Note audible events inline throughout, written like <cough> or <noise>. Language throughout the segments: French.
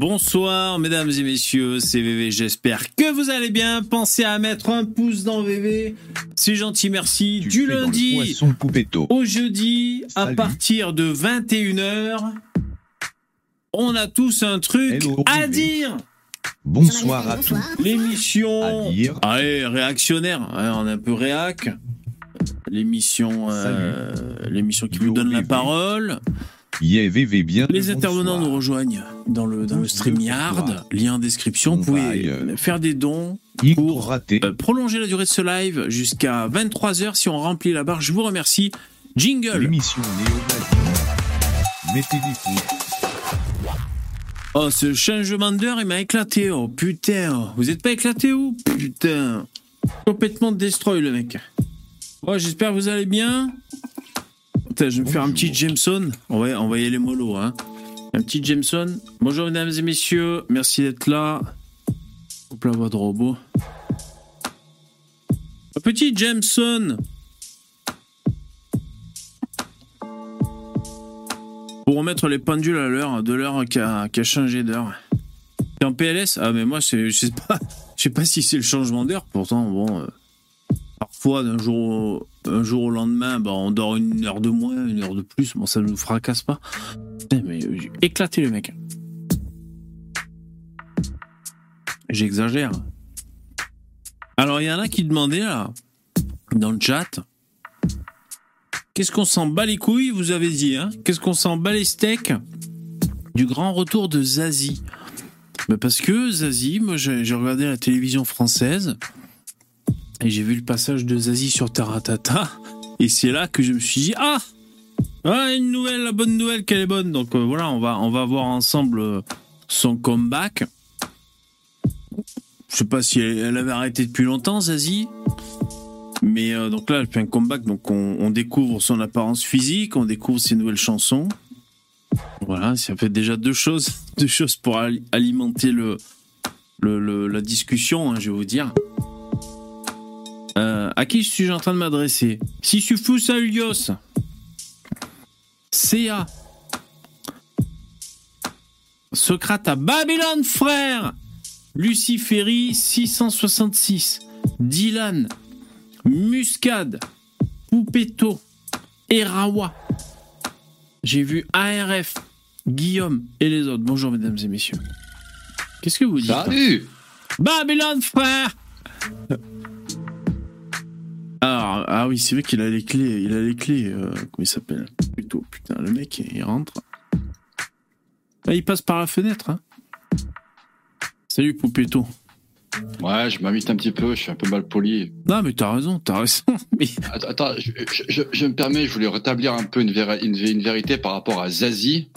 Bonsoir mesdames et messieurs, c'est VV, j'espère que vous allez bien. Pensez à mettre un pouce dans VV, c'est gentil, merci. Tu du lundi au jeudi, à partir de 21h, on a tous un truc Hello, à VV. dire. Bonsoir à tous. L'émission. Dire. Allez, réactionnaire, hein, on est un peu réac. L'émission, euh, l'émission qui vous donne la parole. Bien. Les le intervenants bonsoir. nous rejoignent dans le, dans le Bonsoir. StreamYard. Lien en description. Vous pouvez faire des dons pour raté. euh, prolonger la durée de ce live jusqu'à 23h si on remplit la barre. Je vous remercie. Jingle. L'émission néo Mettez des pouces. Oh, ce changement d'heure, il m'a éclaté. Oh, putain. Vous êtes pas éclaté ou Putain? Complètement destroy, le mec. Ouais, j'espère que vous allez bien. Je vais me faire un petit Jameson. On va, on y aller mollo, hein. Un petit Jameson. Bonjour, mesdames et messieurs. Merci d'être là. Hop la voix de robot. Un petit Jameson. Pour remettre les pendules à l'heure, de l'heure qui a, changé d'heure. T'es en PLS Ah, mais moi, je sais pas, <laughs> je sais pas si c'est le changement d'heure. Pourtant, bon, euh, parfois, d'un jour, au- un jour au lendemain, bah, on dort une heure de moins, une heure de plus. Bon, ça nous fracasse pas. Putain, mais euh, j'ai éclaté le mec. J'exagère. Alors, il y en a qui demandaient, là, dans le chat, Qu'est-ce qu'on s'en bat les couilles, vous avez dit, hein? Qu'est-ce qu'on s'en bat les steaks du grand retour de Zazie? Mais Parce que Zazie, moi j'ai regardé la télévision française et j'ai vu le passage de Zazie sur Taratata et c'est là que je me suis dit ah ah une nouvelle, la bonne nouvelle qu'elle est bonne donc euh, voilà on va on va voir ensemble euh, son comeback. Je sais pas si elle, avait arrêté depuis longtemps Zazie. Mais euh, donc là, elle fait un comeback, donc on, découvre son apparence physique, on découvre ses nouvelles chansons. Voilà, ça fait déjà deux choses, <laughs> deux choses pour ali- alimenter le- la discussion, hein, je vais vous dire. Euh, à qui suis-je en train de m'adresser? Si fous ça, Ulios. CA Socrate à Babylone, frère. Lucie Ferry, 666. Dylan, Muscade, Poupetto, Erawa. J'ai vu ARF, Guillaume et les autres. Bonjour mesdames et messieurs. Qu'est-ce que vous dites? Salut! Babylone, frère Alors, ah oui, c'est vrai qu'il a les clés. Il a les clés. euh, comment il s'appelle? Plutôt, putain, le mec, il rentre. Ah, il passe par la fenêtre. Hein. Salut, Poupetto. Ouais, je m'invite un petit peu, je suis un peu mal poli. Non, mais t'as raison, t'as raison. <laughs> Mais Attends, attends, je, je- je- je me permets, je voulais rétablir un peu une, véra- une, une vérité par rapport à Zazie.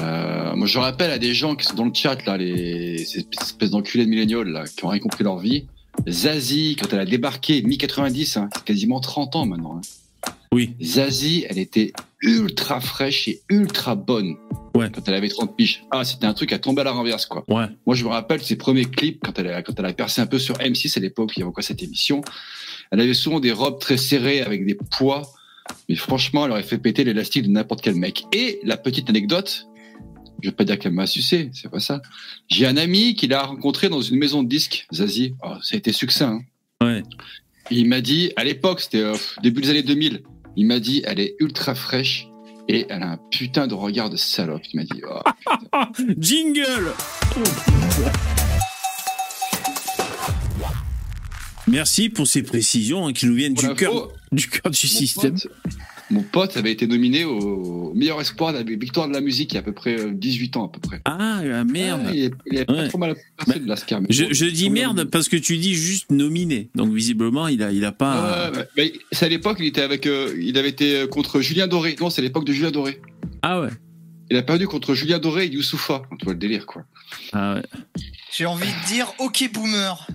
Euh, moi, je rappelle à des gens qui sont dans le chat, là, les ces espèces d'enculés de milléniaux, là, qui ont rien compris leur vie. Zazie, quand elle a débarqué, mi-90, hein, quasiment 30 ans maintenant. hein. oui, Zazie, elle était ultra fraîche et ultra bonne. Ouais. Quand elle avait 30 piges. Ah, c'était un truc à tomber à la renverse, quoi. ouais. Moi, je me rappelle ses premiers clips quand elle a, quand elle a percé un peu sur M6 à l'époque, il y avait quoi cette émission. Elle avait souvent des robes très serrées avec des poids. Mais franchement, elle aurait fait péter l'élastique de n'importe quel mec. Et la petite anecdote, je vais pas dire qu'elle m'a sucé, c'est pas ça. J'ai un ami qui l'a rencontré dans une maison de disques, Zazie. Oh, ça a été succinct. hein. Ouais. Il m'a dit, à l'époque, c'était euh, début des années 2000, il m'a dit, elle est ultra fraîche et elle a un putain de regard de salope. Il m'a dit, oh, <laughs> jingle Merci pour ces précisions hein, qui nous viennent Pour du cœur du cœur du système. pote- Mon pote avait été nominé au meilleur espoir de la victoire de la musique il y a à peu près euh, 18 ans à peu près. Ah ah, merde. Ah, il est, il est pas trop mal passé de mais Je, bon, je dis merde parce que tu dis juste nominé. Donc visiblement, il a, il a pas. C'est à l'époque, il était avec, euh, il avait été euh, contre Julien Doré. Non, c'est l'époque de Julien Doré. Ah ouais. Il a perdu contre Julien Doré et Youssoufa. Tu vois le délire, quoi. Ah ouais. J'ai envie de dire OK boomer.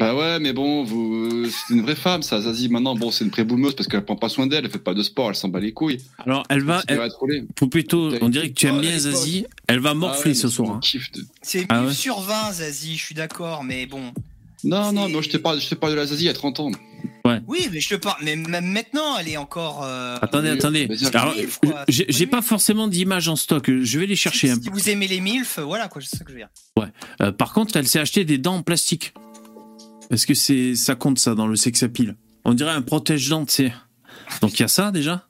Bah ouais, mais bon, vous, c'est une vraie femme, ça. Zazie, maintenant, bon, c'est une pré-boumeuse parce qu'elle prend pas soin d'elle, elle fait pas de sport, elle s'en bat les couilles. Alors elle va. Elle. Poupetto, on dirait que tu aimes Oh, bien. Zazie. Elle va morfler Ah ouais, ce soir. hein. de- C'est Ah 1000 ouais sur 20, Zazie, je suis d'accord, mais bon. Non, non, moi je te parle, je te parle de la Zazie il y a 30 ans. Ouais, Oui, mais je te parle. Mais même maintenant, elle est encore. euh, Attendez, oui, attendez. Milf, j'ai pas forcément d'image en stock. Je vais les chercher. un Si vous aimez les milfs, voilà quoi, c'est ça que je veux dire. Euh, par contre, elle s'est acheté des dents en plastique. Est-ce que c'est ça compte ça dans le sex appeal On dirait un protège-dents, tu sais. Donc il y a ça déjà?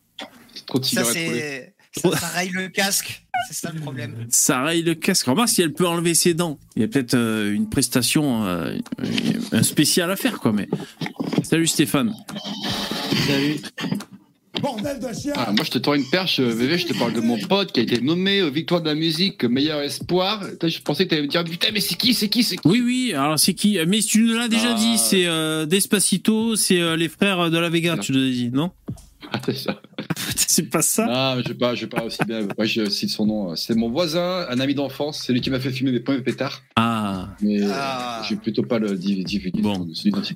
Ça, c'est. Ça, ça raye le casque. C'est ça le problème. Ça raye le casque. Remarque si elle peut enlever ses dents. Il y a peut-être euh, une prestation, euh, un spécial à faire quoi. Mais salut Stéphane. Bordel de chien Ah, moi, je te tends une perche, euh, VV, je te parle de mon <laughs> pote qui a été nommé aux Victoires de la musique, meilleur espoir. Je pensais que tu allais me dire, putain, mais c'est qui, c'est qui, c'est qui? Oui oui. Alors c'est qui? Mais tu nous l'as déjà Ah. dit. C'est euh, Despacito. C'est euh, les frères de la Vega. Tu nous l'as dit non? <laughs> Ah, c'est ça. <laughs> C'est pas ça? Non, mais je vais pas, je vais pas aussi bien. Moi, je cite son nom. C'est mon voisin, un ami d'enfance. C'est lui qui m'a fait fumer mes premiers pétards. Ah. Mais Ah. euh, je vais plutôt pas le div- divulguer. Bon.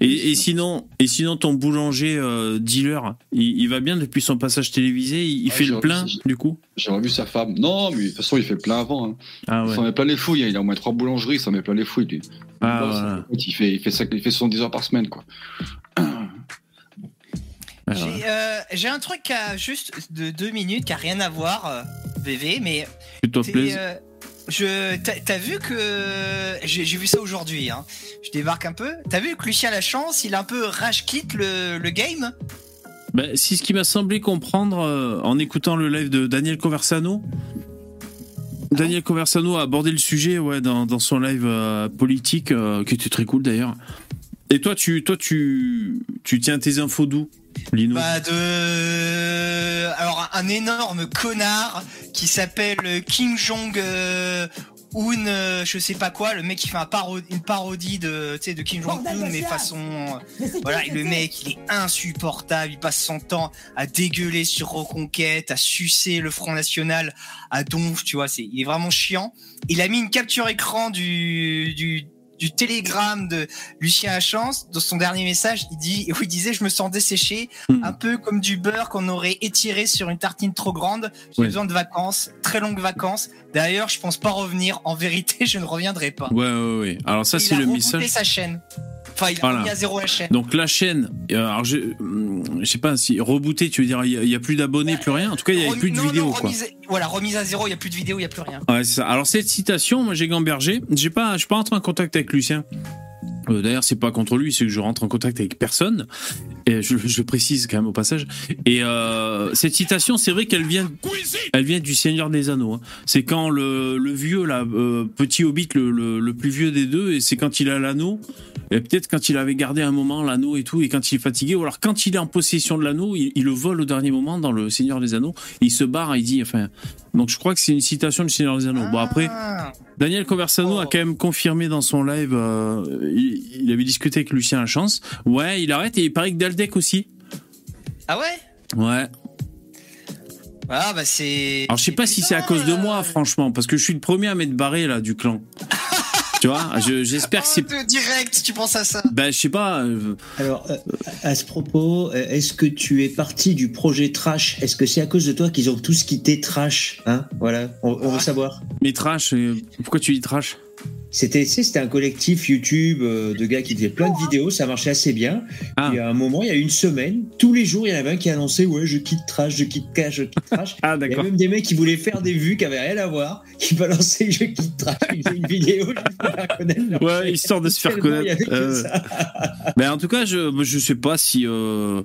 Et, et sinon, et sinon ton boulanger euh, dealer, il, il va bien depuis son passage télévisé? Il, il Ouais, fait le plein du coup? J'ai revu sa femme. Non, mais de toute façon, il fait plein avant. Hein. Ah Il ouais. s'en met plein les fouilles. hein. Il a au moins trois boulangeries. Il s'en met plein les fouilles. Lui. Ah, Bon, il, fait, il, fait ça, il fait 70 heures par semaine. Quoi. Ah. J'ai euh, j'ai un truc à juste de deux minutes qui a rien à voir, euh, VV, mais euh, je t'as vu que j'ai vu ça aujourd'hui. Hein. Je débarque un peu. T'as vu que Lucien Lachance, il a un peu rage quitte le, le game? Ben, c'est ce qui m'a semblé comprendre euh, en écoutant le live de Daniel Conversano. Daniel Conversano a abordé le sujet ouais, dans, dans son live euh, politique, qui était très cool d'ailleurs. Et toi, tu, toi, tu, tu tiens tes infos d'où, Lino Bah de alors un énorme connard qui s'appelle Kim Jong euh, Un, euh, je sais pas quoi, le mec qui fait un paro- une parodie de tu sais de Kim Jong Un de mais façon voilà qui, le mec il est insupportable, il passe son temps à dégueuler sur Reconquête, à sucer le Front National, à donf, tu vois, c'est il est vraiment chiant. Il a mis une capture écran du du du télégramme de Lucien Achance, dans son dernier message, il dit, où il disait, je me sens desséché, Hmm. un peu comme du beurre qu'on aurait étiré sur une tartine trop grande. J'ai besoin de vacances, très longues vacances. D'ailleurs, je pense pas revenir. En vérité, <laughs> je ne reviendrai pas. Ouais, ouais, ouais. Alors ça, Il c'est a le rebooté message. sa chaîne. Enfin, il a Voilà. mis à zéro la chaîne. Donc la chaîne, euh, alors je, hum, je sais pas si rebooter, tu veux dire, il y a- il y, a plus d'abonnés, plus rien. En tout cas, il y a plus de non, vidéos, non, quoi. remise- voilà, remise à zéro, il y a plus de vidéos, il y a plus rien. Ouais, c'est ça. Alors cette citation, moi j'ai gambergé. Je suis pas entré en contact avec Lucien. Euh, D'ailleurs, c'est pas contre lui, c'est que je rentre en contact avec personne. Et je, je précise quand même au passage. Et euh, cette citation, c'est vrai qu'elle vient, elle vient du Seigneur des Anneaux. hein. C'est quand le, le vieux, là, euh, petit Hobbit, le, le, le plus vieux des deux, et c'est quand il a l'anneau. Et peut-être quand il avait gardé un moment l'anneau et tout, et quand il est fatigué, ou alors quand il est en possession de l'anneau, il, il le vole au dernier moment dans le Seigneur des Anneaux. Et il se barre, il dit, enfin. Donc je crois que c'est une citation du Seigneur des Anneaux. Bon après. Ah. Daniel Conversano Oh. a quand même confirmé dans son live, il, il avait discuté avec Lucien Lachance. Ouais, il arrête et il paraît que Daldec aussi. Ah ouais? Ouais. Ah bah c'est. Alors je sais pas si c'est à cause de moi, franchement, parce que je suis le premier à m'être barré là du clan. <laughs> tu vois, je- j'espère que c'est. Oh, direct, tu penses à ça? Ben je sais pas. euh, Alors, euh, à ce propos, euh, est-ce que tu es parti du projet Trash? Est-ce que c'est à cause de toi qu'ils ont tous quitté Trash Hein? Voilà, on, on veut Ah. savoir. mais trash, euh, pourquoi tu dis trash? C'était, c'était un collectif YouTube euh, de gars qui faisaient plein de vidéos, ça marchait assez bien. Ah. Et à un moment, il y a une semaine, tous les jours, il y en avait un qui annonçait Ouais, je quitte Trash, je quitte Cash, je quitte Trash. <laughs> Ah Il y a même des mecs qui voulaient faire des vues qui avaient rien à voir, qui balançaient Je quitte Trash, ils faisaient une vidéo juste pour Ouais, histoire de se faire connaître. Euh. Ben en tout cas, je je sais pas si euh,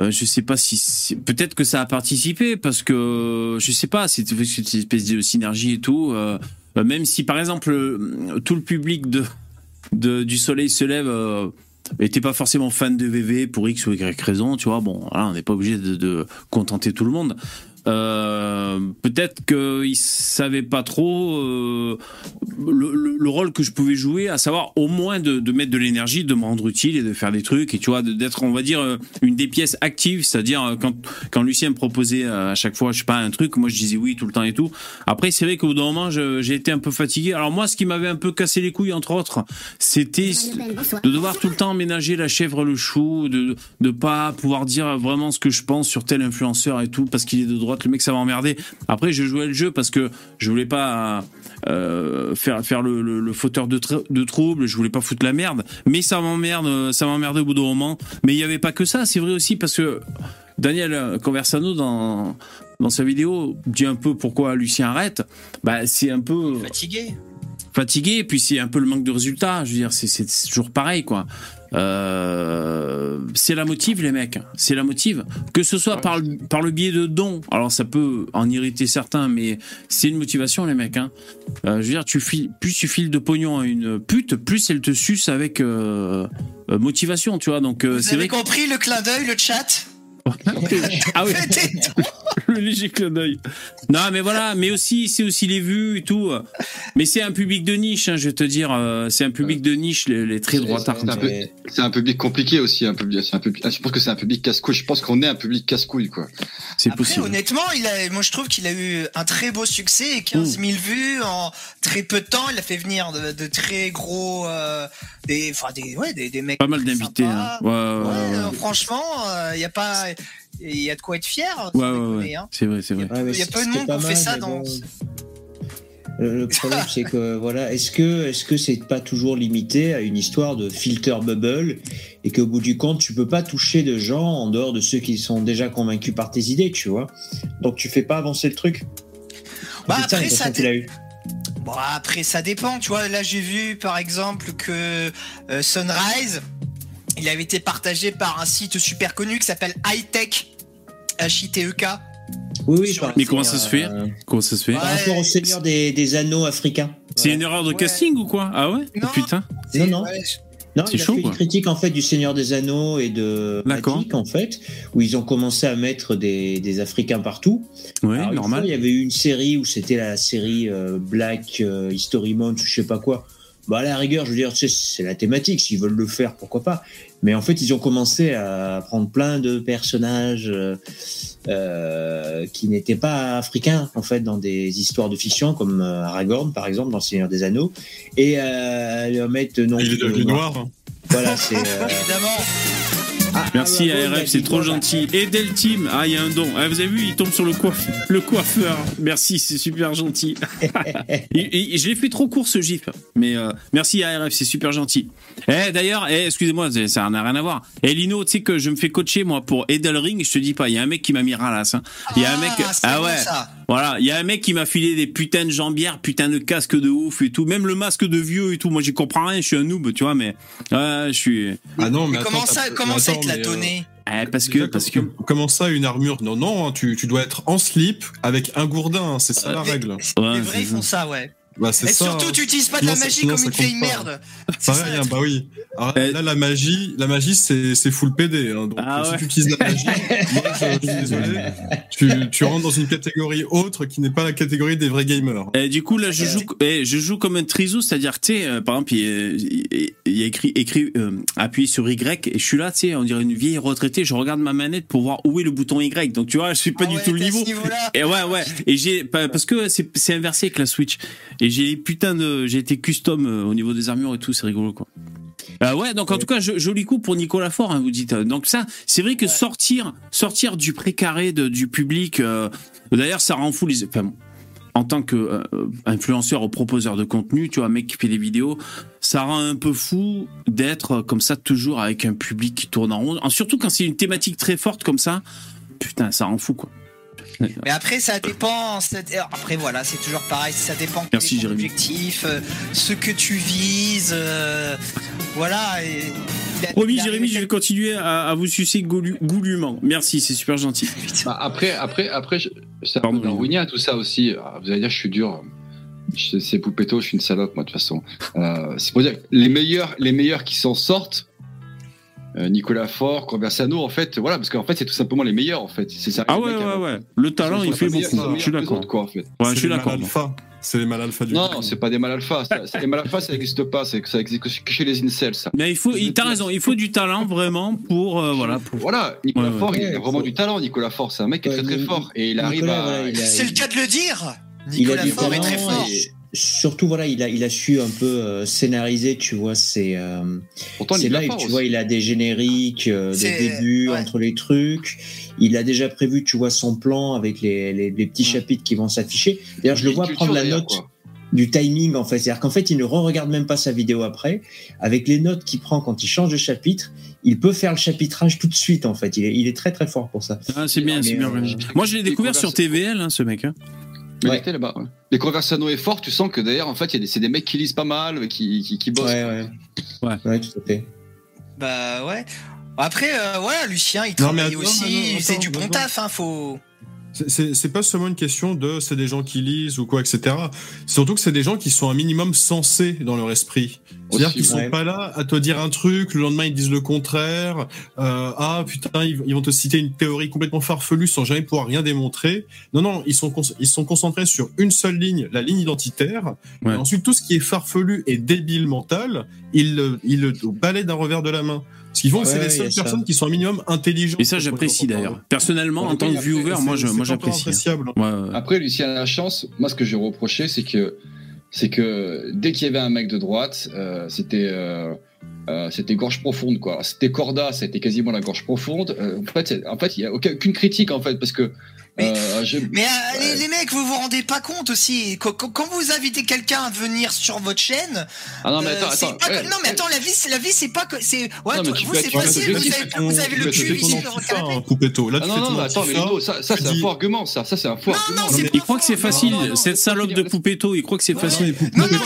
euh, je sais pas si, peut-être que ça a participé parce que je sais pas, c'est cette espèce de synergie et tout. euh, même si par exemple euh, tout le public du Soleil se lève. euh, était pas forcément fan de VV pour X ou Y raison, tu vois. Bon, voilà, on n'est pas obligé de contenter tout le monde. Euh, peut-être qu'ils savaient pas trop euh, le, le- le rôle que je pouvais jouer, à savoir au moins de, de mettre de l'énergie, de me rendre utile et de faire des trucs, et tu vois, d'être, on va dire, euh, une des pièces actives, c'est-à-dire quand, quand Lucien me proposait à chaque fois, je sais pas, un truc, moi je disais oui tout le temps et tout. Après, c'est vrai qu'au bout d'un moment, j'ai été un peu fatigué. Alors moi, ce qui m'avait un peu cassé les couilles, entre autres, c'était de devoir tout le temps ménager la chèvre le chou, de de pas pouvoir dire vraiment ce que je pense sur tel influenceur et tout parce qu'il est de droite droite. Le mec, ça m'a emmerdé. Après, je jouais le jeu parce que je voulais pas euh, faire faire le, le, le fauteur de, tr- de troubles. Je voulais pas foutre la merde. Mais ça m'emmerde, ça m'emmerdait au bout d'un moment. Mais il y avait pas que ça. C'est vrai aussi parce que Daniel Conversano dans dans sa vidéo dit un peu pourquoi Lucien arrête. Bah, c'est un peu Fatigué. fatigué, puis c'est un peu le manque de résultats. Je veux dire, c'est toujours pareil, quoi. Euh, c'est la motive, les mecs. C'est la motive. Que ce soit par, le- par le biais de dons, alors ça peut en irriter certains, mais c'est une motivation, les mecs. Hein. Euh, je veux dire, tu files, plus tu files de pognon à une pute, plus elle te suce avec euh, motivation, tu vois. Donc euh, Vous c'est avez vrai. que- compris le clin d'œil, le chat? <laughs> ah oui. Le léger clin d'œil. Non, mais voilà, mais aussi, c'est aussi les vues et tout. Mais c'est un public de niche, hein, je vais te dire. euh, C'est un public de niche, les, les très droitards. c'est un public compliqué aussi, un public. Un public je pense que c'est un public casse-couille. Je pense qu'on est un public casse-couille, quoi. C'est Après, possible. honnêtement, il a, moi je trouve qu'il a eu un très beau succès, 15 000 vues en très peu de temps. Il a fait venir de, de très gros, euh, des, enfin des, ouais, des, des mecs. Pas mal d'invités. Hein. sympas. Ouais, ouais, Ouais, ouais, euh, ouais. franchement, il y a pas, il y a de quoi être fier. Ouais, ouais, ouais. hein. C'est vrai, c'est vrai. Il y a peu de monde qui fait ça dans- bon. <laughs> Le, le problème, c'est que voilà, est-ce que est-ce que c'est pas toujours limité à une histoire de filter bubble et qu'au bout du compte, tu peux pas toucher de gens en dehors de ceux qui sont déjà convaincus par tes idées, tu vois? Donc tu fais pas avancer le truc? Bah, après, ça qu'il a eu. Bon, après, ça dépend. Tu vois, là, j'ai vu, par exemple, que euh, Sunrise, il avait été partagé par un site super connu qui s'appelle Hightech, H-I-T-E-K. Oui, oui. Par Mais rapport comment ça se fait? Comment ça se fait? Ouais. Par rapport au Seigneur des, des Anneaux africains. C'est une erreur de Ouais. casting ou quoi? Ah ouais? Non. Putain. Non, non. Non, C'est il a chaud, fait quoi. une critique en fait du Seigneur des Anneaux et de. Magic en fait, où ils ont commencé à mettre des, des Africains partout. Ouais, Alors, normal. fois, il y avait eu une série où c'était la série euh, Black euh, History Month ou je sais pas quoi. Bah à la rigueur, je veux dire, c'est la thématique. S'ils veulent le faire, pourquoi pas? Mais en fait, ils ont commencé à prendre plein de personnages euh, euh, qui n'étaient pas africains en fait dans des histoires de fiction comme euh, Aragorn par exemple dans Le Seigneur des Anneaux et euh, à leur mettre non Il est devenu noir. Voilà, c'est. euh, <laughs> Évidemment. Ah, Merci ah, ARF, ouais, c'est il a trop gentil. Et Del Team, ah il y a un don. Ah, vous avez vu, il tombe sur le, coiffe- le coiffeur. Merci, c'est super gentil. <laughs> Et- et je l'ai fait trop court ce gif, mais euh, merci ARF, c'est super gentil. Eh d'ailleurs, eh, excusez-moi, ça- n'a rien à voir. Et Lino, tu sais que je me fais coacher moi pour Edelring, je te dis pas, il y a un mec qui m'a mis ralasse. hein. Il y a un mec, c'est ah bon, ouais. ça. Voilà, il y a un mec qui m'a filé des putains de jambières, putain de casque de ouf et tout, même le masque de vieux et tout. Moi, j'y comprends rien, je suis un noob, tu vois, mais ouais, je suis. Ah non, mais, Mais attends, comment ça, comment ça, il te l'a euh, donné? Eh, parce que, déjà, parce que. com- Comment ça, une armure? Non, non, hein, tu, tu dois être en slip avec un gourdin, hein, c'est ça la mais- règle. Ouais, Les vrais, c'est ils font ça, ouais. Bah, Et ça. surtout, hein. tu utilises pas de la ça- magie sinon, comme ça une vieille merde. Ça, Pareil, le hein, bah oui. Alors, là, la magie, la magie, c'est c'est full PD. Hein, donc, Ah si ouais. tu utilises la magie, moi, je, je suis <laughs> désolé, tu, tu rentres dans une catégorie autre qui n'est pas la catégorie des vrais gamers. Et du coup là je joue, eh, je joue comme un trisou, c'est-à-dire tu sais, euh, par exemple il y a, écrit, écrit euh, appuyé sur Y et je suis là, tu sais, on dirait une vieille retraitée, je regarde ma manette pour voir où est le bouton Y, donc tu vois, je suis pas Ah du ouais, tout le niveau. niveau-là. Et ouais ouais, <laughs> et j'ai parce que c'est c'est inversé avec la Switch et j'ai putain de j'ai été custom euh, au niveau des armures et tout, c'est rigolo quoi. Euh, ouais, donc en tout cas, jo- joli coup pour Nicolas Fort, hein, vous dites. Donc ça, c'est vrai que Ouais. sortir, sortir du précaré de, du public. euh, D'ailleurs, ça rend fou les. Enfin, en tant que euh, influenceur ou proposeur de contenu, tu vois, mec qui fait des vidéos, ça rend un peu fou d'être comme ça toujours avec un public qui tourne en rond. Surtout quand c'est une thématique très forte comme ça. Putain, ça rend fou quoi. Mais après, ça dépend. Après, voilà, c'est toujours pareil. Ça dépend est ton objectif, euh, ce que tu vises. euh, voilà. et Promis, a Jérémy, je vais continuer à, à vous sucer goulûment. Merci, c'est super gentil. Bah, après, après, après, c'est un peu tout ça aussi. Ah, Vous allez dire, je suis dur. C'est Poupetto, je suis une salope, moi, de toute façon. Euh, c'est pour dire que les meilleurs, les meilleurs qui s'en sortent, Nicolas Faure, Conversano, en fait, voilà, parce qu'en fait, c'est tout simplement les meilleurs, en fait. C'est ça. Ah ouais, ouais, euh, ouais. Le talent, il fait beaucoup. Je suis d'accord. en fait. Ouais, C'est je suis les d'accord. mal alpha. C'est les mal alpha du Non, c'est pas des mal alpha. Les mal alpha, ça n'existe pas. C'est ça existe que chez les incels, ça. Mais il faut, il t'as raison, il faut du talent vraiment pour, euh, voilà, pour. Voilà, Nicolas Ouais, ouais. Faure, il Ouais, a vraiment faut- du talent, Nicolas Faure. C'est un mec qui est très très fort. Et il arrive Nicolas, à. voilà, il a- C'est le cas de le dire. Nicolas Faure est très fort. Surtout, voilà, il a, il a su un peu euh, scénariser, tu vois, c'est euh, c'est tu vois, il a des génériques, euh, des débuts ouais. entre les trucs. Il a déjà prévu, tu vois, son plan avec les, les, les petits Ouais. chapitres qui vont s'afficher. D'ailleurs, je le vois culture prendre la note quoi. du timing, en fait. C'est-à-dire qu'en fait, il ne re-regarde même pas sa vidéo après. Avec les notes qu'il prend quand il change de chapitre, il peut faire le chapitrage tout de suite, en fait. Il est, il est très, très fort pour ça. Ah, c'est bien, c'est bien. euh, Moi, je l'ai découvert sur. TVL, hein, ce mec. hein. Mais il Ouais. était là-bas. ouais. Les conversano est fort, tu sens que d'ailleurs, en fait, il y a des- c'est des mecs qui lisent pas mal, qui, qui, qui bossent. Ouais, ouais. Ouais. Ouais, tout à fait. Bah ouais. Après, euh, voilà, Lucien, il Non, travaille attends, aussi, non, il du bon taf, hein, faut. C'est- pas seulement une question de c'est des gens qui lisent ou quoi, etc. C'est Surtout que c'est des gens qui sont un minimum sensés dans leur esprit. C'est-à-dire qu'ils sont ouais. pas là à te dire un truc, le lendemain ils disent le contraire. Euh, ah putain, ils, ils vont te citer une théorie complètement farfelue sans jamais pouvoir rien démontrer. Non, non, ils sont, ils sont concentrés sur une seule ligne, la ligne identitaire. Ouais. Et ensuite, tout ce qui est farfelu et débile mental, ils le, ils le balayent d'un revers de la main. Ce qui font que c'est les seules ça. personnes qui sont un minimum intelligentes. Et ça, j'apprécie d'ailleurs. Personnellement, en tant que viewer, moi, je- moi, j'apprécie. hein. Après, Lucien a la chance. Moi, ce que j'ai reproché, c'est que, c'est que dès qu'il y avait un mec de droite, euh, c'était, euh, euh, c'était gorge profonde, quoi. C'était Corda, c'était quasiment la gorge profonde. Euh, en fait, en fait, il y a aucun- aucune critique, en fait, parce que. Mais- euh, je- Mais euh, Ouais. les, les mecs, vous vous rendez pas compte aussi. Quand, quand- vous invitez quelqu'un à venir sur votre chaîne, Ah non, mais euh, attends, c'est attends. pas ouais, que- non mais attends, la vie, c'est la vie, c'est pas que c'est. Ouais, Non, mais toi, tu vous c'est facile. Vous avez, vous avez le cul ici sur votre Enfin, canapé. un poupetto. Là, Ah tu non, non, attends, mais ça, ça c'est un faux argument, ça. Ça, c'est un faux Non, argument. non, Non, c'est mais- pas Il croit que c'est Non, facile. non, non, Cette salope de Poupetto, il croit que c'est facile. Non, non,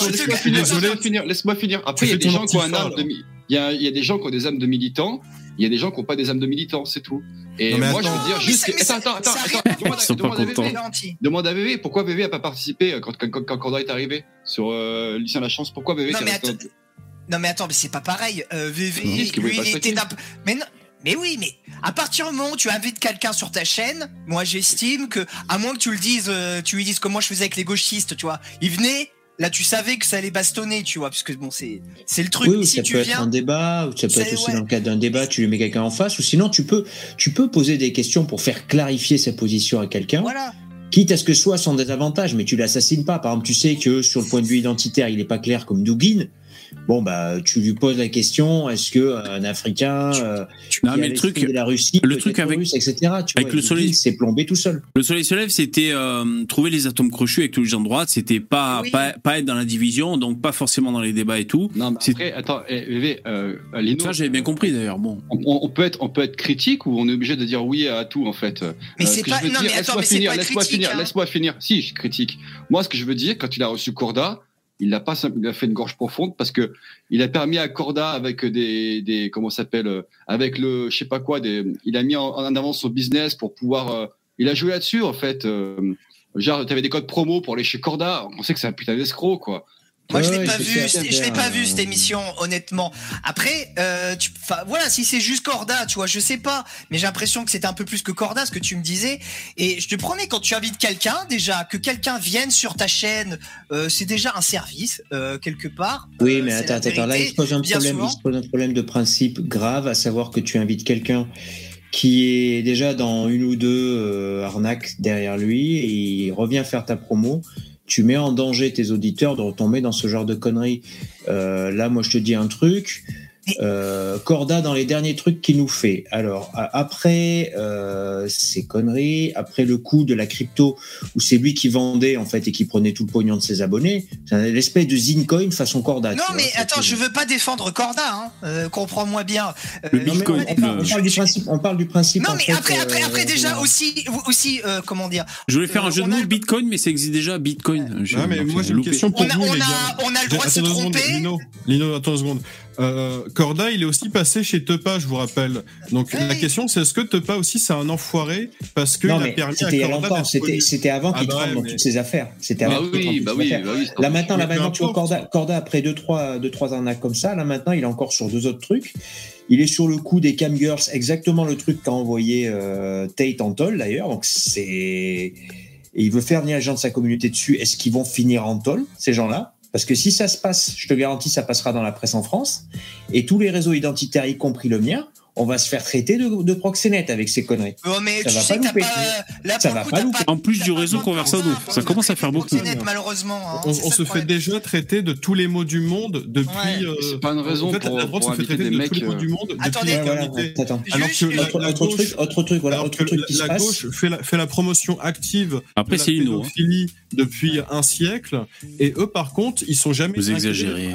Laisse-moi finir. Après, il y a fais des ton gens qui ont un antifa, âme de, alors. mi- il y a, il y a des gens qui ont des âmes de militants, il y a des gens qui n'ont pas des âmes de militants, c'est tout. Et Non, mais moi, attends. je veux dire Mais juste que, mais ça- attends, attends, attends, rien- demande, Ils sont pas demande à. VV, demande à VV, pourquoi VV a pas participé quand, quand, quand, quand Corda est arrivé sur euh, Lucien Lachance, pourquoi VV Non, mais resté attends, Non mais attends, mais c'est pas pareil. Euh, VV, disent qu'ils lui, il était d'un. Mais non. Mais oui, mais à partir du moment où tu invites quelqu'un sur ta chaîne, moi j'estime que, à moins que tu le dises, euh, tu lui dises comme moi je faisais avec les gauchistes, tu vois, il venait, là tu savais que ça allait bastonner, tu vois, parce que bon c'est c'est le truc. Oui, ou si ça tu peut être viens, un débat, ou ça peut être aussi ouais. dans le cadre d'un débat, tu lui mets quelqu'un en face, ou sinon tu peux, tu peux poser des questions pour faire clarifier sa position à quelqu'un, voilà. quitte à ce que ce soit sans désavantage, mais tu l'assassines pas. Par exemple, tu sais que sur le point de vue identitaire, il est pas clair comme Dugin. Bon, bah, tu lui poses la question, est-ce que euh, un Africain, euh, Non, qui mais a le truc, de la Russie, le truc avec- russe, etc. Tu avec vois, le soleil- s'est plombé tout seul. Le soleil se lève, c'était euh, trouver les atomes crochus avec tous les gens de droite. C'était pas, Oui. pas, pas être dans la division, donc pas forcément dans les débats et tout. Non, mais C'est- après, attends, eh, VV, euh, Lino, Ça, j'avais bien compris d'ailleurs. Bon. on, on peut être, on peut être critique ou on est obligé de dire oui à tout en fait. Mais Euh, c'est ce pas. Non dire- mais attends, mais c'est finir, pas laisse-moi finir, hein. laisse-moi finir. Si, je critique. Moi, ce que je veux dire, quand il a reçu Corda, il a pas, il a fait une gorge profonde parce que il a permis à Corda avec des, des comment s'appelle, euh, avec le, je sais pas quoi, des, il a mis en, avant son business pour pouvoir, euh, il a joué là-dessus en fait. Euh, genre, t'avais des codes promo pour aller chez Corda. On sait que c'est un putain d'escroc quoi. Moi, je l'ai pas vu, je l'ai pas vu cette émission, honnêtement. Après, euh, tu, voilà, si c'est juste Corda, tu vois, je sais pas, mais j'ai l'impression que c'était un peu plus que Corda, ce que tu me disais. Et je te promets, quand tu invites quelqu'un, déjà, que quelqu'un vienne sur ta chaîne, euh, c'est déjà un service euh, quelque part. Oui, mais attends, attends, là, il se pose un problème, souvent. il se pose un problème de principe grave, à savoir que tu invites quelqu'un qui est déjà dans une ou deux arnaques derrière lui et il revient faire ta promo. Tu mets en danger tes auditeurs de retomber dans ce genre de conneries. Euh, là, moi, je te dis un truc. Euh, Corda dans les derniers trucs qu'il nous fait. Alors a- après euh, ces conneries, après le coup de la crypto où c'est lui qui vendait en fait et qui prenait tout le pognon de ses abonnés, c'est l'espèce de Zincoin façon Corda. Non, mais vois, attends, je veux pas défendre Corda, hein. euh, comprends-moi bien. Le Euh, Non, Bitcoin, on, parle, le- on parle du principe. On parle du principe. Non, mais fait, après, après, euh, après, déjà euh, aussi, aussi, euh, comment dire. Je voulais faire Euh, un jeu de a mots Bitcoin, mais ça existe déjà Bitcoin. Ah, mais moi j'ai une question pour On a, vous, on les a, gars. on a le droit de se tromper. Lino, Lino, attends une seconde. Euh, Corda, il est aussi passé chez Tepa, je vous rappelle. Donc Oui. la question, c'est est-ce que Tepa aussi, c'est un enfoiré parce qu'il Non, a permis c'était il y a longtemps. d'être C'était, avant Ah qu'il bah trempe ouais, dans mais- toutes ses affaires. C'était Bah avant qu'il trempe oui, dans bah toutes ses oui, affaires. bah oui. Là maintenant, là maintenant, tu vois. Corda, Corda après deux trois, deux trois arnaques comme ça, là maintenant, il est encore sur deux autres trucs. Il est sur le coup des cam girls, exactement le truc qu'a envoyé euh, Tate en toll d'ailleurs. Donc c'est, et il veut faire venir les gens de sa communauté dessus. Est-ce qu'ils vont finir en toll ces gens-là? Parce que si ça se passe, je te garantis, ça passera dans la presse en France et tous les réseaux identitaires, y compris le mien, on va se faire traiter de, de proxénète avec ces conneries. Oh, mais Ça tu va sais pas louper. pas. Là, Ça pour va le coup, pas t'as louper. En plus du réseau Conversado. Ça commence à faire beaucoup. Malheureusement. hein, On, se fait déjà traiter de tous les mots du monde depuis. Ouais. euh, C'est pas une raison en fait, pour- la droite pour se fait traiter des de tous les mots euh, du monde depuis Attendez. Voilà, attends. Alors que la, Autre, la gauche, truc, autre truc, voilà, autre truc qui se la passe. gauche fait la, fait la promotion active Après, de la c'est Lino, hein. pédophilie depuis un siècle, et eux, par contre, ils sont jamais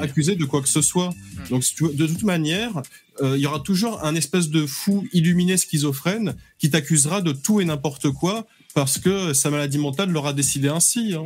accusés- de quoi que ce soit. Donc, tu veux, de toute manière, euh, il y aura toujours un espèce de fou illuminé schizophrène qui t'accusera de tout et n'importe quoi parce que sa maladie mentale leur a décidé ainsi. hein.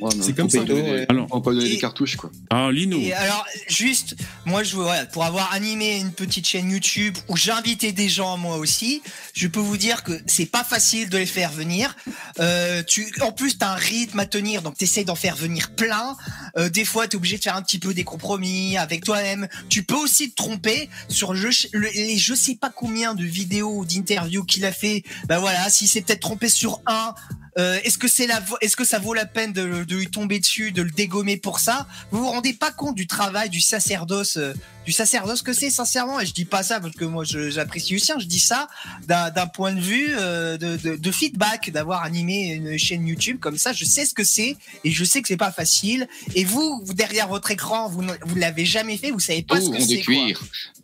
Ouais, C'est comme ça. des-. Alors- On peut donner Et- des cartouches, quoi. Ah, Lino. Et alors, juste, moi, je, voilà, pour avoir animé une petite chaîne YouTube où j'invitais des gens moi aussi, je peux vous dire que c'est pas facile de les faire venir. Euh, tu, en plus, t'as un rythme à tenir, donc t'essayes d'en faire venir plein. Euh, des fois, t'es obligé de faire un petit peu des compromis avec toi-même. Tu peux aussi te tromper sur le, le- les je sais pas combien de vidéos ou d'interviews qu'il a fait. Ben voilà, si c'est peut-être trompé sur un, euh, est-ce que c'est la, est-ce que ça vaut la peine de, de lui tomber dessus, de le dégommer pour ça Vous vous rendez pas compte du travail du sacerdoce, euh, du sacerdoce que c'est sincèrement Et je dis pas ça parce que moi j'apprécie Lucien, je dis ça d'un point de vue euh, de, de, de feedback, d'avoir animé une chaîne YouTube comme ça. Je sais ce que c'est et je sais que c'est pas facile. Et vous, vous derrière votre écran, vous ne- vous l'avez jamais fait, vous savez pas ce Oh, que on c'est.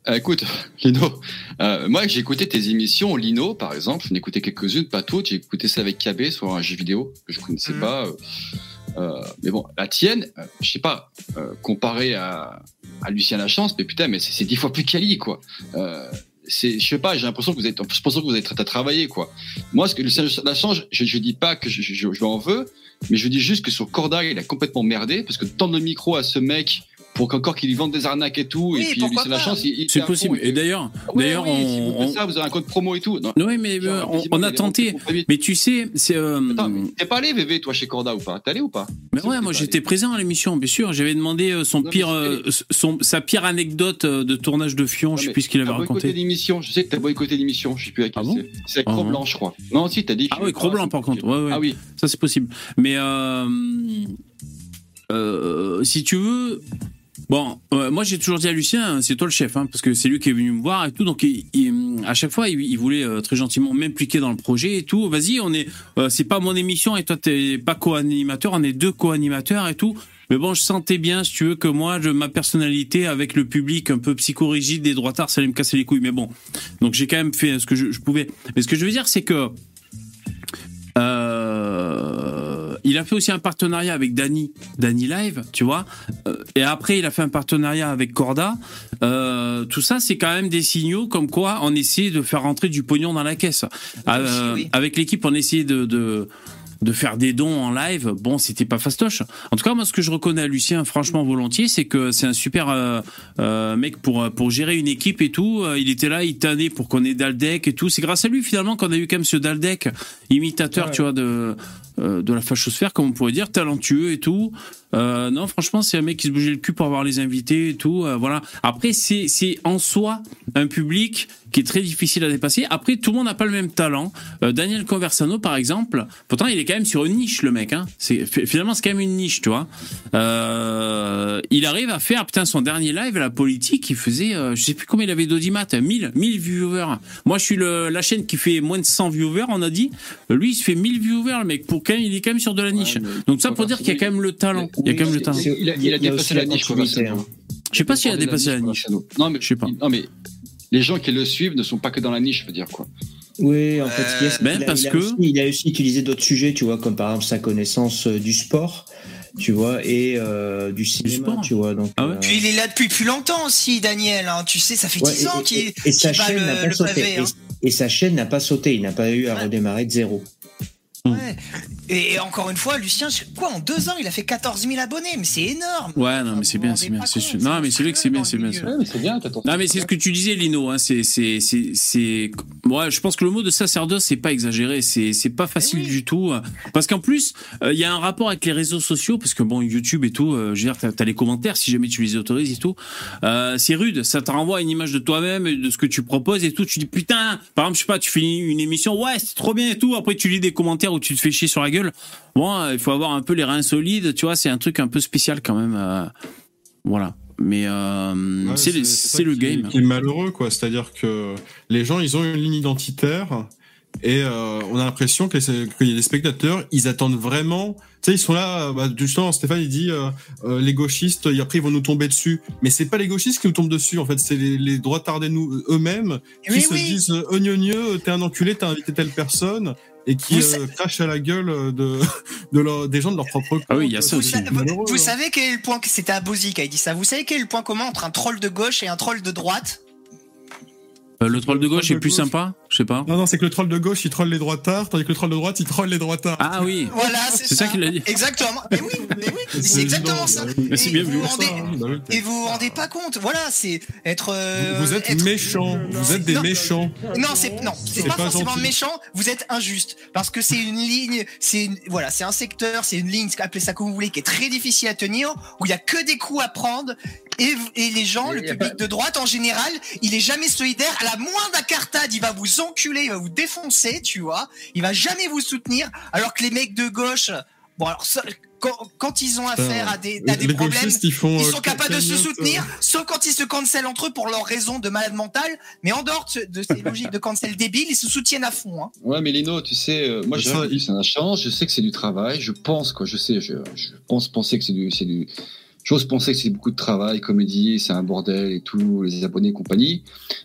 Euh, écoute, <laughs> Lino, euh, moi j'ai écouté tes émissions, Lino par exemple, j'en ai écouté quelques-unes, pas toutes, j'ai écouté ça avec KB sur un jeu vidéo que je connaissais Mhm. pas. euh, euh, mais bon, la tienne, euh, je sais pas, euh, comparé à, à Lucien Lachance, mais putain, mais c'est dix fois plus quali, quoi. Euh, c'est, je sais pas, j'ai l'impression que vous êtes, je pense que vous êtes à travailler, quoi. Moi, ce que Lucien Lachance, je, je dis pas que je, je, je veux, mais je dis juste que sur Corda, il a complètement merdé, parce que tendre le micro à ce mec pour qu'encore qu'il lui vende des arnaques et tout, Oui, et puis il, il était C'est possible. et- Et d'ailleurs, Ouais, d'ailleurs, oui, si vous on, ça, vous avez un code promo et tout. Non, on- ouais, mais genre, euh, on, on a tenté. Mais tu sais, c'est. euh, t'es pas allé, VV, toi, chez Corda ou pas? T'es allé ou pas? Mais ouais, moi j'étais présent à l'émission, bien sûr. J'avais demandé euh, son Non, pire, euh, son, sa pire anecdote de tournage de Fion. Non, je sais plus ce qu'il avait raconté. l'émission. Je sais que t'as boycotté l'émission. Je sais plus à quel Ah bon c'est. C'est avec Ah Cro Blanc, je crois. Non, si, t'as dit. Ah oui, Cro-Blanc, c'est par contre. Ah oui. Ça c'est possible. Mais si tu veux, bon, euh, moi j'ai toujours dit à Lucien, c'est toi le chef, hein, parce que c'est lui qui est venu me voir et tout. Donc il- à chaque fois, il, voulait euh, très gentiment m'impliquer dans le projet et tout. Vas-y, on est, euh, c'est pas mon émission et toi t'es pas co-animateur, on est deux co-animateurs et tout. Mais bon, je sentais bien, si tu veux, que moi, ma personnalité avec le public un peu psychorigide des droitards, ça allait me casser les couilles. Mais bon, donc j'ai quand même fait ce que je, pouvais. Mais ce que je veux dire, c'est que il a fait aussi un partenariat avec Dany, Dany Live, tu vois. Euh, et après, il a fait un partenariat avec Corda. Euh, tout ça, c'est quand même des signaux comme quoi on essaie de faire rentrer du pognon dans la caisse. Euh, oui. Avec l'équipe, on essayait de, de de faire des dons en live, bon, c'était pas fastoche. En tout cas, moi, ce que je reconnais à Lucien, franchement, volontiers, c'est que c'est un super euh, euh, mec pour pour gérer une équipe et tout. Euh, Il était là, il tannait pour qu'on ait Daldec et tout. C'est grâce à lui finalement qu'on a eu quand même ce Daldec, imitateur, Ouais. tu vois, de euh, de la fachosphère, comme on pourrait dire, talentueux et tout. Euh, non, franchement, c'est un mec qui se bougeait le cul pour avoir les invités et tout. euh, voilà. Après, c'est c'est en soi un public qui est très difficile à dépasser. Après, tout le monde n'a pas le même talent. Euh, Daniel Conversano, par exemple, pourtant, il est quand même sur une niche, le mec. Hein. Finalement, c'est quand même une niche, tu vois. Euh, il arrive à faire, putain, son dernier live, la politique, il faisait, euh, je sais plus combien il avait d'audimat, 1000, 1000 viewers. Moi, je suis le, la chaîne qui fait moins de 100 viewers, on a dit. Lui, il se fait 1000 viewers, le mec. Pour quand il est quand même sur de la niche. Ouais, Donc ça, pour dire qu'il y a quand même le talent. Il y a quand même le talent. Il a, il Il dépassé la niche, continuité, Conversano. Je sais pas s'il a Dépassé la niche. Non, mais Je sais pas. Non, mais les gens qui le suivent ne sont pas que dans la niche, je veux dire quoi. Oui, en fait, a, c'est Ben, a- parce il a que- aussi- il a aussi utilisé d'autres sujets, tu vois, comme par exemple sa connaissance euh, du sport, tu vois, et euh, du cinéma, sport tu vois. Donc, Ah ouais euh, Puis il est là depuis plus longtemps aussi, Daniel. hein. Tu sais, ça fait ouais, 10 ans qu'il et, et sa qu'il bat chaîne n'a le, pas le sauté. pavé. hein. Et, et sa chaîne n'a pas sauté. Il n'a pas eu à Ouais. redémarrer de zéro. Ouais. Et, encore une fois, Lucien, quoi, en deux ans, il a fait 14 000 abonnés, mais c'est énorme. Ouais, non, mais c'est bien, c'est bien. Non, mais c'est vrai que c'est bien, c'est bien. c'est bien. Non, mais c'est ce que tu disais, Lino. Hein, c'est, c'est, c'est. Ouais, je pense que le mot de sacerdoce, c'est pas exagéré. C'est, c'est pas facile oui. du tout. euh, Parce qu'en plus, euh, il y a un rapport avec les réseaux sociaux, parce que bon, YouTube et tout, euh, je veux dire, t'as, t'as les commentaires, si jamais tu les autorises et tout. Euh, c'est rude. Ça te renvoie à une image de toi-même, et de ce que tu proposes et tout. Tu dis putain. Par exemple, je sais pas, tu finis une émission, ouais, c'est trop bien et tout. Après, tu lis des commentaires où tu te fais chier sur la gueule. Bon, euh, il faut avoir un peu les reins solides. Tu vois, c'est un truc un peu spécial quand même. euh, voilà. Mais euh, Ouais, c'est le- le qui- game. Qui est malheureux, quoi. C'est-à-dire que les gens, ils ont une ligne identitaire et euh, on a l'impression que les- qu'il y a des spectateurs, ils attendent vraiment. Tu sais, ils sont là. Bah, justement, Stéphane, il dit euh, euh, les gauchistes, et après ils vont nous tomber dessus. Mais c'est pas les gauchistes qui nous tombent dessus. En fait, c'est les, les droits nous eux-mêmes qui Oui, se oui. disent ognonieux, t'es un enculé, t'as invité telle personne. Et qui euh, crachent à la gueule de, <laughs> de leur- des gens de leur propre camp. Ah oui, il y a quoi. ça Vous, aussi. Vous- hein. savez quel est le point que c'était à Bozy qui a dit ça. Vous savez quel est le point commun entre un troll de gauche et un troll de droite? Euh, le troll de gauche est plus gauche. sympa? Je sais pas. Non, non, c'est que le troll de gauche, il troll les droitards, tandis que le troll de droite, il troll les droitards. Ah oui, Voilà, c'est c'est ça qu'il a dit. Exactement. Mais oui, mais oui, <laughs> c'est exactement ça. Mais c'est Et bien vous vu. vous rendez- Bah. Et vous vous rendez pas compte, voilà, c'est être. euh, Vous, vous êtes être- méchants, vous êtes des Non. méchants. Non, c'est non, c'est C'est pas, pas forcément gentil. méchant. Vous êtes injuste parce que c'est une ligne, c'est une- voilà, c'est un secteur, c'est une ligne, appelez ça comme vous voulez, qui est très difficile à tenir, où il y a que des coups à prendre et, et les gens, le public pas- de droite en général, il est jamais solidaire. À la moindre incartade, il va vous enculer, il va vous défoncer, tu vois. Il va jamais vous soutenir, alors que les mecs de gauche, bon alors ça, quand, quand ils ont affaire à des, à des les problèmes. ils font. Ils euh, sont capables de se soutenir, euh, sauf quand ils se cancellent entre eux pour leurs raisons de malade mental. Mais en dehors de, ce- de ces logiques de cancel débile, ils se soutiennent à fond. Hein. Ouais, mais Lino, tu sais, euh, moi, Ça, j'ai il- c'est un chance. Je sais que c'est du travail. Je pense, quoi. Je sais, je, je pense penser que c'est du, c'est du. J'ose penser que c'est beaucoup de travail, comédie, c'est un bordel et tout, les abonnés et compagnie.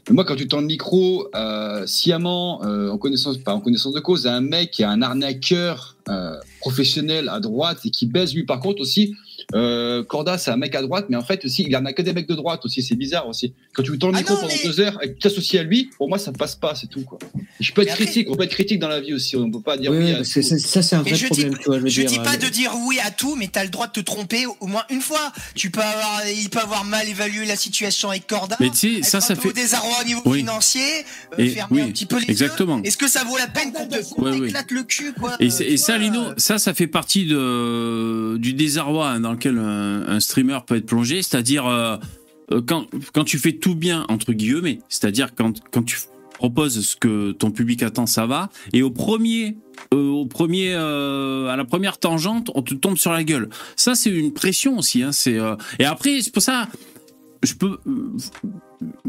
Mais moi, quand tu tends le micro euh, sciemment, euh, en connaissance, pas en connaissance de cause, à un mec qui est un arnaqueur euh, professionnel à droite et qui baise lui, par contre aussi. Euh, Corda, c'est un mec à droite, mais en fait aussi, il en a que des mecs de droite aussi. C'est bizarre aussi. Quand tu tends le Ah micro non, pendant mais- deux heures et que tu t'associes à lui, pour moi, ça passe pas, c'est tout quoi. Je peux être après- critique, on peut être critique dans la vie aussi. On peut pas dire Ouais, oui à parce que tout. ça, ça, c'est un vrai je problème, dis- tu. Je, veux Je dire, dis pas euh, de dire oui à tout, mais t'as le droit de te tromper au moins une fois. Tu peux avoir, il peut avoir mal évalué la situation avec Corda. Mais tu être ça, un ça peu fait. au désarroi au niveau Oui. financier, euh, Et- fermer oui, un petit peu les exactement. yeux. Est-ce que ça vaut la peine qu'on te, oui. t'éclate le cul, quoi Et, euh, tu ça, Lino, euh, ça, ça fait partie du désarroi hein, dans lequel un, streamer peut être plongé, c'est-à-dire euh, euh, quand, quand tu fais tout bien, entre guillemets, c'est-à-dire quand, quand tu proposes ce que ton public attend, ça va, et au premier, euh, au premier, à la première tangente, on te tombe sur la gueule. Ça, c'est une pression aussi. Hein, c'est, et après, c'est pour ça, je peux,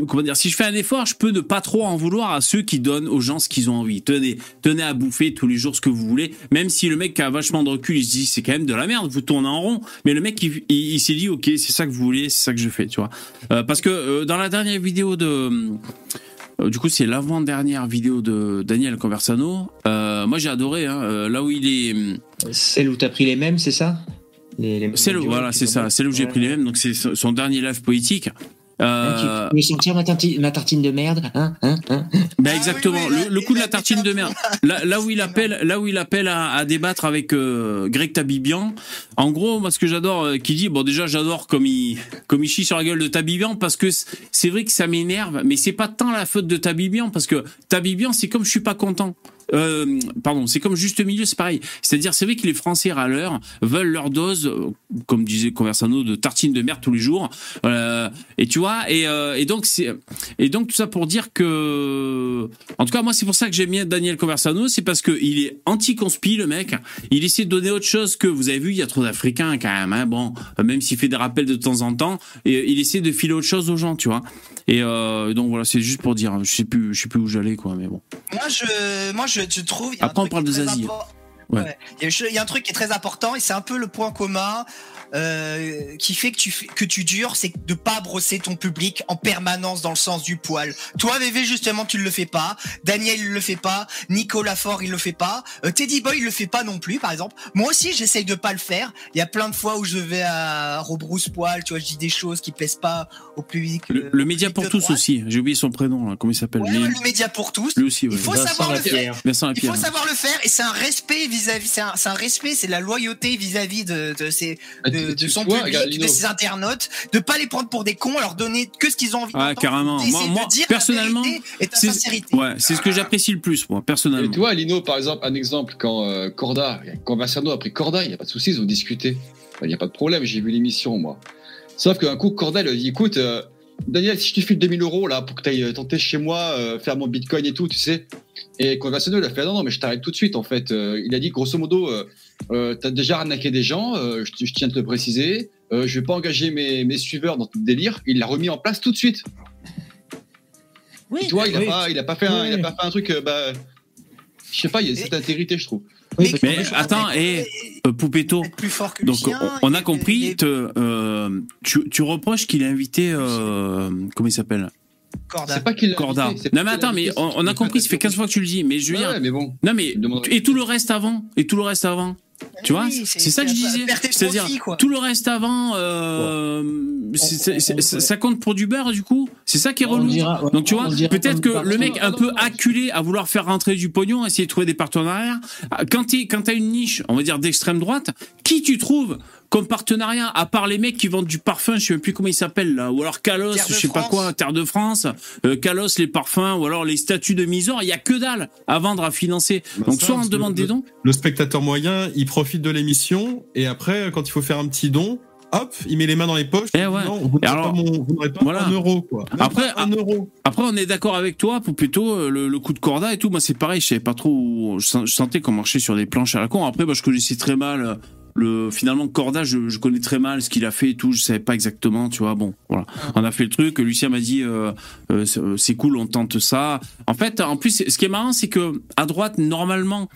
comment dire, si je fais un effort, je peux ne pas trop en vouloir à ceux qui donnent aux gens ce qu'ils ont envie. Tenez, tenez à bouffer tous les jours ce que vous voulez, même si le mec a vachement de recul, il se dit c'est quand même de la merde, vous tournez en rond. Mais le mec, il, il- il s'est dit ok, c'est ça que vous voulez, c'est ça que je fais, tu vois. Euh, parce que euh, dans la dernière vidéo de euh, du coup, c'est l'avant-dernière vidéo de Daniel Conversano. Euh, moi, j'ai adoré. Hein, là où il est, Celle où t'as pris les mêmes, c'est ça? Les, les mêmes c'est le, voilà, c'est ça, là où j'ai pris les mêmes. Donc, c'est son dernier live poétique. Euh, Tu veux sentir ma, ma tartine de merde hein, hein, hein Ben Ah exactement, oui, oui, le, coup de la tartine de merde. Là, là où il appelle, là où il appelle à, à débattre avec euh, Greg Tabibian. En gros, moi, ce que j'adore, euh, qui dit, bon, déjà, j'adore comme il, comme il chie sur la gueule de Tabibian parce que c'est vrai que ça m'énerve, mais c'est pas tant la faute de Tabibian parce que Tabibian, c'est comme je suis pas content. Euh, pardon, c'est comme juste milieu, c'est pareil. C'est-à-dire, c'est vrai que les Français râleurs veulent leur dose, euh, comme disait Conversano, de tartine de merde tous les jours. Euh, et tu vois, et, donc c'est, et donc tout ça pour dire que, en tout cas, moi, c'est pour ça que j'aime bien Daniel Conversano, c'est parce que il est anti-conspi, le mec. Il essaie de donner autre chose que, vous avez vu, il y a trop d'Africains quand même. Hein, bon, même s'il fait des rappels de temps en temps, et il essaie de filer autre chose aux gens, tu vois. Et donc voilà, c'est juste pour dire, je sais plus, je sais plus où j'allais, quoi, mais bon. Moi, je, moi, je, je trouve. a un Après, on parle Ouais. Ouais. Y a, il y a un truc qui est très important et c'est un peu le point commun euh, qui fait que tu que tu dures, c'est de pas brosser ton public en permanence dans le sens du poil. Toi, VV, justement, tu le fais pas. Daniel, il le fait pas. Nicolas Fort, il le fait pas. Euh, Teddy Boy, il le fait pas non plus, par exemple. Moi aussi, j'essaye de pas le faire. Il y a plein de fois où je vais à rebrousse poil, tu vois, je dis des choses qui plaisent pas au public. Le, euh, le média pour de tous droite. aussi. J'ai oublié son prénom, là. comment il s'appelle Ouais, le média pour tous. lui aussi, ouais. Il faut Vincent savoir le faire. Vincent Il faut savoir le faire et c'est un respect vis-à-vis, c'est un, c'est un respect, c'est de la loyauté vis-à-vis de, de, ses, Ah, de, de son vois, public, de ses internautes, de pas les prendre pour des cons, leur donner que ce qu'ils ont envie Ouais, carrément. Moi- de dire personnellement, et c'est- sincérité. Ouais, c'est ce que j'apprécie le plus, moi, Et personnellement. tu vois, Lino, par exemple, un exemple, quand euh, Corda, quand Conversano a pris Corda, il n'y a pas de souci, ils ont discuté. Il n'y a pas de problème, j'ai vu l'émission, moi. Sauf qu'un coup, Corda, il a dit, écoute, euh, Daniel, si je te file 2000 euros, là, pour que tu ailles tenter chez moi, euh, faire mon bitcoin et tout, tu sais. Et Conversano, il a fait, non, non, mais je t'arrête tout de suite, en fait. Euh, il a dit, grosso modo, euh, euh, t'as déjà arnaqué des gens, euh, je, je tiens à te le préciser. euh, je vais pas engager mes, mes suiveurs dans tout le délire. Il l'a remis en place tout de suite. Oui, Tu vois, il a, oui. pas, il a pas fait un, il a pas fait un truc. euh, bah, je sais pas, il y a cette intégrité, je trouve. Oui, Mais- Mais attends, et euh, Poupetto, Être plus fort que donc Lucien, on, on a compris, te, euh, tu, tu reproches qu'il a invité, euh, comment il s'appelle? Corda. C'est pas qu'il Corda. invité, Non mais attends, mais on, a compris, ça fait 15 fois que tu le dis, mais je veux Ouais, dire, ouais, mais bon. non mais, et tout le reste avant, et tout le reste avant, tu vois, c'est ça que je disais, c'est-à-dire tout le reste avant, euh, ça compte pour du beurre du coup, c'est ça qui est On relou. dira- ouais, Donc tu vois, peut-être que le mec un peu acculé à vouloir faire rentrer du pognon, essayer de trouver des partenariats. Quand t'es, quand t'as une niche, on va dire d'extrême droite, qui tu trouves comme partenariat à part les mecs qui vendent du parfum, je sais même plus comment ils s'appellent là, ou alors Calos, Terre de je sais pas France. quoi, Terre de France, euh, Calos les parfums, ou alors les statues de Misor, il y a que dalle à vendre, à financer. Bah, Donc ça, soit on demande le- des dons. Le spectateur moyen, il profite de l'émission et après, quand il faut faire un petit don, hop, il met les mains dans les poches. Eh il dit ouais. Non, vous Et n'aurez alors, pas, mon- vous n'aurez pas voilà. un euro, quoi. Même Après, pas un euro. Après, on est d'accord avec toi, pour plutôt euh, le, le coup de corda et tout. Moi, c'est pareil, je savais pas trop. où- Je, sen- je sentais qu'on marchait sur des planches à la con. Après, moi, je connaissais très mal euh, le. Finalement, corda, je, je connais très mal ce qu'il a fait et tout. Je savais pas exactement, tu vois. Bon, voilà. On a fait le truc. Lucien m'a dit, euh, euh, c'est euh, c'est cool, on tente ça. En fait, en plus, ce qui est marrant, c'est que à droite, normalement,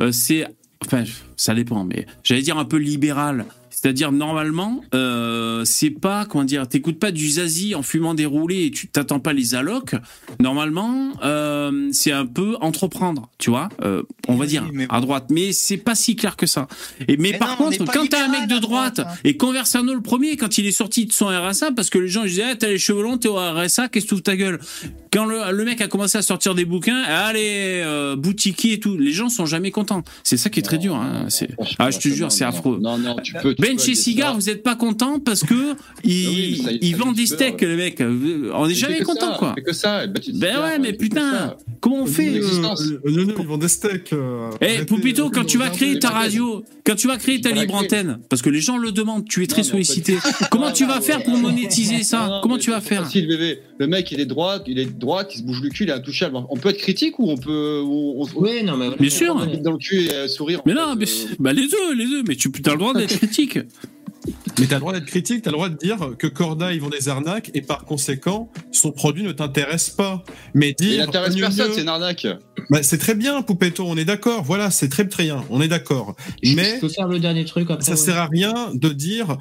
euh, c'est. Enfin, ça dépend, mais j'allais dire un peu libéral. C'est-à-dire normalement, euh, c'est pas comment dire, t'écoutes pas du zazie en fumant des roulés et tu t'attends pas les allocs. Normalement, euh, c'est un peu entreprendre, tu vois. euh, on va Oui, dire mais à droite, mais c'est pas si clair que ça. Et mais, Mais par non, contre, quand t'as un mec de droite, droite, hein. et Conversano le premier, quand il est sorti de son RSA, parce que les gens ils disaient, ah, t'as les cheveux longs, t'es au RSA, qu'est-ce que tu ouvres ta gueule? Quand le, le mec a commencé à sortir des bouquins, allez, euh, boutiquier et tout, les gens sont jamais contents. C'est ça qui est très dur. Hein. Ah, je te jure, c'est affreux. Non, non, tu peux. tu Ben chez Cigar, vous êtes pas content parce que il, Ah oui, mais ça, il il fait vend du des steaks, le mec. On est Il jamais content, ça, quoi. que ça. Ben, Cigar, ouais, mais putain, comment on fait euh. Euh, ils vendent des steaks. euh, Eh, Poupito, quand tu vas créer les ta radio, quand tu vas créer ta libre antenne, parce que les gens le demandent, tu es très sollicité. <laughs> Comment tu vas faire pour monétiser ça Comment tu vas faire. Le mec, il est de droite, il est de droite, il se bouge le cul, il est intouchable. On peut être critique ou on peut. Oui, non, mais. Bien sûr. on se met dans le cul et sourire. Mais non, mais euh, bah les deux, les deux. Mais tu as le droit d'être <laughs> critique. Mais t'as le droit d'être critique, t'as le droit de dire que Corda, ils vont des arnaques et par conséquent, son produit ne t'intéresse pas. Mais Il dire. intéresse mieux, personne, c'est une arnaque. Bah, c'est très bien, Poupetto, on est d'accord. Voilà, c'est très très bien, on est d'accord. Mais Je peux faire le dernier truc après. ça ouais. sert à rien de dire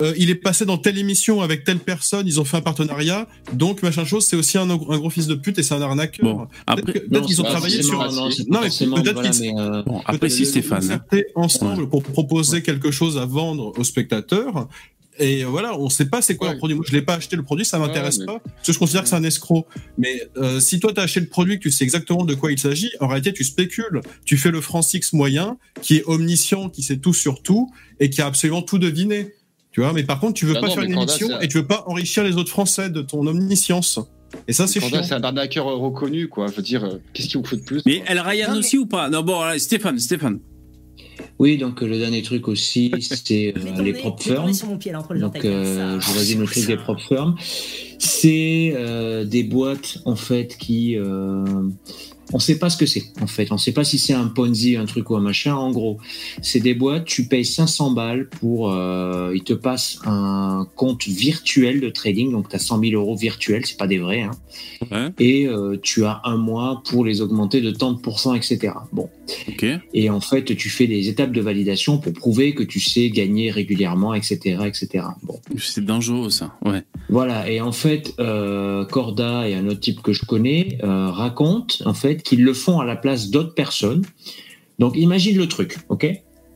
euh, il est passé dans telle émission avec telle personne, ils ont fait un partenariat, donc machin chose, c'est aussi un, un gros fils de pute et c'est un arnaqueur. Bon, après, Peut-être qu'ils ont travaillé sur. Non, mais peut-être voilà, qu'ils- euh, bon, après si Stéphane. ensemble pour proposer quelque chose à vendre aux spectateurs. Et voilà, on sait pas c'est quoi Ouais. le produit. Moi, je l'ai pas acheté le produit, ça m'intéresse Ouais, mais- pas. Parce que je considère que c'est un escroc. Mais euh, si toi, tu as acheté le produit, que tu sais exactement de quoi il s'agit, en réalité, tu spécules. Tu fais le franc six moyen, qui est omniscient, qui sait tout sur tout, et qui a absolument tout deviné. Tu vois, mais par contre, tu veux Bah pas non, faire une émission et tu veux pas enrichir les autres Français de ton omniscience. Et ça, c'est chiant. c'est un arnaqueur reconnu, quoi. Je veux dire, euh, qu'est-ce qu'il vous faut de plus Mais elle Ryan Non, mais- aussi ou pas? Non, bon, allez, Stéphane, Stéphane. Oui, donc euh, le dernier truc aussi, <laughs> c'est euh, les prop firms. là Donc, euh, je résume le truc des prop firms. C'est euh, des boîtes en fait qui, on sait pas ce que c'est. En fait, on sait pas si c'est un Ponzi, un truc ou un machin. En gros, c'est des boîtes. Tu payes 500 balles pour, euh, ils te passent un compte virtuel de trading. Donc, tu as 100 000 euros virtuels, c'est pas des vrais. Hein. Ouais. Et euh, tu as un mois pour les augmenter de tant de pourcents, etc. Bon. Ok. Et en fait, tu fais des étapes de validation pour prouver que tu sais gagner régulièrement, etc., etc. Bon, C'est dangereux ça. Ouais. voilà. Et en fait, euh, Corda et un autre type que je connais racontent en fait qu'ils le font à la place d'autres personnes. Donc, imagine le truc, ok?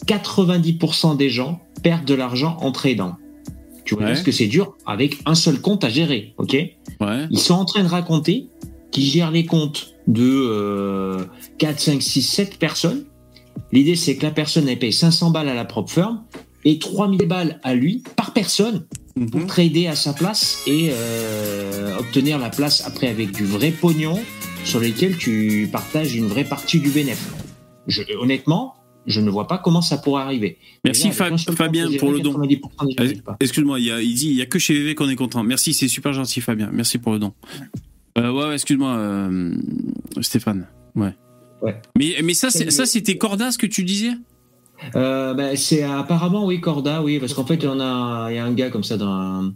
90% des gens perdent de l'argent en tradant. Tu vois Ouais. ce que c'est dur avec un seul compte à gérer, ok? Ouais. ils sont en train de raconter qu'ils gèrent les comptes de euh, 4, 5, 6, 7 personnes. L'idée, c'est que la personne, elle paye 500 balles à la propre firme et 3000 balles à lui par personne pour Mhm. trader à sa place et euh, obtenir la place après avec du vrai pognon sur lequel tu partages une vraie partie du bénéfice. Je, honnêtement, je ne vois pas comment ça pourrait arriver. Merci Fabien pour le don. 90% des gens n'y arrivent pas. Excuse-moi, il, y a- il dit il y a que chez VV qu'on est content. Merci, c'est super gentil Fabien. Merci pour le don. Euh, ouais, ouais, excuse-moi euh, Stéphane. Ouais. Ouais. Mais, mais ça, c'est- ça c'était Cordas que tu disais? Euh, ben, c'est apparemment oui Corda, oui, parce qu'en fait a il y a un gars comme ça dans un,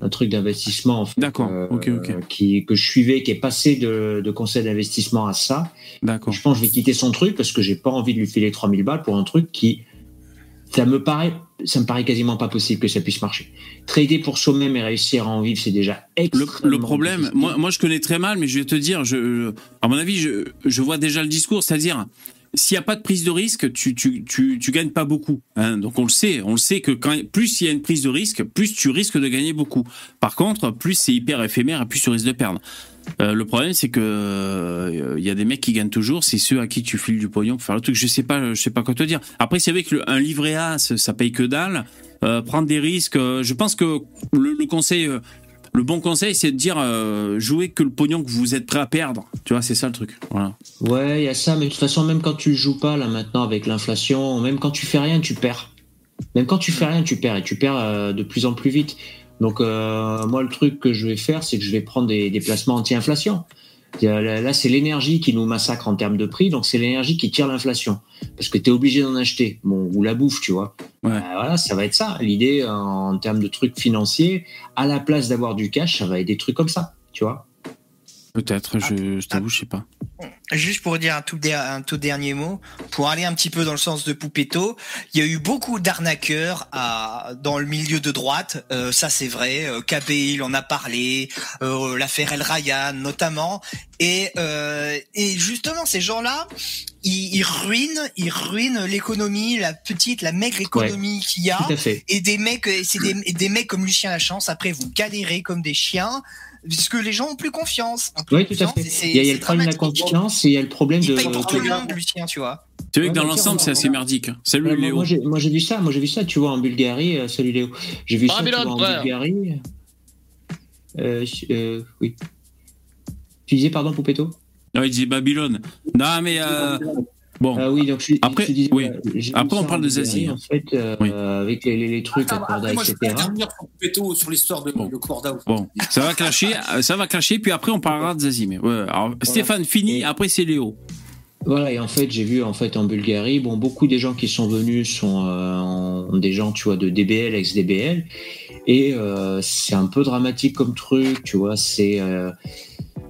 un truc d'investissement en fait, D'accord, euh, ok, ok. qui que je suivais, qui est passé de, de conseil d'investissement à ça. D'accord. Je pense que je vais quitter son truc parce que j'ai pas envie de lui filer 3000 balles pour un truc qui ça me paraît ça me paraît quasiment pas possible que ça puisse marcher. Trader pour soi-même et réussir à en vivre, c'est déjà Le, extrêmement le problème, difficile. moi, moi je connais très mal, mais je vais te dire, je, à mon avis, je, je vois déjà le discours, c'est-à-dire, s'il n'y a pas de prise de risque, tu, tu, tu, gagnes pas beaucoup. hein. Donc on le sait, on le sait que plus il y a une prise de risque, plus tu risques de gagner beaucoup. Par contre, plus c'est hyper éphémère et plus tu risques de perdre. Euh, le problème, c'est que euh, il y a des mecs qui gagnent toujours, c'est ceux à qui tu files du pognon pour faire le truc. Je sais pas, je sais pas quoi te dire. Après, c'est vrai que le- un livret A, ça paye que dalle. Euh, prendre des risques, euh, je pense que le, conseil, euh, le bon conseil, c'est de dire euh, jouez que le pognon que vous êtes prêt à perdre. Tu vois, c'est ça le truc. Ouais, il y a ça, mais de toute façon, même quand tu joues pas là maintenant avec l'inflation, même quand tu fais rien, tu perds. Même quand tu fais rien, tu perds et tu perds euh, de plus en plus vite. Donc euh, moi, le truc que je vais faire, c'est que je vais prendre des placements anti-inflation. Là, là, c'est l'énergie qui nous massacre en termes de prix, donc c'est l'énergie qui tire l'inflation. Parce que tu es obligé d'en acheter, bon, ou la bouffe, tu vois. Ouais. Euh, voilà, ça va être ça. L'idée en, en termes de trucs financiers, à la place d'avoir du cash, ça va être des trucs comme ça, tu vois. Peut-être, je, je t'avoue, je sais pas. Juste pour dire un tout, der- un tout dernier mot, pour aller un petit peu dans le sens de Poupetto, il y a eu beaucoup d'arnaqueurs à, dans le milieu de droite, euh, ça c'est vrai, euh, KB il en a parlé, euh, l'affaire El Ryan notamment, et, euh, et justement ces gens-là, ils, ils ruinent, ils ruinent l'économie, la petite, la maigre économie qu'il y a, Tout à fait. et des mecs, c'est des, des mecs comme Lucien Lachance, après vous galérez comme des chiens, puisque les gens ont plus confiance. ont plus Oui, tout à fait. Il y a, le problème de la confiance et il y a le problème Il de. paye pour tout le de- monde, Lucien, tu vois. C'est vrai que dans l'ensemble, c'est assez merdique. Salut Ouais, moi, Léo. moi, j'ai- vu ça, moi j'ai vu ça, tu vois, en Bulgarie, euh, salut Léo, j'ai vu Ah, ça tu vois, en. Bulgarie. Euh, euh, oui. Tu disais pardon, Poupetto Non, il disait Babylone. Non, mais euh, bon. Ah oui, donc je, Après, je disais, oui. Après, on parle de Zazie. En fait, euh, Oui. avec les, les, les trucs à Corda, moi, je etc. intervenir sur sur l'histoire de, Bon. de Corda. Bon, ça va clasher, ça va clasher, puis après on parlera de Zazie. Mais ouais, alors, Stéphane fini, Et- après c'est Léo. Voilà, et en fait, j'ai vu en fait en Bulgarie, bon, beaucoup des gens qui sont venus sont euh, en- des gens, tu vois, de DBL, ex-DBL, et euh, c'est un peu dramatique comme truc, tu vois, c'est...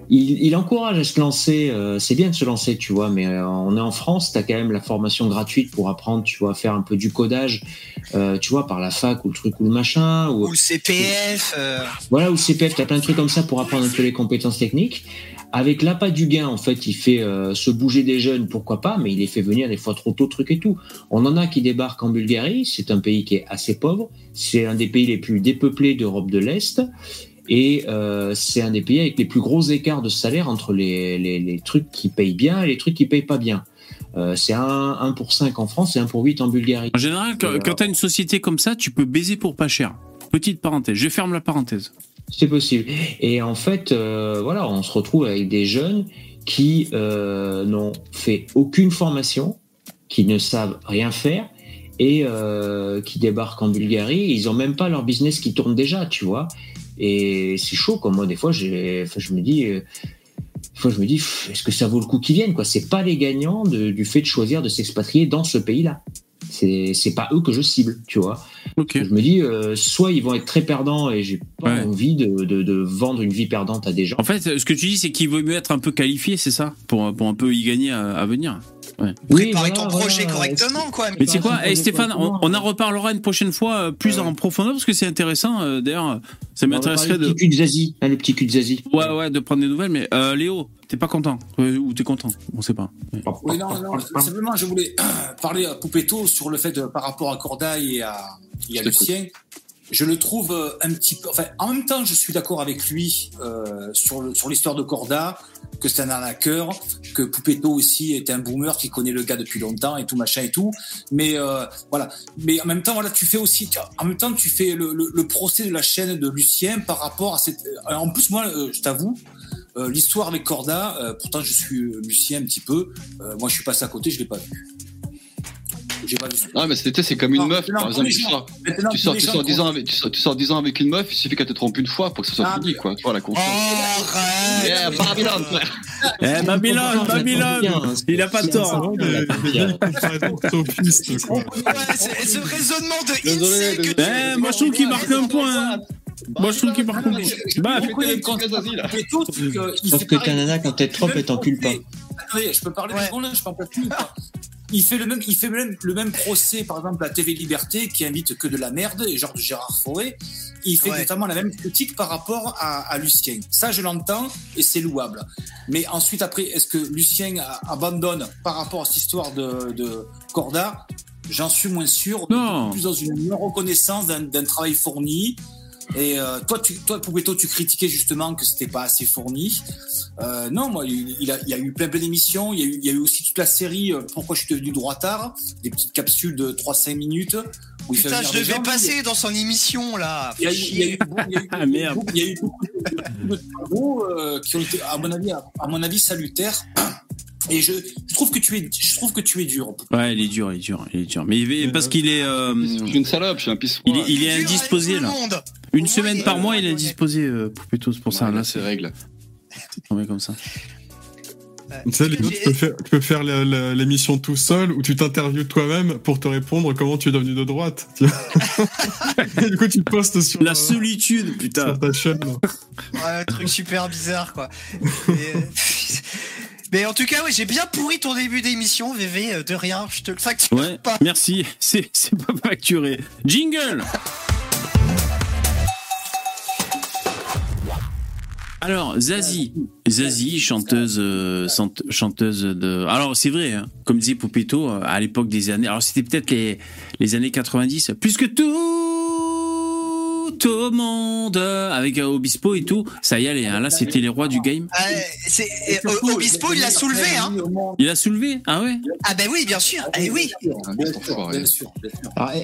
il, il encourage à se lancer, euh, c'est bien de se lancer, tu vois, mais euh, on est en France, tu as quand même la formation gratuite pour apprendre, tu vois, à faire un peu du codage, euh, tu vois, par la fac ou le truc ou le machin, ou, Ou le CPF. euh, voilà, ou le CPF, tu as plein de trucs comme ça pour apprendre un peu les compétences techniques. Avec l'appât du gain, en fait, il fait euh, se bouger des jeunes, pourquoi pas, mais il les fait venir des fois trop tôt, truc et tout. On en a qui débarquent en Bulgarie, c'est un pays qui est assez pauvre, c'est un des pays les plus dépeuplés d'Europe de l'Est, et euh, c'est un des pays avec les plus gros écarts de salaire entre les, les, les trucs qui payent bien et les trucs qui payent pas bien. Euh, c'est 1, 1 pour 5 en France et 1 pour 8 en Bulgarie. En général, quand, quand t'as une société comme ça, tu peux baiser pour pas cher. Petite parenthèse, je ferme la parenthèse. C'est possible. Et en fait, euh, voilà, on se retrouve avec des jeunes qui n'ont fait aucune formation, qui ne savent rien faire et euh, qui débarquent en Bulgarie. Ils ont même pas leur business qui tourne déjà, tu vois. Et c'est chaud, quoi. Moi, des fois, enfin, je me dis, euh, des fois, je me dis, est-ce que ça vaut le coup qu'ils viennent, quoi? C'est pas les gagnants de- du fait de choisir de s'expatrier dans ce pays-là. C'est, c'est pas eux que je cible, tu vois. Je me dis, euh, soit ils vont être très perdants et j'ai pas Ouais. envie de, de, de vendre une vie perdante à des gens. En fait, ce que tu dis, c'est qu'il vaut mieux être un peu qualifié, c'est ça? Pour, pour un peu y gagner à, à venir. Oui, préparer voilà, ton projet voilà. correctement, quoi. Mais c'est quoi Préparation Eh, Stéphane, on, en reparlera une prochaine fois euh, plus Ouais. en profondeur parce que c'est intéressant. euh, D'ailleurs, ça m'intéresserait de. Zazie, hein, le petit cul de Zazie. Ouais, ouais, de prendre des nouvelles. Mais euh, Léo, t'es pas content Ou t'es content On sait pas. Ouais. Oui, non, non, simplement, je voulais parler à Poupetto sur le fait de, par rapport à Cordaille et à, et à Lucien. Je le trouve euh, un petit peu. Enfin, en même temps, je suis d'accord avec lui euh, sur le- sur l'histoire de Corda, que c'est un arnaqueur, que Poupetto aussi est un boomer qui connaît le gars depuis longtemps et tout machin et tout. Mais euh, voilà. Mais en même temps, voilà, tu fais aussi. tu En même temps, tu fais le, le, le procès de la chaîne de Lucien par rapport à cette. euh, En plus, moi, euh, je t'avoue, euh, l'histoire avec Corda, pourtant je suis Lucien un petit peu, moi je suis passé à côté, je l'ai pas vu. Pas. Ah, mais c'était, c'est comme une Non, meuf, par exemple. Tu sors, tu sors, tu sors 10 ans avec, tu sors, tu sors 10 ans avec une meuf, il suffit qu'elle te trompe une fois pour que ça soit Ah, fini, quoi. Tu vois, la confiance. Arrête Yeah, Babylone, frère. Eh, Babylone, Babylone Il a pas C'est tort. c'est- ce raisonnement de Eh, moi je trouve qu'il marque un point. hein. Moi je trouve qu'il marque un point. Bah, de il Sauf que. Canada, quand t'es trop, elle t'encule pas. Attendez, je peux parler deux secondes là, je place une, quoi. Il fait le même, il fait le même, le même procès, par exemple, à TV Liberté, qui invite que de la merde, et genre de Gérard Forêt. Il fait Ouais. notamment la même critique par rapport à, à Lucien. Ça, je l'entends, et c'est louable. Mais ensuite, après, est-ce que Lucien abandonne par rapport à cette histoire de, de Corda? J'en suis moins sûr. Non. Plus dans une reconnaissance d'un d'un travail fourni. Et euh, toi, tu, toi, Poupetto, tu critiquais justement que c'était pas assez fourni. Euh, non, moi, il, il a, il y a eu plein, plein d'émissions. Il y a eu, il y a eu aussi toute la série euh, Pourquoi je suis devenu droitard, des petites capsules de 3-5 minutes. Où il Putain, je devais gens. passer dans son émission là. Il y a eu, <laughs> Ah, beaucoup de, travaux euh, qui ont été, à mon avis, à, à mon avis, salutaires. Et je, je trouve que tu es, je trouve que tu es dur. Ouais, il est dur, il est dur, il est dur. Mais il- parce qu'il est, euh, Je suis une salope, je suis un pisse il est, il est indisposé là. Une Au semaine moins, par mois, il est ouais, indisposé, euh, Poupetto, c'est pour ça. Là, c'est c'est règle. <laughs> tombé comme ça. Tu sais, les autres, tu peux faire, tu peux faire la- la- l'émission tout seul où tu t'interviews toi-même pour te répondre comment tu es devenu de droite. tu vois. <laughs> Et du coup, tu postes sur, La euh, solitude, putain. sur ta chaîne. Ouais, un truc super bizarre, quoi. Et, euh, <laughs> Mais en tout cas, ouais, j'ai bien pourri ton début d'émission, VV, euh, de rien, je te le facture Ouais, pas. merci. C'est c'est pas facturé. Jingle Alors, Zazie, Zazie, chanteuse, euh, chanteuse de. Alors, c'est vrai, hein, comme disait Poupetto, euh, à l'époque des années. Alors, c'était peut-être les, les années 90, plus que tout au monde, euh, avec euh, Obispo et tout. Ça y allait, hein, là, c'était les rois du game. Euh, c'est- euh, Obispo, il l'a soulevé, hein. Il a soulevé Ah ouais Ah ben oui, bien sûr. Eh oui.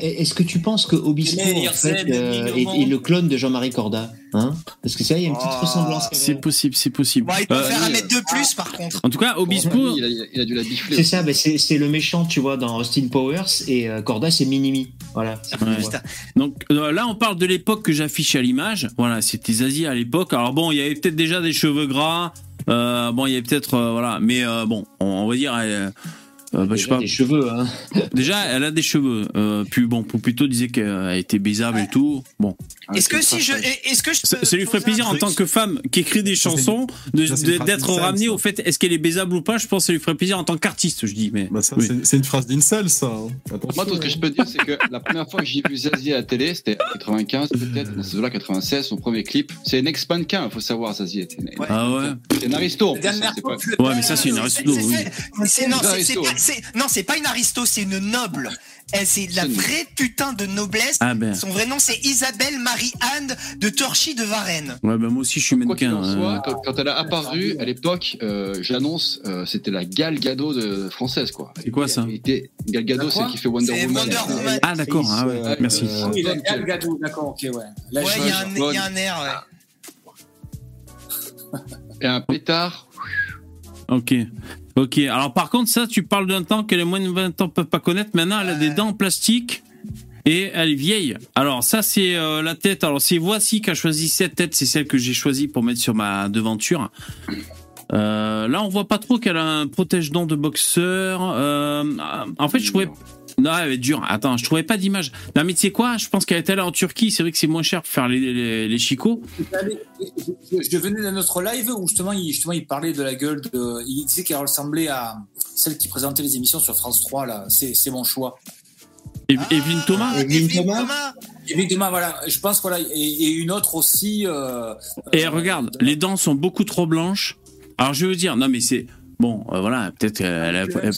Est-ce que tu penses que Obispo en fait, euh, est, le clone de Jean-Marie Corda hein? Parce que ça, il y a une petite Oh, ressemblance. quand C'est possible, c'est possible. Bon, il peut Euh, faire un mètre de plus, par contre. en tout cas, Obispo, Il a, il a dû la bifler. C'est ça, bah, c'est c'est le méchant, tu vois, dans Austin Powers et euh, Corda, c'est Minimi. Voilà. Ouais. Donc là, on parle de l'époque j'affiche à l'image. Voilà, c'était Zazie à l'époque. Alors bon, il y avait peut-être déjà des cheveux gras. Euh, bon, il y avait peut-être euh, voilà, mais euh, bon, on, on va dire, euh, bah, je sais Déjà, pas. des cheveux, hein. <laughs> Déjà, elle a des cheveux. Euh, puis bon, Poupetto disait qu'elle était baisable et tout. Bon, Ah, Est-ce que si je, est-ce que je ça, peux ça lui ferait plaisir en tant que femme qui écrit des chansons de- une d'être ramenée au fait est-ce qu'elle est baisable ou pas? Je pense que ça lui ferait plaisir en tant qu'artiste, je dis. Mais Bah, oui. c'est- une phrase d'incel, ça. Attention. Moi, tout ce que je peux dire, c'est que la première fois que j'ai vu Zazie à la télé, c'était en 95, peut-être, dans ce là 96, son premier clip. C'est un ex-mannequin, faut savoir, Zazie. était- Ouais. ah ouais. C'est un aristo, hein, Ouais, mais ça c'est une C'est- aristo. c'est- Oui. c'est- c'est- non, Une c'est- c'est non, c'est pas une aristo, c'est une noble. Elle, C'est la vraie putain de noblesse. Ah ben. Son vrai nom, c'est Isabelle Marie-Anne de Torchy de Varennes. Ouais, ben moi aussi je suis mannequin. euh. quand, quand elle a apparu, à l'époque, euh, j'annonce, euh, c'était la Gal Gadot de française, quoi. C'est quoi, ça était- Gal Gadot, c'est qui fait Wonder Woman. Wonder Elle- Woman. Ah d'accord. Ah ouais. Merci. euh, Oui, la. Gal Gadot, d'accord, ok, ouais. Là, Ouais, il y, y a un air. ouais. Et un pétard. Ok. Ok. Alors par contre, ça, tu parles d'un temps que les moins de 20 ans peuvent pas connaître. Maintenant, elle a des dents en plastique et elle est vieille. Alors ça, c'est euh, la tête. Alors c'est Voici qui a choisi cette tête. C'est celle que j'ai choisie pour mettre sur ma devanture. Euh, là, on voit pas trop qu'elle a un protège-dents de boxeur. Euh, en fait, je trouvais. Non, elle est dure. Attends, je trouvais pas d'image. Non, mais tu sais quoi? Je pense qu'elle est allée en Turquie. C'est vrai que c'est moins cher pour faire les, les, les chicots. je, venais d'un autre live où justement il, justement il parlait de la gueule de. Il disait qu'elle ressemblait à celle qui présentait les émissions sur France 3, là. C'est c'est mon choix. Et, Evelyne Thomas? Evelyne Evelyne Thomas? Voilà. Je pense, voilà. Et, et une autre aussi. euh, Et euh, regarde, les dents sont beaucoup trop blanches. Alors je veux dire, non mais c'est bon, euh, voilà, peut-être qu'elle a, elle-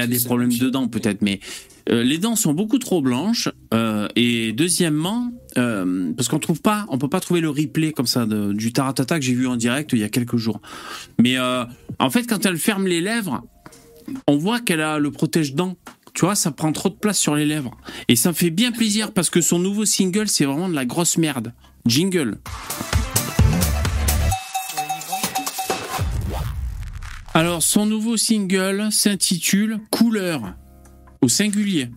a des problèmes de dents, peut-être, mais euh, les dents sont beaucoup trop blanches. euh, et deuxièmement, parce qu'on trouve pas, on peut pas trouver le replay comme ça de- du taratata que j'ai vu en direct il y a quelques jours. Mais en fait, quand elle ferme les lèvres, on voit qu'elle a le protège-dents. Tu vois, ça prend trop de place sur les lèvres. Et ça me fait bien plaisir parce que son nouveau single, c'est vraiment de la grosse merde. Jingle. Alors, son nouveau single s'intitule Couleur. Au singulier.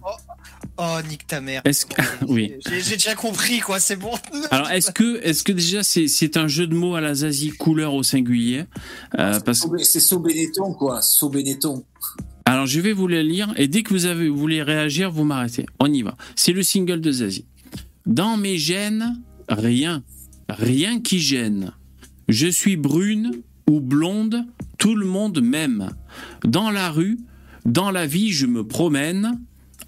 Oh, nique ta mère. Est-ce que... <laughs> oui. J'ai déjà compris, quoi, c'est bon. <laughs> Alors, est-ce que, est-ce que déjà c'est, c'est un jeu de mots à la Zazie couleur au singulier Euh, parce... C'est Benetton, quoi. So Benetton. Alors, je vais vous le lire et dès que vous, avez, vous voulez réagir, vous m'arrêtez. On y va. C'est le single de Zazie. Dans mes gènes, rien. Rien qui gêne. Je suis brune ou blonde, tout le monde m'aime. Dans la rue, dans la vie, je me promène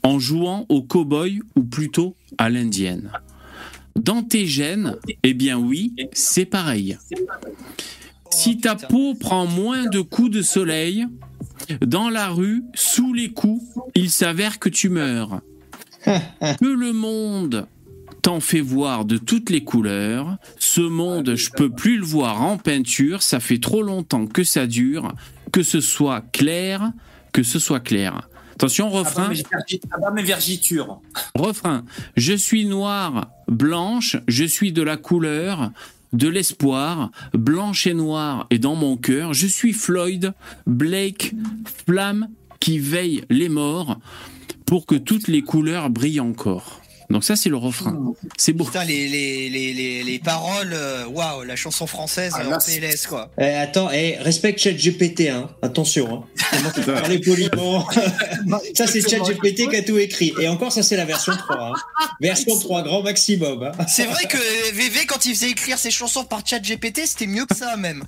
en jouant au cow-boy ou plutôt à l'indienne. Dans tes gènes, eh bien oui, c'est pareil. Si ta peau prend moins de coups de soleil, dans la rue, sous les coups, il s'avère que tu meurs. <laughs> Que le monde t'en fait voir de toutes les couleurs. Ce monde, je peux plus le voir en peinture, ça fait trop longtemps que ça dure, que ce soit clair, que ce soit clair. Attention, refrain. Ah bah, vergi- ah bah, mes vergitures. Refrain. Je suis noire, blanche, je suis de la couleur, de l'espoir, blanche et noire et dans mon cœur. Je suis Floyd, Blake, flamme qui veille les morts pour que toutes les couleurs brillent encore. Donc ça, c'est le refrain. C'est beau. Putain, les, les, les, les, les paroles, euh, waouh, la chanson française Ah, euh, en PLS, quoi. Eh, attends, eh, respecte ChatGPT, hein. Attention, hein. Parler <laughs> poliment. ça, c'est ChatGPT qui a tout écrit. Et encore, ça, c'est la version 3. hein. Version 3, grand maximum. Hein. C'est vrai que VV, quand il faisait écrire ses chansons par chat GPT, c'était mieux que ça, même.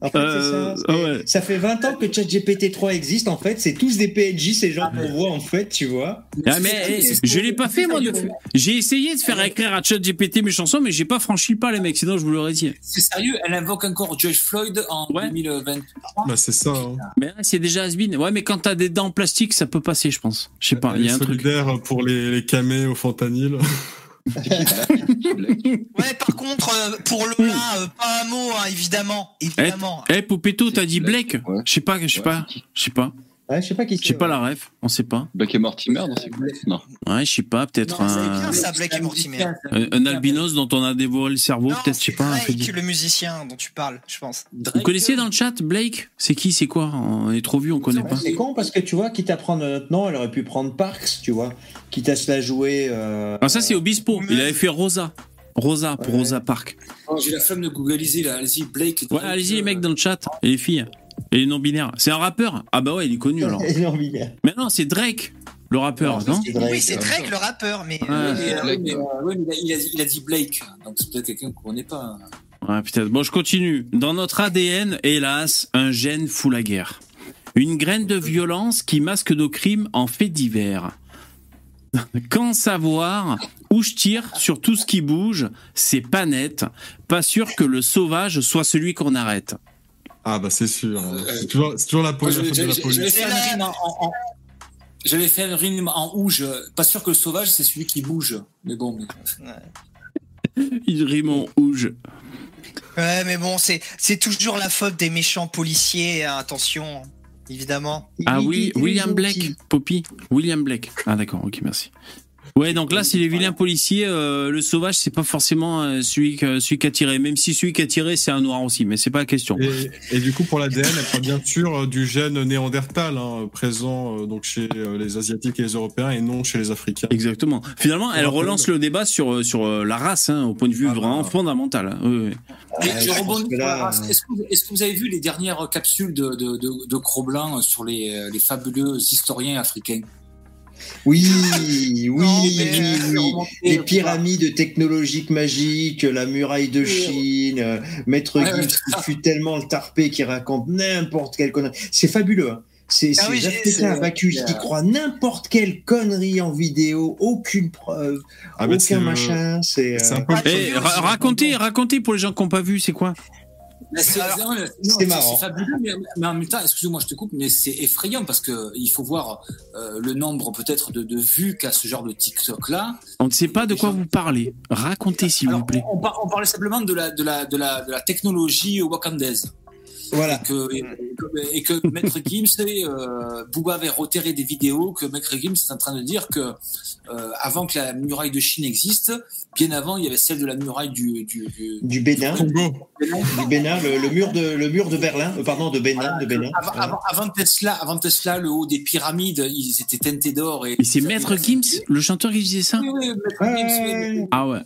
En fait, Euh, c'est ça. C'est- ouais. Ça fait 20 ans que ChatGPT 3 existe, en fait. C'est tous des PNJ, ces gens qu'on voit, en fait, tu vois. Ah, mais eh, je l'ai pas fait moi. De... J'ai essayé de faire écrire à ChatGPT mes chansons, mais j'ai pas franchi le pas les mecs. Sinon, je vous l'aurais dit. C'est sérieux, elle invoque encore George Floyd en Ouais. 2023. Bah, c'est ça. hein. Mais c'est déjà has Ouais, mais quand t'as des dents en plastique, ça peut passer, je pense. Je sais pas. Il y a un truc. solidaire pour les, les camés au fentanyl. <laughs> <laughs> Ouais, par contre, euh, pour Lola, euh, pas un mot, hein, évidemment. Évidemment. Eh, Poupetto, t'as dit Blake Ouais. Je sais pas, je sais Ouais, pas, je sais pas. Ouais, je sais pas qui Je sais pas la ref, on sait pas. Black et Mortimer dans ces Non. Ouais, je sais pas, peut-être c'est un, bien ça, Blake et Mortimer. un, un albinos dont on a dévoré le cerveau, peut-être, je sais c'est pas. Drake, le musicien dont tu parles, je pense. Vous connaissez dans le chat Blake? C'est qui C'est quoi? On est trop vu, on connaît pas. c'est con parce que tu vois, quitte à prendre notre nom, elle aurait pu prendre Parks, tu vois. Quitte à se la jouer. Euh... Ah, ça, c'est Obispo. Il avait fait Rosa. Rosa pour Ouais. Rosa Park. Oh, J'ai la flemme de googliser là, allez-y, Blake. Ouais, allez-y, les mecs dans le chat. Et les filles. Et les non-binaires. C'est un rappeur Ah, bah ouais, il est connu alors. <laughs> De- Mais non, c'est Drake, le rappeur, Non, non c'est Drake, oui, c'est. Drake, le rappeur, mais. Euh, Mais, euh, mais, mais il, a, il il dit Blake, donc c'est peut-être quelqu'un qu'on connaît pas. Ouais, peut-être. Bon, je continue. Dans notre ADN, hélas, un gène fout la guerre. Une graine de violence qui masque nos crimes en faits divers. <laughs> Quand savoir où je tire sur tout ce qui bouge, c'est pas net. Pas sûr que le sauvage soit celui qu'on arrête. Ah, bah, c'est sûr. hein. C'est toujours, c'est toujours la, police, la je- faute de la je- police. J'avais fait C'est une la- rime en, en- en- j'avais fait une rime en rouge. Pas sûr que le sauvage c'est celui qui bouge, mais bon. mais- Il rime en rouge. Ouais, mais bon, c'est c'est toujours la faute des méchants policiers, hein, attention, évidemment. Ah Il- oui, il- il- William il- Blake, Poppy. William Blake. Ah d'accord, ok, merci. Ouais, donc là, c'est les vilains policiers. euh, le sauvage, c'est pas forcément euh, celui, que- celui qui a tiré. Même si celui qui a tiré, c'est un noir aussi, mais c'est pas la question. Et, et du coup, pour l'ADN, elle parle bien sûr euh, du gène néandertal, hein, présent euh, donc chez les Asiatiques et les Européens et non chez les Africains. Exactement. Finalement, elle relance le débat sur, sur la race, hein, au point de vue Ah, vraiment bah. fondamental. hein. Oui, oui. Mais Ouais, je je pense rebondis que sur là, la race. Est-ce que, vous- est-ce que vous avez vu les dernières capsules de, de, de, de Cro-Blanc sur les, les fabuleux historiens africains? Oui, <laughs> oui, Non, oui, euh, Les pyramides technologiques magiques, la muraille de Chine, euh, Maître. Gibbs qui fut tellement le tarpé qui raconte n'importe quelle connerie. C'est fabuleux. hein. C'est Ah ces oui, Africains qui croient n'importe quelle connerie en vidéo, aucune preuve, Ah, aucun machin. C'est euh, un peu le- Eh, ra- racontez, racontez pour les gens qui n'ont pas vu, c'est quoi? C'est fabuleux, mais, mais en même temps, excusez-moi, je te coupe, mais c'est effrayant parce que il faut voir euh, le nombre peut-être de, de vues qu'a ce genre de TikTok-là. On ne sait pas de quoi vous parlez. Racontez, s'il vous plaît. on, on parlait simplement de la, de la, de la, de la technologie wakandaise. Voilà. Et que, et, que- et que Maître Gims, euh, Booba avait retiré des vidéos que Maître Gims est en train de dire que euh, avant que la muraille de Chine existe, bien avant, il y avait celle de la muraille du, du, du- Du Bénin, Congo. du Bénin, le, le mur de le mur de Berlin, euh, pardon, de Bénin, de Bénin. Avant, avant- avant Tesla, avant Tesla, le haut des pyramides, ils étaient teintés d'or. Et c'est Maître Gims, le chanteur qui disait ça Oui, Maître Gims. Ah ouais.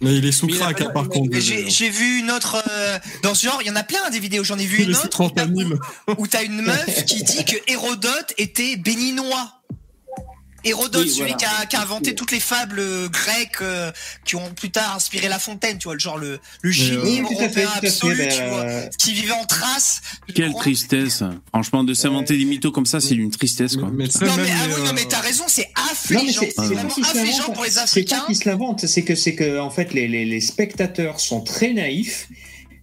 Mais il est sous crack, hein, par contre. J'ai vu une autre euh, dans ce genre, il y en a plein des vidéos, j'en ai vu une autre 30 animes. où t'as une meuf qui dit que Hérodote était béninois. Hérodote, Oui, celui voilà. qui, a, qui a inventé toutes les fables euh, grecques euh, qui ont plus tard inspiré La Fontaine, tu vois, le genre le, le génie Oui, européen fait. absolu, ben, tu vois, euh, qui vivait en Thrace. je Quelle crois. tristesse. Franchement, de s'inventer des mythos comme ça, c'est une tristesse, quoi. Mais ça, Non mais, même ah non, mais t'as raison, c'est affligeant, c'est vraiment affligeant pour les C'est pas Africains. qu'ils se l'inventent, c'est que c'est que en fait les, les, les spectateurs sont très naïfs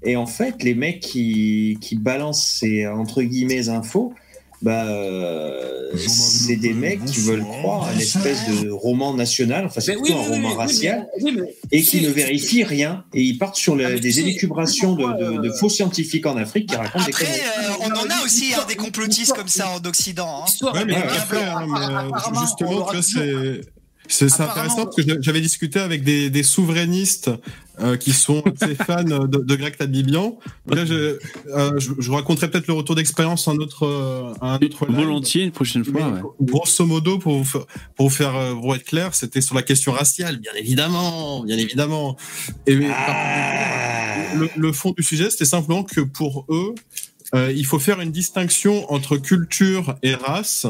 et en fait les mecs qui, qui balancent ces entre guillemets infos, bah euh, c'est des mecs qui veulent croire à une espèce de roman national, enfin c'est plutôt oui, un oui, roman oui, oui, racial mais- oui, mais- et qui ne vérifient rien et ils partent sur Ah, des élucubrations de, de, de euh, faux scientifiques en Afrique qui racontent des Après, conneries. euh, on en a aussi hein, des complotistes comme ça en Occident. hein. Ouais, mais hein, mais, euh, justement, c'est. C'est intéressant parce que j'a- j'avais discuté avec des, des souverainistes euh, qui sont <laughs> assez fans de, de Greg Tabibian. Là, je, euh, je, je raconterai peut-être le retour d'expérience à un autre, euh, à un autre live. Volontiers, une prochaine Mais fois, ouais. Grosso modo, pour vous, pour vous faire pour être clair, c'était sur la question raciale, bien évidemment, bien évidemment. Et mais, Ah. le, le fond du sujet, c'était simplement que pour eux, euh, il faut faire une distinction entre culture et race,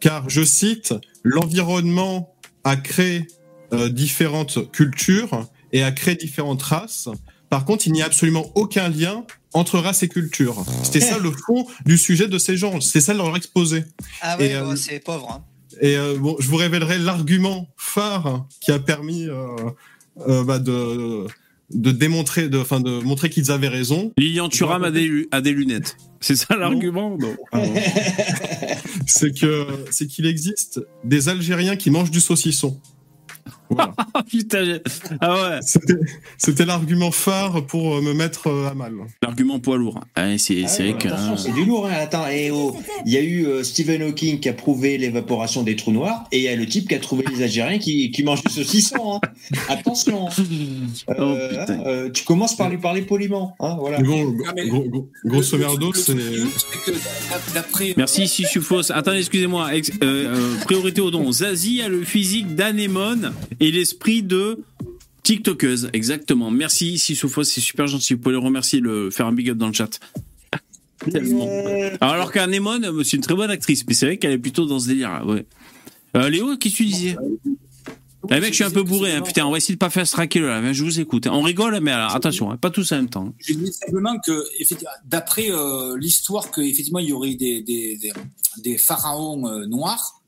car, je cite, l'environnement a créé euh, différentes cultures et a créé différentes races. Par contre, il n'y a absolument aucun lien entre race et culture. C'était ça le fond du sujet de ces gens. C'est ça leur exposé. Ah ouais, euh, bah, c'est pauvre. hein. Et euh, bon, je vous révélerai l'argument phare qui a permis bah, de, de démontrer, de, enfin, de montrer qu'ils avaient raison. Lilian Thuram a des, a des lunettes. C'est ça l'argument non <laughs> C'est que c'est qu'il existe des Algériens qui mangent du saucisson. Voilà. Ah <laughs> putain, ah ouais. C'était l'argument phare pour euh, me mettre euh, à mal. L'argument poids lourd. Ah, c'est Ah vrai que. attention, hein. c'est du lourd. Hein. Attends, et oh, il y a eu euh, Stephen Hawking qui a prouvé l'évaporation des trous noirs, et il y a le type qui a trouvé les Algériens qui, qui mangent du saucisson. Hein. <laughs> Attention. Euh, Oh, euh, tu commences par lui parler poliment. Hein, voilà. Bon, Ah, mais- gros- gros- grosso merdo, c'est. Merci Sissufos. Attendez, excusez-moi. Ex- priorité au don. Zazie a le physique d'anémone et l'esprit de TikTokeuse. Exactement. Merci Sissufos, c'est super gentil. Vous pouvez le remercier, le faire un big up dans le chat. Tellement. Alors, qu'Anémone, c'est une très bonne actrice, mais c'est vrai qu'elle est plutôt dans ce délire. Ouais. Euh, Léo, qu'est-ce que tu disais? Eh mec, je suis un peu bourré, hein. putain, on va essayer de pas faire straquer là, mais je vous écoute. hein. On rigole, mais alors, attention, hein, pas tous en même temps. Je dis simplement que, d'après euh, l'histoire, que effectivement il y aurait des, des, des, des pharaons euh, noirs,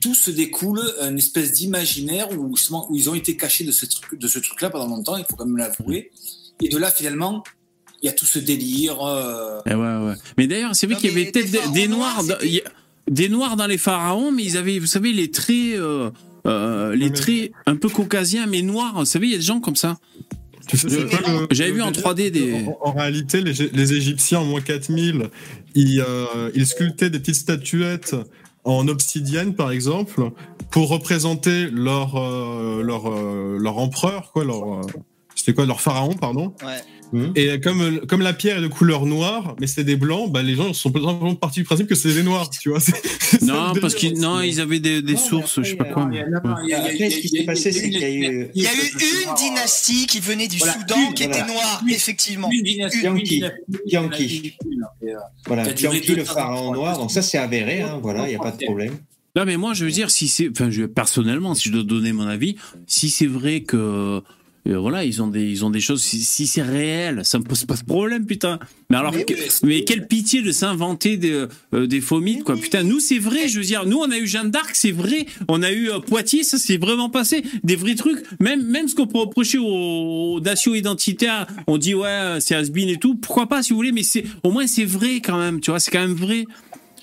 tout se découle une espèce d'imaginaire où, ils ont été cachés de ce truc, de ce truc-là pendant longtemps. Il faut quand même l'avouer. Et de là, finalement, il y a tout ce délire. euh, Eh ouais, ouais. Mais d'ailleurs, c'est vrai qu'il y avait peut-être des noirs, noirs, dans- des noirs dans les pharaons, mais ils avaient, vous savez, les traits, euh, euh, les traits un peu caucasiens, mais noirs. Vous savez, il y a des gens comme ça. J'avais vu en délire 3D des- En, en réalité, les, les Égyptiens, en moins 4000, ils, euh, ils sculptaient des petites statuettes en obsidienne, par exemple, pour représenter leur, euh, leur, euh, leur empereur, quoi, leur. C'était quoi, leur pharaon, pardon. Ouais. Et comme, comme la pierre est de couleur noire, mais c'est des blancs, bah, les gens sont simplement partis du principe que c'est des noirs, tu vois. <laughs> Non, parce qu'ils, non, ils avaient des, des Non, sources, après, je sais pas quoi. ce qui il y a- s'est passé, il y a c'est qu'il y a eu- Il y a eu une dynastie qui venait du Voilà, Soudan une, qui était noire, effectivement. Une dynastie, une Voilà, Yankee, le pharaon noir. Donc ça, c'est avéré. Hein, voilà, il n'y a pas de problème. Non, mais moi, je veux dire, si c'est, enfin, je, personnellement, si je dois donner mon avis, si c'est vrai que, euh, voilà, ils ont des, ils ont des choses, si, si c'est réel, ça me pose pas de problème, putain. Mais alors, Mais que- oui, c'est- mais quelle pitié de s'inventer des, euh, des faux mythes, quoi. Putain, nous, c'est vrai, je veux dire, nous, on a eu Jeanne d'Arc, c'est vrai. On a eu euh, Poitiers, ça s'est vraiment passé. Des vrais trucs. Même, même ce qu'on peut reprocher aux, aux nations identitaires, on dit, ouais, c'est has et tout. Pourquoi pas, si vous voulez, mais c'est, au moins, c'est vrai quand même, tu vois, c'est quand même vrai.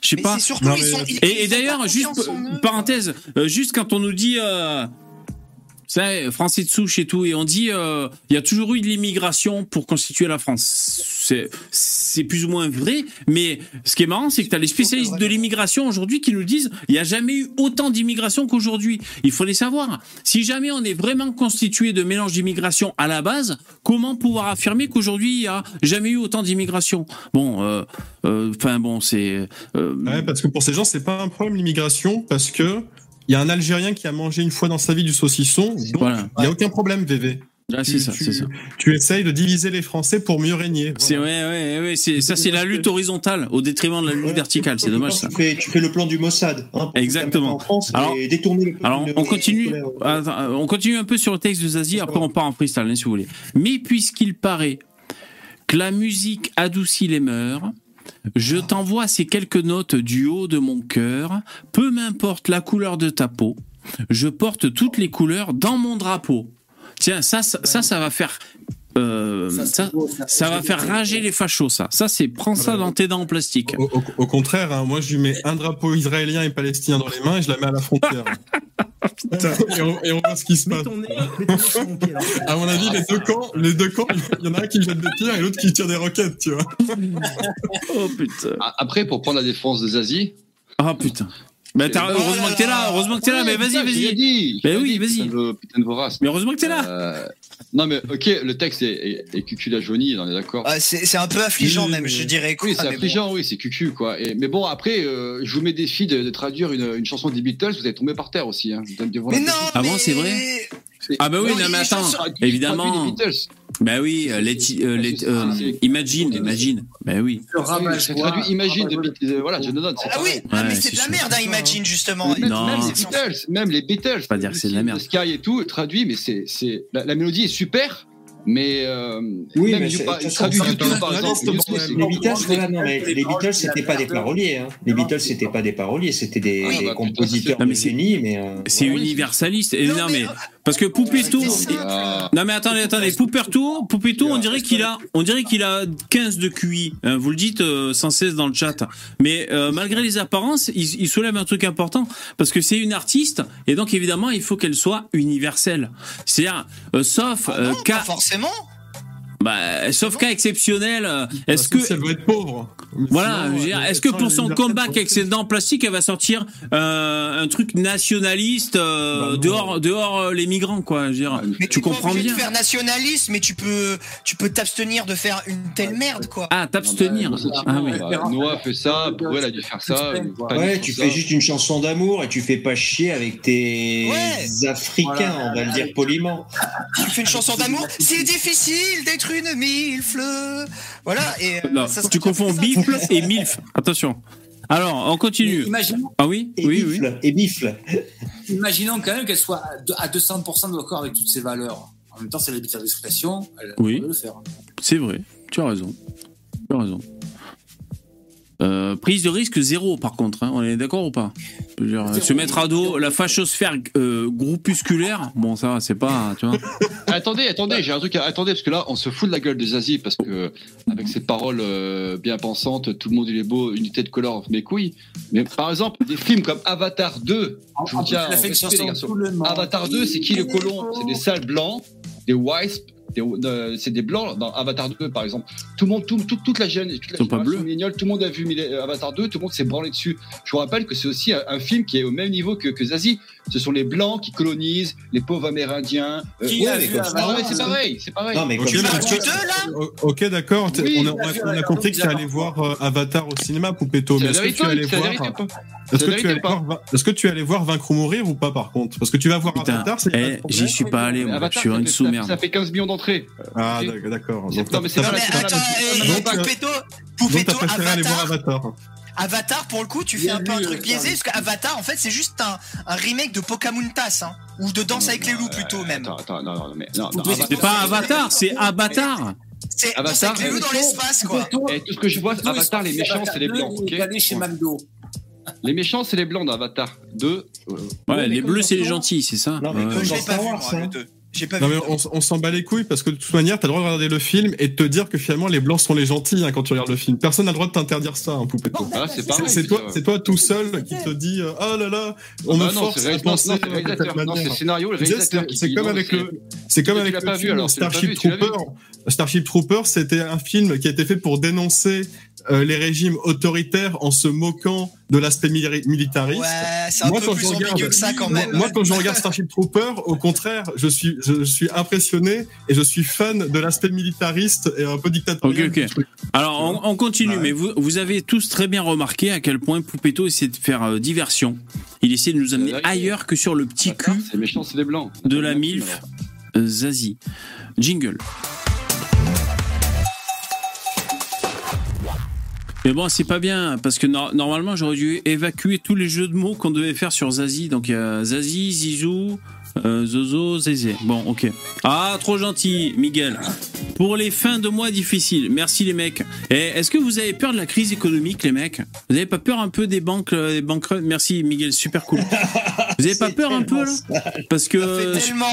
Je sais pas. c'est surtout, Non, ils mais- sont. ils- Et, et d'ailleurs, juste parenthèse, euh, juste quand on nous dit, euh, Ça, français de souche et tout, et on dit euh, il y a toujours eu de l'immigration pour constituer la France. C'est plus ou moins vrai, mais ce qui est marrant, c'est que tu as les spécialistes de l'immigration aujourd'hui qui nous disent il n'y a jamais eu autant d'immigration qu'aujourd'hui. Il faut les savoir. Si jamais on est vraiment constitué de mélange d'immigration à la base, comment pouvoir affirmer qu'aujourd'hui il n'y a jamais eu autant d'immigration? Bon, euh, euh, enfin bon, c'est euh, Ouais, parce que pour ces gens, c'est pas un problème l'immigration, parce que il y a un Algérien qui a mangé une fois dans sa vie du saucisson, donc voilà. il y a aucun problème, VV. Ah, c'est Tu- ça, tu- c'est ça. Tu essayes de diviser les Français pour mieux régner. C'est ouais, ouais, ouais, c'est ça, c'est la lutte horizontale au détriment de la lutte verticale. C'est dommage ça. Tu fais, tu fais le plan du Mossad. hein, Exactement. en France Alors- et détourner le plan Alors, de- on continue, de- attends, euh, on continue un peu sur le texte de Zazie, après on part en freestyle, hein, si vous voulez. Mais puisqu'il paraît que la musique adoucit les mœurs, je t'envoie ces quelques notes du haut de mon cœur, peu m'importe la couleur de ta peau, je porte toutes les couleurs dans mon drapeau. Tiens, ça, ça, ça, ça va faire... euh, Ça, c'est ça, beau, ça va faire rager les fachos, ça. Ça, c'est prends ça dans tes dents en plastique. Au, au- au contraire, hein, moi je lui mets un drapeau israélien et palestinien dans les mains et je la mets à la frontière. <laughs> et, on, et on voit ce qui se passe. À mon avis, les deux camps, les deux camps, il y en a un qui jette des tirs et l'autre qui tire des roquettes, tu vois. Oh putain. Après, pour prendre la défense de Zazie. Ah putain. Bah, t'as- heureusement que t'es là, heureusement que t'es là, mais vas-y, vas-y. dit. J'ai oui, dit, vas-y. Putain de, putain de vorace. Mais heureusement que t'es là. Euh, non, mais ok, le texte est, est, est cucu la jaunie, on est d'accord. Ah, c'est c'est un peu affligeant même, mais- je dirais. quoi, Oui, c'est mais bon. affligeant, oui, c'est cucu, quoi. Et, mais bon, après, euh, je vous mets défi de, de traduire une, une chanson des Beatles, vous allez tomber par terre aussi. Hein. Je vous donne devant Mais non, Ah bon, mais- c'est vrai? Ah bah oui, non mais attends, évidemment. traduis les Beatles. Bah oui, euh, let, euh, let- euh, imagine, imagine. Bah oui. Quoi. traduit Imagine de Voilà, je donne. c'est Ah oui, ah, mais Ouais, c'est c'est de la merde, hein, Imagine justement. Même, Non. même les Beatles, même les Beatles. Pas dire que c'est de la merde. Sky et tout, traduit, mais c'est, c'est, la, la mélodie est super, mais, euh, Oui, même mais c'est- pas- façon, YouTube, par exemple. Les Beatles, voilà, non, mais les Beatles, c'était pas des paroliers. Hein. Les Beatles, c'était pas des paroliers, c'était des, Oui, des bah, compositeurs Non, mais de génie, mais. euh, C'est voilà. universaliste. Non, non mais- mais parce que. Ah. Non mais attendez, attendez, Poupetto, on dirait qu'il a, on dirait qu'il a 15 de QI. hein, vous le dites euh, sans cesse dans le chat. Mais euh, malgré les apparences, il, il soulève un truc important parce que c'est une artiste et donc évidemment il faut qu'elle soit universelle. C'est-à-dire, euh, sauf Ah euh, non, cas, pas forcément. Bah, sauf cas exceptionnel. euh, Est-ce que elle veut être pauvre. Voilà, elle- est-ce que elle pour son comeback pour avec ses dents plastiques, elle va sortir euh, un truc nationaliste euh, Bah dehors, dehors euh, les migrants, quoi Je veux dire, Mais tu comprends bien. de faire nationaliste, mais tu peux, tu peux t'abstenir de faire une telle merde, quoi. Ah, t'abstenir. Ah oui. bah, Noah fait ça, Bruel a dû faire ça. Ouais, tu ça. fais juste une chanson d'amour et tu fais pas chier avec tes Ouais. Africains, Voilà. on va le dire poliment. Tu fais une chanson d'amour. C'est difficile d'être une. Voilà. Et euh, Non, ça tu confonds bifle et milf. Attention. Alors, on continue. Imaginons, Ah oui, Et oui, oui. et bifle. imaginons quand même qu'elle soit à deux- à 200% d'accord avec toutes ces valeurs. En même temps, c'est la liberté d'expression. Elle Oui. peut le faire. C'est vrai. Tu as raison. Tu as raison. Euh, prise de risque zéro, par contre. hein. On est d'accord ou pas? Dire. Se mettre à dos la fachosphère euh, groupusculaire, bon, ça, va, c'est pas, tu vois. <laughs> Attendez, attendez, j'ai un truc à attendez parce que là on se fout de la gueule de Zazie parce que avec ses paroles euh, bien pensantes, tout le monde il est beau, unité de couleur mes couilles. Mais par exemple, des films comme Avatar 2, je vous tiens. Avatar 2, c'est qui le colon? C'est des sales blancs, des wisps, des- c'est des blancs dans Avatar 2 par exemple. Tout le monde, tout- tout- toute la jeune, toute la génération tout le monde a vu Avatar 2, tout le monde s'est branlé dessus. Je vous rappelle que c'est aussi un, un film qui est au même niveau que, que Zazie. Ce sont les blancs qui colonisent, les pauvres Amérindiens. Euh, Qui a ouais, vu mais comme- Avatar ah ouais, c'est pareil, c'est pareil. Non, mais Ok, comme mais ça, est-ce tu que- deux, là O- Ok, d'accord. Oui, on, a, on a compris que tu allais voir euh, Avatar au cinéma, Poupetto. Mais est-ce que tu allais voir, est-ce que tu allais voir, est-ce que tu allais voir Vaincre ou mourir ou pas par contre? Parce que tu vas voir Putain, Avatar, c'est eh, j'y suis pas allé, moi. Je suis ça une fait- sous-merde. Ça fait 15 millions d'entrées. Ah, d'accord, non, mais c'est pas Poupetto, Poupetto, Avatar. Avatar, pour le coup, tu fais un peu un truc biaisé, parce qu'Avatar, en fait, c'est juste un, un remake de Pokémon Tass, hein, ou de Danse avec les loups euh, plutôt même. Attends, attends, non, non, mais non, non c'est pas Avatar, c'est Avatar. C'est Avatar. Avec les loups dans l'espace, quoi. Et tout ce que je vois, c'est Avatar, les méchants, c'est les blancs. ok chez McDo. Les méchants, c'est les blancs d'Avatar 2. Ouais, les bleus, c'est les gentils, c'est ça. Non, mais euh, je l'ai pas vu, moi, le 2 pas Non vu. mais on, on s'en bat les couilles parce que de toute manière, t'as le droit de regarder le film et de te dire que finalement les blancs sont les gentils hein, quand tu regardes le film. Personne n'a le droit de t'interdire ça, hein, Poupetto. Ah, c'est toi, c'est toi tout seul qui te dis euh, oh là là, on Ah me non, force c'est à penser c'est scénario, comme avec c'est- le, c'est comme avec le film Starship Trooper. Starship Trooper, c'était un film qui a été fait pour dénoncer euh, les régimes autoritaires en se moquant de l'aspect mili- militariste. Ouais, c'est un Moi, peu quand plus je regarde- que ça quand même. moi, quand je regarde Starship Trooper, au contraire, je suis, je suis impressionné et je suis fan de l'aspect militariste et un peu dictatorial. Ok, du ok. truc. Alors, on, on continue, Ouais. mais vous, vous avez tous très bien remarqué à quel point Poupetto essaie de faire euh, diversion. Il essaie de nous amener ailleurs que sur le petit cul méchant, blancs. de la MILF Zazie. Jingle. Mais bon, c'est pas bien, parce que no- normalement, j'aurais dû évacuer tous les jeux de mots qu'on devait faire sur Zazie. Donc, il y a Zazie, Zizou, euh, Zozo, Zézé. Bon, ok. Ah, trop gentil, Miguel. Pour les fins de mois difficiles. Merci, les mecs. Et est-ce que vous avez peur de la crise économique, les mecs? Vous avez pas peur un peu des banques, euh, des banques Merci, Miguel, super cool. Vous avez <laughs> pas peur un peu, là tellement sale. Parce que. Ça fait Le truc tellement.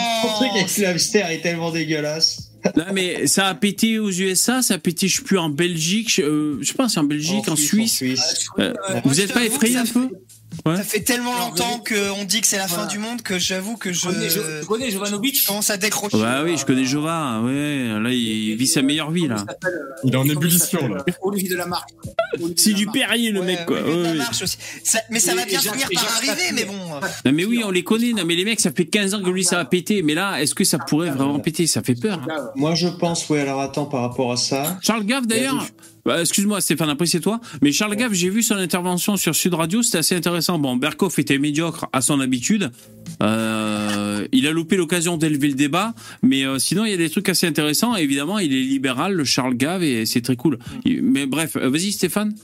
avec le hamster est tellement dégueulasse. Non, mais ça a pété aux USA, ça a pété, je sais plus, en Belgique, je, euh, je sais pas, c'est en Belgique, en, Suisse. Euh, vous je êtes pas effrayé un peu Ouais. Ça fait tellement longtemps qu'on dit que c'est la fin Voilà. du monde que j'avoue que je. connais, tu connais Jovanovic je commence à décrocher. Bah oui, je connais Jova, ouais, là il vit sa meilleure vie là. Il est en ébullition, là. Olivier de la Marque. C'est du Perrier le Ouais, mec quoi. mais ouais, ça ouais. marche aussi. Ça- mais ça Et- va bien finir et par arriver, mais bon. euh, Non mais oui, on les connaît, non mais les mecs ça fait 15 ans que lui ça a pété, mais là est-ce que ça pourrait vraiment péter? Ça fait peur. hein. Moi, je pense, ouais, alors attends, par rapport à ça. Charles Gave d'ailleurs, bah, excuse-moi Stéphane, après c'est toi, mais Charles Gave, j'ai vu son intervention sur Sud Radio, c'était assez intéressant. Bon, Berkoff était médiocre à son habitude, Euh, il a loupé l'occasion d'élever le débat, mais euh, sinon il y a des trucs assez intéressants. Évidemment, il est libéral, le Charles Gave, et c'est très cool. Mais bref, euh, vas-y Stéphane.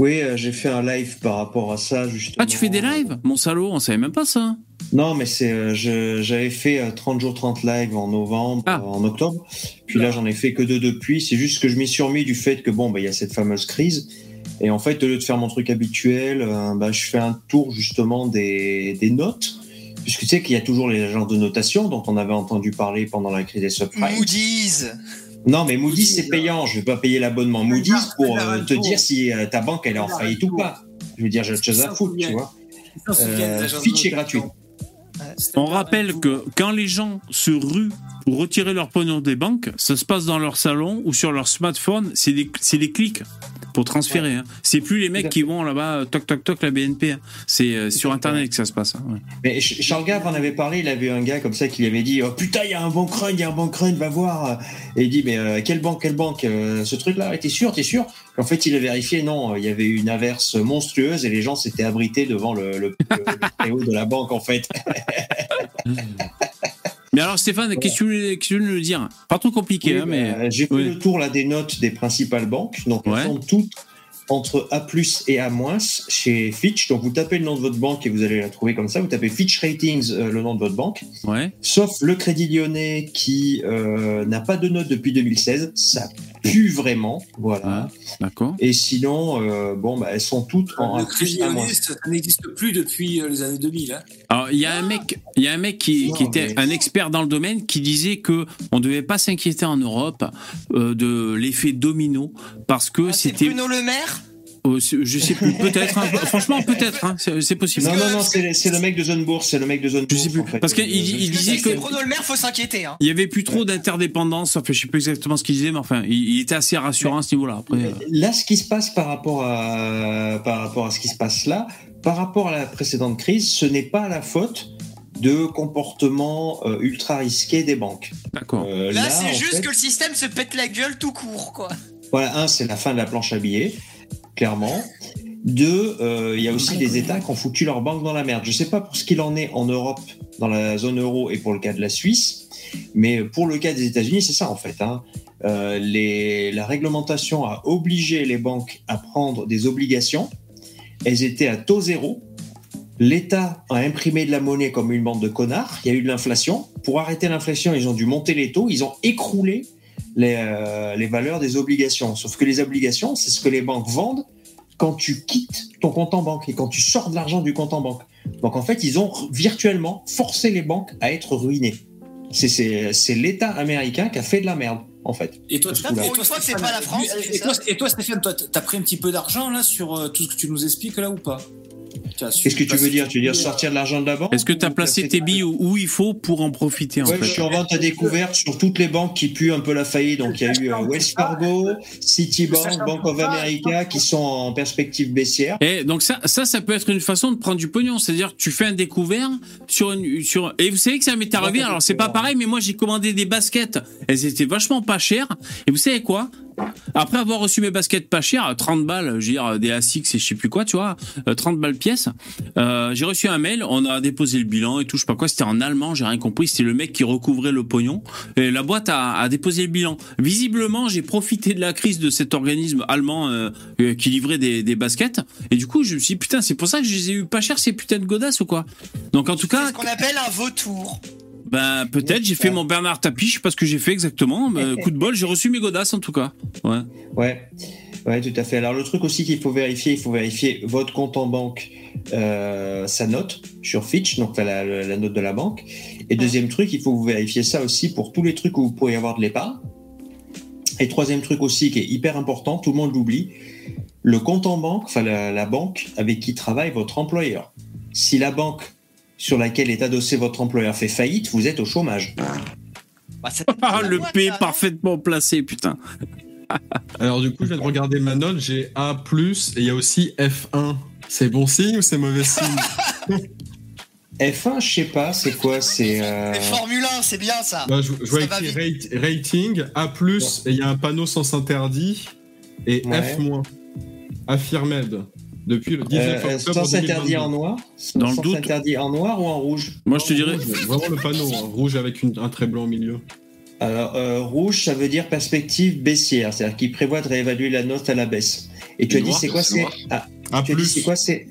Oui, euh, j'ai fait un live par rapport à ça, justement. Ah, tu fais des lives? Mon salaud, on savait même pas ça. Non, mais c'est, euh, j'avais fait euh, 30 jours 30 live en novembre, Ah. euh, en octobre. Puis là, j'en ai fait que deux depuis. C'est juste que je m'y suis remis du fait que bon, bah, il y a cette fameuse crise. Et en fait, au lieu de faire mon truc habituel, euh, bah, je fais un tour justement des, des notes. Puisque tu sais qu'il y a toujours les agences de notation dont on avait entendu parler pendant la crise des subprimes. Moody's. Non, mais Moody's, c'est Moody's, payant. Je vais pas payer l'abonnement Moody's pour euh, te dire si euh, ta banque elle est en faillite ou pas. Je veux dire, j'ai autre chose à foutre, tu vois. Euh, Fitch est gratuit. On rappelle que quand les gens se ruent pour retirer leur pognon des banques, ça se passe dans leur salon ou sur leur smartphone, c'est des, c'est des clics pour transférer. hein. C'est plus les mecs qui vont là-bas, euh, toc toc toc, la BNP. hein. C'est euh, sur Internet que ça se passe. hein, ouais. Mais Ch- Charles Gave en avait parlé, il avait un gars comme ça qui lui avait dit oh, Putain, il y a un bank run, il y a un bank run, va voir. Et il dit Mais euh, quelle banque, quelle banque Euh, Ce truc-là, t'es sûr, t'es sûr? En fait, il a vérifié, non, il y avait eu une averse monstrueuse et les gens s'étaient abrités devant le, le, le- le préau de la banque, en fait. <laughs> Mais alors Stéphane, qu'est-ce que tu voulais, qu'est-ce que tu voulais nous dire? Pas trop compliqué, Oui, hein, mais. bah, J'ai fait le tour là, des notes des principales banques. Donc, Ouais. elles sont toutes entre A et A- chez Fitch. Donc, vous tapez le nom de votre banque et vous allez la trouver comme ça. Vous tapez Fitch Ratings, euh, le nom de votre banque. Ouais. Sauf le Crédit Lyonnais qui euh, n'a pas de note depuis 2016. Ça pue vraiment. Voilà. D'accord. Et sinon, euh, bon, bah, elles sont toutes en Le A+, crédit lyonnais, ça n'existe plus depuis euh, les années 2000. Hein. Alors il y a un mec, il y a un mec qui, Non, qui était mais- un expert dans le domaine qui disait que on devait pas s'inquiéter en Europe euh, de l'effet domino parce que Ah, c'est c'était, Bruno Le Maire? C'est- je sais plus, peut-être. hein, franchement, peut-être. hein, c'est c'est possible. Non, non, non, c'est le mec de Zone Bourse. C'est le mec de Zone Je Bourse. sais plus. en fait. Parce qu'il- il- il je- disait que- Bruno Le Maire, faut s'inquiéter. Hein. Il y avait plus trop d'interdépendance. Enfin, je sais plus exactement ce qu'il disait, mais enfin, il, il était assez rassurant à ce niveau-là. Après, euh, Là, ce qui se passe par rapport à par rapport à ce qui se passe là, par rapport à la précédente crise, ce n'est pas la faute de comportements euh, ultra risqués des banques. d'accord. Euh, Là, c'est juste fait, que le système se pète la gueule tout court, quoi. voilà, un, c'est la fin de la planche à billets, clairement. Deux, euh, il y a aussi des États qui ont foutu leur banque dans la merde. Je sais pas pour ce qu'il en est en Europe, dans la zone euro et pour le cas de la Suisse, mais pour le cas des États-Unis, c'est ça en fait. Hein. Euh, les, la réglementation a obligé les banques à prendre des obligations. Elles étaient à taux zéro. L'État a imprimé de la monnaie comme une bande de connards. Il y a eu de l'inflation. Pour arrêter l'inflation, ils ont dû monter les taux. Ils ont écroulé les, euh, les valeurs des obligations. Sauf que les obligations, c'est ce que les banques vendent quand tu quittes ton compte en banque et quand tu sors de l'argent du compte en banque. Donc en fait, ils ont virtuellement forcé les banques à être ruinées. C'est- C'est c'est l'État américain qui a fait de la merde, en fait. Et toi, et c'est Stéphane, pas la France, et, c'est toi, ça et toi, Stéphane, toi, t'as pris un petit peu d'argent là sur euh, tout ce que tu nous expliques là ou pas? Qu'est-ce que tu veux dire Tu veux dire coup, euh, sortir de l'argent de la banque Est-ce que tu as placé tes billes où, où il faut pour en profiter en Ouais, fait je suis en vente à découvert sur toutes les banques qui puent un peu la faillite. Donc il y a eu euh, Wells Fargo, Citibank, Bank of America qui sont en perspective baissière. Et donc ça, ça, ça peut être une façon de prendre du pognon, c'est-à-dire que tu fais un découvert sur une, sur. Et vous savez que ça m'est arrivé. Alors c'est pas pareil, mais moi j'ai commandé des baskets. Elles étaient vachement pas chères. Et vous savez quoi? Après avoir reçu mes baskets pas chères, 30 balles, je veux dire des Asics et je sais plus quoi, tu vois, euh, 30 balles pièce. Euh, j'ai reçu un mail, on a déposé le bilan et tout, je sais pas quoi. C'était en allemand, j'ai rien compris. C'était le mec qui recouvrait le pognon. Et la boîte a, a déposé le bilan. Visiblement, j'ai profité de la crise de cet organisme allemand euh, euh, qui livrait des, des baskets. Et du coup, je me suis dit, putain, c'est pour ça que je les ai eu pas cher ces putains de godasses ou quoi? Donc en tout C'est cas, ce qu'on appelle un vautour. Ben peut-être j'ai fait mon Bernard Tapie, je sais pas ce que j'ai fait exactement. Mais <laughs> coup de bol, j'ai reçu mes godasses en tout cas. Ouais. Ouais. Ouais, tout à fait. Alors le truc aussi qu'il faut vérifier, il faut vérifier votre compte en banque, euh, sa note sur Fitch, donc la, la- la note de la banque. Et deuxième truc, il faut vous vérifier ça aussi pour tous les trucs où vous pourriez avoir de l'épargne. Et troisième truc aussi qui est hyper important, tout le monde l'oublie, le compte en banque, enfin la, la banque avec qui travaille votre employeur. Si la banque sur laquelle est adossé votre employeur fait faillite, vous êtes au chômage. Bah, Ah, <laughs> le P là, parfaitement placé, putain. Alors du coup, je viens de regarder ma note, j'ai A+, et il y a aussi F1. C'est bon signe ou c'est mauvais signe? <laughs> F1, je sais pas, c'est quoi C'est euh, Formule 1, c'est bien ça. bah, Je, je vois Ça écrit rate- rating, A+, et il y a un panneau sens interdit, et Ouais. F-. Affirmed. Depuis le 19 euh, octobre sens interdit 2022. en noir Dans le doute. interdit en noir ou en rouge Moi, je te dirais. Vraiment le panneau, hein, rouge avec une- un trait blanc au milieu. Alors, euh, rouge, ça veut dire perspective baissière, c'est-à-dire qu'il prévoit de réévaluer la note à la baisse. Et tu Et as dit, noir, c'est quoi c'est ah, tu as dit, c'est quoi C'est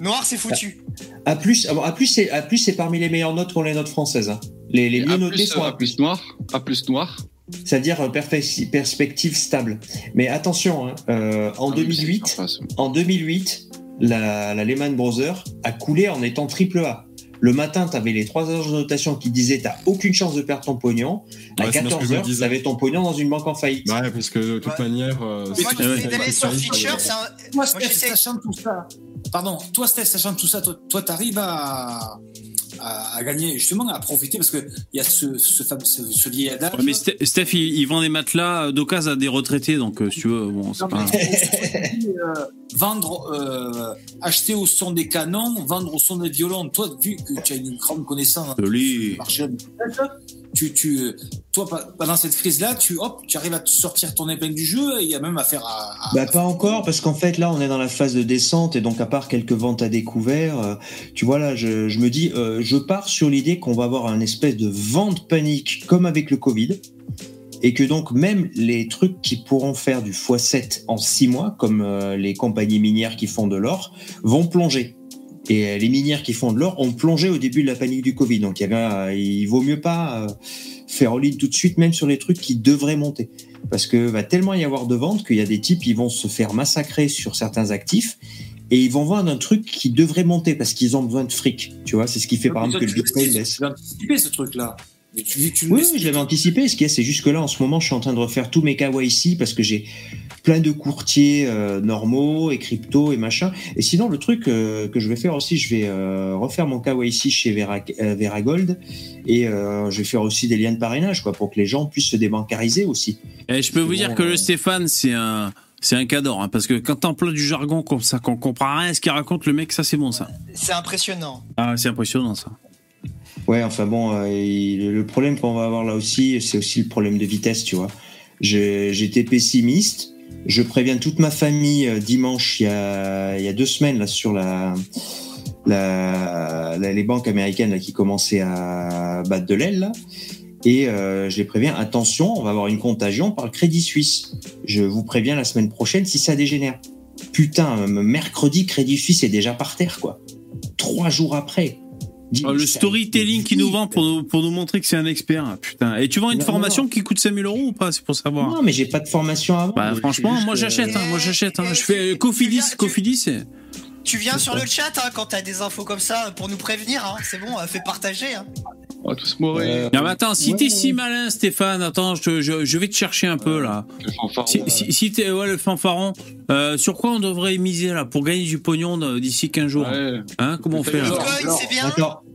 Noir, c'est foutu. A+. ah A+, c'est A+, c'est parmi les meilleures notes pour les notes françaises. hein. Les, les mieux plus, sont A+. plus noir, A plus noir. C'est-à-dire euh, perspective stable. Mais attention, hein, euh, en Ah oui, 2008, c'est en face. en 2008, la, la Lehman Brothers a coulé en étant triple A. Le matin, tu avais les trois agences de notation qui disaient t'as aucune chance de perdre ton pognon. À Ouais, c'est bien ce que 14 je me heures, disais. tu avais ton pognon dans une banque en faillite. Ouais, parce que de toute Ouais. manière... euh, Moi, sur c'est un. Moi, sachant tout ça, pardon, toi, Steph, sachant tout ça, toi, toi, t'arrives à, à, à gagner, justement, à profiter, parce qu'il y a ce, ce, fameux- ce, ce vieil adage. Ouais, mais Ste- Steph, il, il vend des matelas d'occasion à des retraités, donc euh, si tu veux, bon, c'est pas. mais, euh, vendre, euh, acheter au son des canons, vendre au son des violons. Toi, vu que tu as une grande connaissance du marché, tu, tu, toi, pendant cette crise-là, tu, hop, tu arrives à sortir ton épingle du jeu et il y a même affaire à. à- Bah pas encore parce qu'en fait là on est dans la phase de descente et donc à part quelques ventes à découvert, euh, tu vois là je, je me dis euh, je pars sur l'idée qu'on va avoir un espèce de vente panique comme avec le Covid et que donc même les trucs qui pourront faire du x7 en 6 mois comme euh, les compagnies minières qui font de l'or vont plonger. Et euh, les minières qui font de l'or ont plongé au début de la panique du Covid. Donc il, y avait un- il vaut mieux pas euh, faire all-in tout de suite, même sur les trucs qui devraient monter parce que va tellement y avoir de ventes qu'il y a des types ils vont se faire massacrer sur certains actifs et ils vont vendre un truc qui devrait monter parce qu'ils ont besoin de fric. Tu vois, c'est ce qui fait par exemple que le Bitcoin baisse. Tu anticipé ce truc-là. Tu, Oui, oui, je l'avais anticipé. Ce qu'il y a, c'est juste que là, en ce moment, je suis en train de refaire tous mes KYC parce que j'ai plein de courtiers euh, normaux et crypto et machin. Et sinon, le truc euh, que je vais faire aussi, je vais euh, refaire mon KYC chez Vera, euh, Veragold et euh, je vais faire aussi des liens de parrainage, quoi, pour que les gens puissent se débancariser aussi. Et je peux vous dire que euh. le Stéphane, c'est un. C'est un cador, hein, parce que quand t'emploies du jargon comme ça, qu'on comprend rien à ce qu'il raconte, le mec, ça c'est bon ça. C'est impressionnant. Ah, c'est impressionnant ça. Ouais, enfin bon, euh, il- le problème qu'on va avoir là aussi, c'est aussi le problème de vitesse, tu vois. J'étais pessimiste. Je préviens toute ma famille euh, dimanche, il y a, deux semaines, là, sur la, les banques américaines qui commençaient à battre de l'aile. Et euh, je les préviens, attention, on va avoir une contagion par le Crédit Suisse. Je vous préviens la semaine prochaine si ça dégénère. Putain, euh, mercredi, Crédit Suisse est déjà par terre, quoi. Trois jours après. Oh, le storytelling qui nous vend pour nous, pour nous montrer que c'est un expert. hein, Putain. Et tu vends une Non, formation non. qui coûte 5000 euros ou pas C'est pour savoir. Non, mais j'ai pas de formation avant. Bah, franchement, juste moi que- j'achète. Hein, moi j'achète. Hein. Je fais Cofidis. tu- Cofidis, c'est. Tu viens sur le chat hein, quand t'as des infos comme ça pour nous prévenir. Hein. C'est bon, euh, fais partager. Hein. On va tous mourir. Euh, Non, mais attends, si ouais, t'es ouais. si malin, Stéphane, attends, je, je, je vais te chercher un peu là. Le fanfaron, Si, euh, si, si t'es ouais, le fanfaron, euh, sur quoi on devrait miser là pour gagner du pognon euh, d'ici 15 jours? Ouais. Hein Comment on fait là? Bitcoin, c'est bien.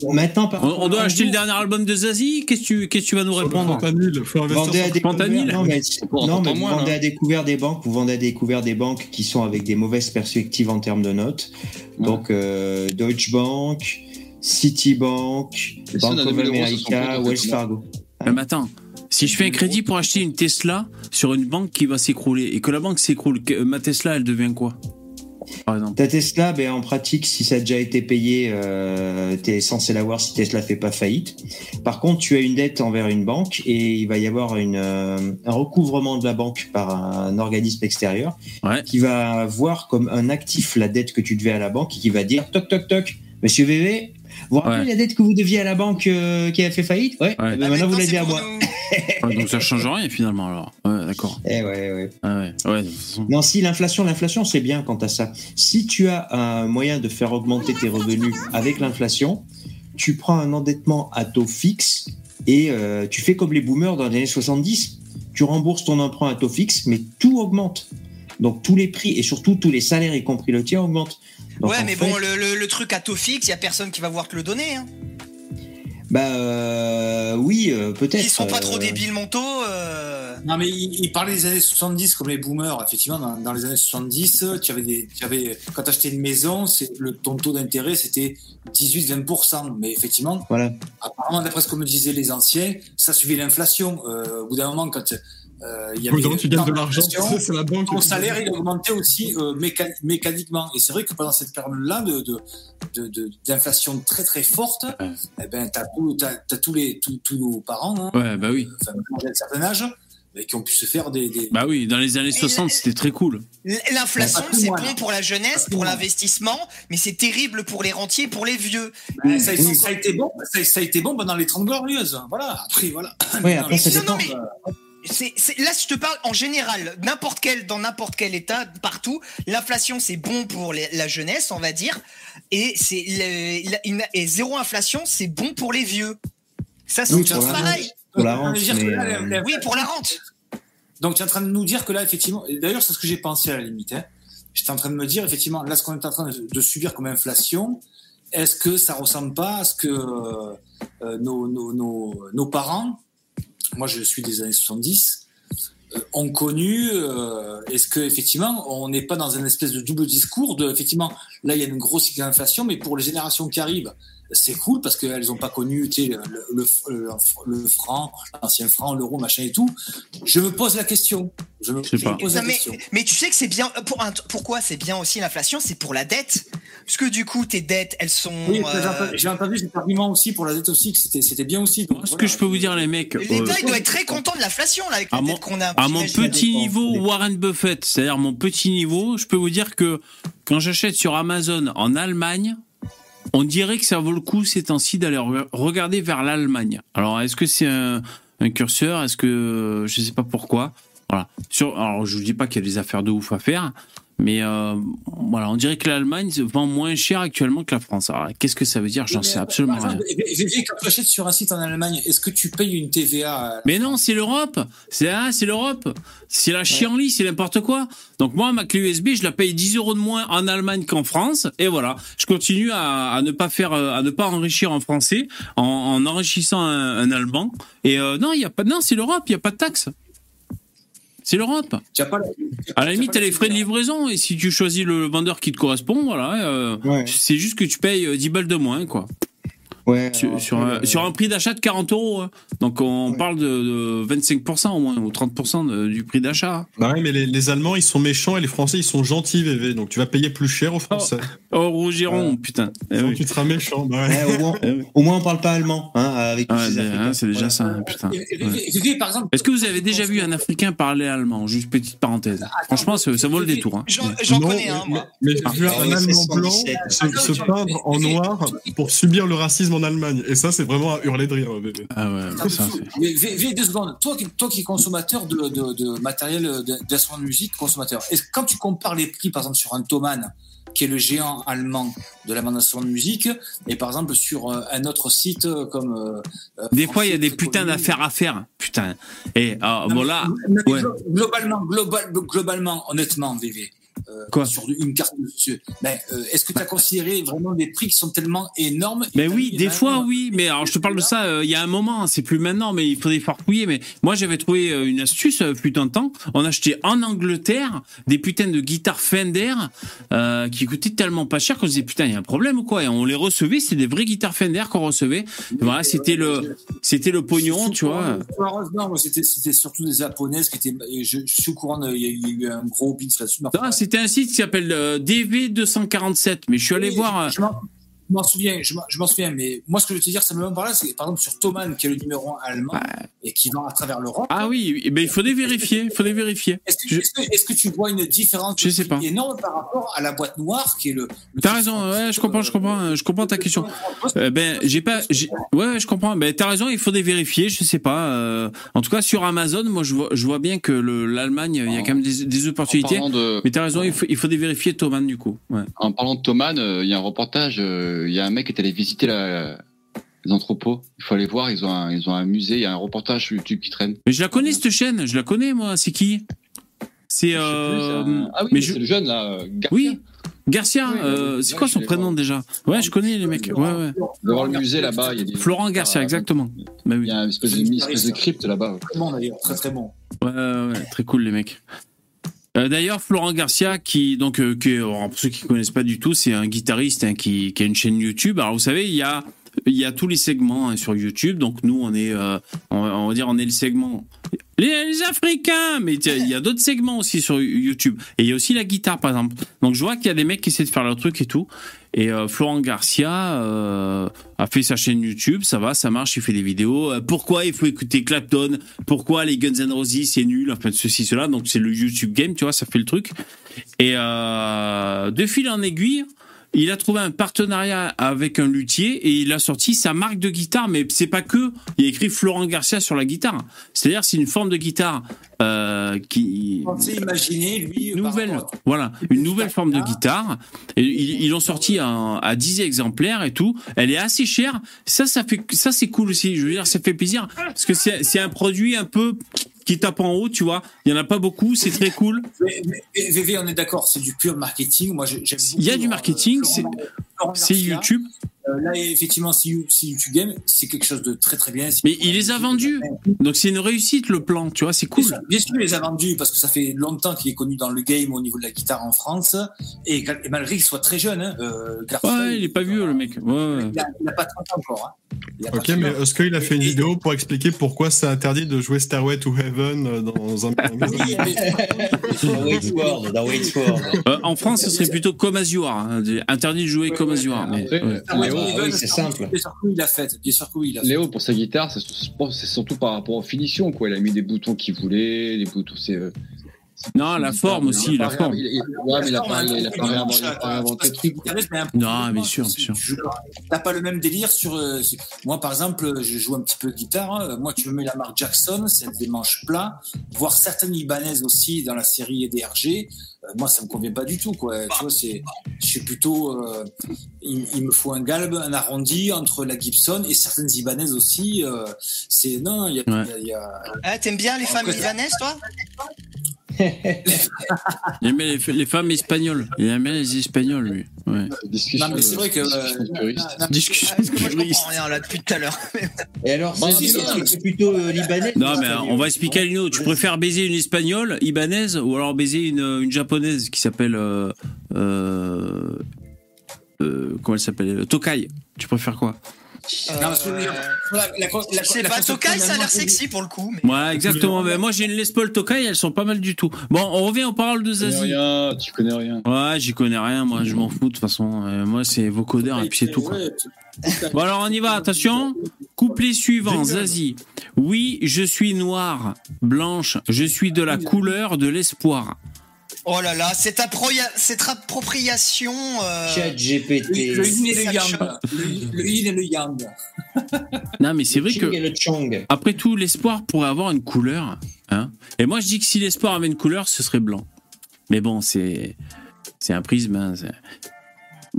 Maintenant, par on, doit acheter le dernier album de Zazie Qu'est-ce que tu, qu'est-ce que tu vas nous répondre Fentanyl, faut investir Vendez à découvert. Fentanyl Non, mais, pour non, mais entendre vous moins, vendez là. à découvert des banques. Vous vendez à découvert des banques qui sont avec des mauvaises perspectives en termes de notes. Ouais. Donc, euh, Deutsche Bank, Citibank, Et Bank of 2000 euros, ce sont America, Wells Fargo. Mais mais attends, si je fais un crédit pour acheter une Tesla sur une banque qui va s'écrouler et que la banque s'écroule, ma Tesla elle devient quoi? Par exemple. Ta Tesla, ben, en pratique, si ça a déjà été payé, euh, tu es censé l'avoir si Tesla fait pas faillite. Par contre, tu as une dette envers une banque et il va y avoir une, euh, un recouvrement de la banque par un organisme extérieur Ouais. qui va voir comme un actif la dette que tu devais à la banque et qui va dire toc toc toc, monsieur VV, vous vous rappelez Ouais. la dette que vous deviez à la banque euh, qui a fait faillite Ouais, Ouais. Eh ben Ah, maintenant vous l'avez à moi. <laughs> Ouais, donc ça change rien finalement alors. Ouais, d'accord. Eh ouais, ouais. Ah façon. Non, si l'inflation, l'inflation, c'est bien quant à ça. Si tu as un moyen de faire augmenter tes revenus avec l'inflation, tu prends un endettement à taux fixe et euh, tu fais comme les boomers dans les années 70. Tu rembourses ton emprunt à taux fixe, mais tout augmente. Donc tous les prix et surtout tous les salaires, y compris le tien, augmentent. Donc, ouais, mais fait, bon, le, le- le truc à taux fixe, il y a personne qui va vouloir te le donner. Hein. Bah euh, oui, euh, peut-être. Ils sont pas trop euh, débiles mentaux. euh. Non, mais il, il parlait des années 70 comme les boomers. Effectivement, dans, dans les années 70, tu avais des, tu avais, quand tu achetais une maison, c'est, le, ton taux d'intérêt, c'était 18-20%. Mais effectivement, Voilà. apparemment, d'après ce que me disaient les anciens, ça suivait l'inflation. Euh, au bout d'un moment, quand euh, il y avait tu gagnes de l'argent, d'inflation, c'est la banque. ton salaire, il augmentait aussi euh, méca- mécaniquement. Et c'est vrai que pendant cette période-là de, de, de, de- d'inflation très très forte, Ouais. eh ben, t'as, tout, t'as, t'as tous, les, tous, tous nos parents, hein, Ouais, bah oui. enfin, d'un certain âge, mais qui ont pu se faire des, des, Bah oui, dans les années 60, c'était très cool. L'inflation, c'est bon pour la jeunesse, pour l'investissement, mais c'est terrible pour les rentiers, pour les vieux. Ben, ça, ça a été bon, ça, ça a été bon pendant les 30 glorieuses. Voilà, après, voilà. Ouais, après, ça non, non, dépend. mais c'est, c'est- là, je te parle en général, n'importe quel, dans n'importe quel état, partout, l'inflation, c'est bon pour les- la jeunesse, on va dire, et c'est le- la- une- et zéro inflation, c'est bon pour les vieux. Ça, c'est Oui, tous pour la pareil. Pour la rente, mais, euh, Oui, pour la rente. Donc, tu es en train de nous dire que là, effectivement, d'ailleurs, c'est ce que j'ai pensé à la limite. Hein. J'étais en train de me dire, effectivement, là, ce qu'on est en train de, de subir comme inflation, est-ce que ça ressemble pas à ce que euh, euh, nos, nos, nos, nos parents, moi je suis des années 70, euh, ont connu euh, Est-ce que effectivement, on n'est pas dans un espèce de double discours de, effectivement, là, il y a une grosse inflation, mais pour les générations qui arrivent, c'est cool parce qu'elles n'ont pas connu tu sais, le, le, le, le franc, l'ancien franc, l'euro, machin et tout. Je me pose la question. Je me, Je sais je pas. me pose la Non, mais, question. mais tu sais que c'est bien. Pour, un- pourquoi c'est bien aussi l'inflation C'est pour la dette. Parce que du coup, tes dettes, elles sont. Oui, euh, j'ai entendu- j'ai entendu cet argument aussi pour la dette aussi, que c'était bien aussi. Donc, Ce voilà. que je peux vous dire, les mecs, euh, L'État, il doit être très content de l'inflation, là, avec À la mon- dette qu'on a. à mon petit niveau. Warren Buffett, c'est-à-dire mon petit niveau, je peux vous dire que quand j'achète sur Amazon en Allemagne, on dirait que ça vaut le coup ces temps-ci d'aller re- regarder vers l'Allemagne. Alors, est-ce que c'est un, curseur? Est-ce que je sais pas pourquoi Voilà. Alors, je vous dis pas qu'il y a des affaires de ouf à faire, mais euh, voilà, on dirait que l'Allemagne vend moins cher actuellement que la France. Alors, qu'est-ce que ça veut dire? J'en sais euh, absolument rien. quand tu achètes sur un site en Allemagne, est-ce que tu payes une TVA Mais non, c'est l'Europe. C'est ah, c'est l'Europe. C'est la chienlit, c'est n'importe quoi. Donc moi, ma clé USB, je la paye 10 euros de moins en Allemagne qu'en France. Et voilà, je continue à, à ne pas faire, euh, à ne pas enrichir en français, en, en enrichissant un, un allemand. Et euh, non, il y a pas, non, c'est l'Europe. Il y a pas de taxe. C'est l'Europe. tu as la- À la tu as limite, pas t'as les frais de livraison. Et si tu choisis le vendeur qui te correspond, voilà, euh, Ouais. c'est juste que tu payes euh, 10 balles de moins, quoi. Ouais, Sur, un, le- sur un prix d'achat de 40 euros. hein. Donc on Ouais. parle de, de 25% au moins, ou 30% de- du prix d'achat. Bah ouais, mais les, les Allemands, ils sont méchants et les Français, ils sont gentils, VV. Donc tu vas payer plus cher aux Français. Oh, Rougiron, putain. Eh oui. tu seras méchant. Bah au, moins, <laughs> Eh au moins, on parle pas allemand, hein, avec mais, Africains. hein, c'est déjà ça, hein, putain. Est-ce que vous avez déjà vu un Africain parler allemand? Juste petite parenthèse. Franchement, ça, ça vaut le détour. hein. J'en connais un, mais- moi. Mais j'ai vu Ah, un ouais, Allemand blanc 117. se, se peindre en noir pour subir le racisme en Allemagne. Et ça, c'est vraiment à hurler de rire, VV. Ah ouais, Attends, ça, deux- c'est- mais V- V, deux secondes. Toi qui, toi qui es consommateur de, de, de matériel euh, de- d'instruments de musique, consommateur, est-ce que quand tu compares les prix, par exemple, sur un Thomann qui est le géant allemand de la bande de musique, et par exemple sur euh, un autre site euh, comme. euh, Des fois, il y a des putains d'affaires à faire. Putain. Et ah, Non, bon mais- mais ouais. glo- Globalement, global- globalement, honnêtement, VV. Euh, Quoi sur une carte monsieur. Ben, est-ce que tu as considéré vraiment des prix qui sont tellement énormes Mais oui, des fois oui, mais alors je te parle de ça euh, il y a un moment, c'est plus maintenant, mais il faudrait farfouiller. Mais moi j'avais trouvé une astuce putain de temps. On achetait en Angleterre des putains de guitares Fender euh, qui coûtaient tellement pas cher qu'on se disait putain il y a un problème ou quoi? Et on les recevait, c'était des vraies guitares Fender qu'on recevait. Voilà, c'était le c'était le pognon, tu vois. C'était c'était surtout des japonaises qui étaient. Je, je suis au courant, il y, a- il y a eu un gros bits là-dessus. Ah, c'était un site qui s'appelle euh, DV247, mais je suis allé Oui, voir. euh, Je je m'en souviens, je m'en- souviens, mais moi, ce que je veux te dire simplement par là, c'est que, par exemple sur Thomann, qui est le numéro 1 allemand et qui vend à travers l'Europe. Ah oui, ben, il faut les vérifier, il faut les vérifier. Est-ce que, tu vois une différence Je sais pas. énorme par rapport à la boîte noire qui est le. le T'as raison, ouais, je comprends, je comprends, je comprends ta question. Euh, ben, j'ai pas, ouais, je comprends. Ben, t'as raison, il faut les vérifier. Je sais pas. euh, en tout cas, sur Amazon, moi, je vois, je vois bien que le- l'Allemagne, il y a quand même des, opportunités. de, Mais t'as raison, il faut, il faut les vérifier, Thomas, du coup. Ouais. en parlant de Thoman, euh, il y a un reportage, euh, il y a un mec qui est allé visiter la, les entrepôts. Il faut aller voir, ils ont un, ils ont un musée, il y a un reportage sur YouTube qui traîne. Mais je la connais cette chaîne, je la connais, moi. C'est qui? C'est euh, un- Ah oui, mais mais je- c'est le jeune là, euh, Garcia. oui, Garcia. Oui, euh, c'est ouais, quoi son prénom voir. déjà? Ouais, je connais les mecs. Ouais, ouais. Devant le musée là-bas, il y a des. Florent Garcia, Ah, exactement. Bah oui. Il y a une espèce de, une espèce de crypte là-bas. Très bon d'ailleurs, très très bon. Ouais, ouais, très cool les mecs. Euh, D'ailleurs, Florent Garcia, qui donc euh, pour ceux qui connaissent pas du tout, c'est un guitariste hein, qui, a une chaîne YouTube. Alors vous savez, il y a a tous les segments hein, sur YouTube. Donc nous, on est, euh, on, va- dire, on est le segment les, Africains, mais il y a d'autres segments aussi sur YouTube. Et il y a aussi la guitare, par exemple. Donc je vois qu'il y a des mecs qui essaient de faire leur truc et tout. Et euh, Florent Garcia euh, a fait sa chaîne YouTube, ça va, ça marche, il fait des vidéos. Euh, pourquoi il faut écouter Clapton? Pourquoi les Guns N' Roses c'est nul? Enfin ceci cela. Donc c'est le YouTube game, tu vois, ça fait le truc. Et de fil en aiguille, il a trouvé un partenariat avec un luthier et il a sorti sa marque de guitare. Mais c'est pas que. Il a écrit Florent Garcia sur la guitare. C'est-à-dire c'est une forme de guitare euh, qui imaginer lui. nouvelle, rapport voilà, une nouvelle forme de guitare. Et ils l'ont sorti à, à 10 exemplaires et tout. Elle est assez chère. Ça, ça fait, ça c'est cool aussi. Je veux dire, ça fait plaisir parce que c'est c'est un produit un peu qui tape en haut, tu vois. Il y en a pas beaucoup, c'est très cool. Mais, VV, on est d'accord, c'est du pur marketing. Moi, j'ai- j'aime Il y a du euh, marketing, c'est-. YouTube. Euh, là, effectivement, si, You- si YouTube Game, c'est quelque chose de très très bien. Mais il les a vendus. Donc c'est une réussite le plan, tu vois, c'est Bien cool. sûr, bien sûr, il les a vendus parce que ça fait longtemps qu'il est connu dans le game au niveau de la guitare en France. Et, et malgré qu'il soit très jeune, hein, euh, Ouais, il est pas vieux le mec. Ouais. Il a, il a pas 30 ans encore. Hein. Ok, 30 mais est-ce qu'il a fait une vidéo pour expliquer pourquoi c'est interdit de jouer Stairway to Heaven euh, dans un <laughs> Dans. Euh, en France, ce serait plutôt comme as you are, hein. Interdit de jouer comme as you are, mais, ouais. Ah ah oui, c'est simple. Bien sûr que oui, il l'a fait. Bien sûr que oui, il fait. Léo, pour sa guitare, c'est surtout par rapport aux finitions, quoi. Il a mis des boutons qu'il voulait, des boutons, c'est. euh, c'est- Non, la forme a aussi, la forme. Ouais, mais il a pas, a réinventé a le truc. Non, bien sûr, bien sûr. T'as pas le même délire sur. euh, Moi, par exemple, je joue un petit peu de guitare. hein. Moi, tu me mets la marque Jackson, c'est des manches plats, voire certaines libanaises aussi dans la série EDRG. Euh, moi, ça me convient pas du tout, quoi. Tu vois, c'est. Je suis plutôt. euh, il, il me faut un galbe, un arrondi entre la Gibson et certaines libanaises aussi. euh, c'est non, il y a. Ouais. il y a- il y a- Ah, T'aimes bien les femmes Après, libanaises, toi? <laughs> Il aimait les, les femmes espagnoles. Il aimait les espagnols, lui. Ouais. Discussion, Non, mais c'est vrai que. euh, Discussion Ah, que moi, je comprends rien là depuis tout à l'heure. <laughs> Et alors, Bon, c'est si, c'est plutôt euh, libanais Non, mais on va expliquer à Lino. Tu préfères baiser une espagnole, ibanaise, ou alors baiser une, une japonaise qui s'appelle. Euh, euh, euh, comment elle s'appelle? Tokai. Tu préfères quoi? Non, parce que, Euh, la- Tokai, ça a l'air sexy pour le coup. Mais... Ouais, exactement. Mais moi, j'ai une Les Paul Tokai, elles sont pas mal du tout. Bon, on revient aux paroles de Zazie. rien, tu connais rien. Ouais, j'y connais rien, moi, je m'en fous de toute façon. Euh, moi, c'est vocodeur et puis c'est tout. Quoi. Bon, alors on y va, attention. Couplet suivant, Zazie. Oui, je suis noire, blanche, je suis de la couleur de l'espoir. Oh là là, cette, cette appropriation. euh, Chat Le, GPT. le yin et le yang. Le, le yin et le yang. <laughs> Non, mais c'est vrai et que, le Chong. après tout, l'espoir pourrait avoir une couleur. Hein et moi, je dis que si l'espoir avait une couleur, ce serait blanc. Mais bon, c'est. C'est un prisme. hein,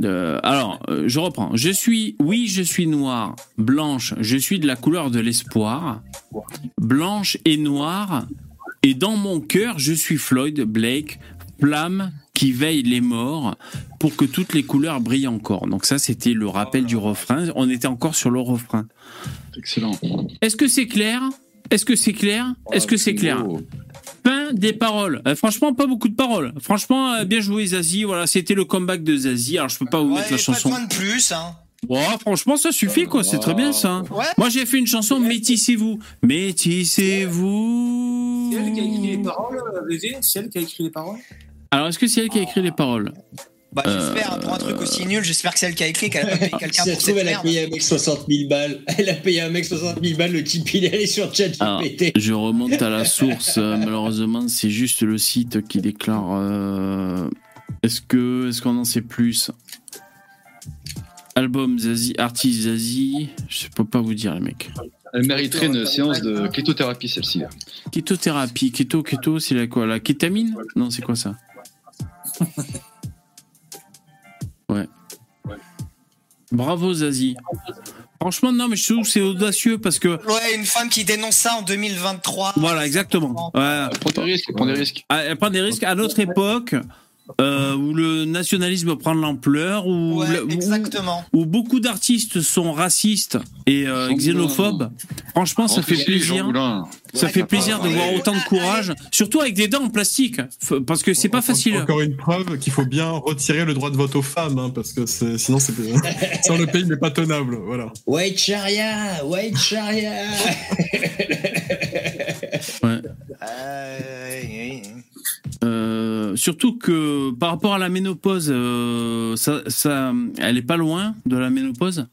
Euh, alors, euh, je reprends. Je suis, oui, je suis noire, blanche. Je suis de la couleur de l'espoir, blanche et noire. Et dans mon cœur, je suis Floyd Blake, flamme qui veille les morts pour que toutes les couleurs brillent encore. Donc ça, c'était le rappel du refrain. On était encore sur le refrain. Excellent. Est-ce que c'est clair? Est-ce que c'est clair? Est-ce que c'est clair? Fin des paroles. Euh, franchement, pas beaucoup de paroles. Franchement, euh, bien joué Zazie. Voilà, c'était le comeback de Zazie. Alors, je peux pas vous Ouais, mettre la pas chanson. besoin de plus, hein. Ouais, franchement, ça suffit, quoi. C'est très bien, ça. Ouais. Moi, j'ai fait une chanson Métissez-vous. Métissez-vous. C'est elle qui a écrit les paroles, euh, C'est elle qui a écrit les paroles Alors, est-ce que c'est elle qui a écrit les paroles? Bah, j'espère, pour un truc aussi nul, j'espère que c'est elle qui a écrit, qu'elle a <laughs> pas payé Si quelqu'un ça pour se cette trouve, elle a merde. payé un mec 60 000 balles. <laughs> Elle a payé un mec 60 000 balles, le type il est allé sur ChatGPT. je remonte à la source. euh, malheureusement, c'est juste le site qui déclare. euh, Est-ce que, est-ce qu'on en sait plus? Album Zazie, artiste Zazie. Je peux pas vous dire, les mecs. Elle mériterait une séance de kétothérapie, celle-ci. Kétothérapie, kéto, kéto, c'est la quoi La kétamine? Non, c'est quoi ça? <laughs> Ouais. Bravo Zazie. Franchement, non, mais je trouve que c'est audacieux parce que. Ouais, une femme qui dénonce ça en 2023. Voilà, exactement. Ouais. Prends des risques, prends des risques. Elle prend des risques à notre époque euh, où le nationalisme prend de l'ampleur, où, Ouais, le- où- exactement. où beaucoup d'artistes sont racistes et euh, xénophobes. Franchement, ça fait plaisir. Ça fait plaisir de voir autant de courage, surtout avec des dents en plastique, parce que c'est pas facile. Encore une preuve qu'il faut bien retirer le droit de vote aux femmes, hein, parce que <laughs> sinon, le pays n'est pas tenable. Voilà. White Sharia, White Sharia. <laughs> Ouais. Euh, surtout que par rapport à la ménopause, euh, ça, ça, elle est pas loin de la ménopause.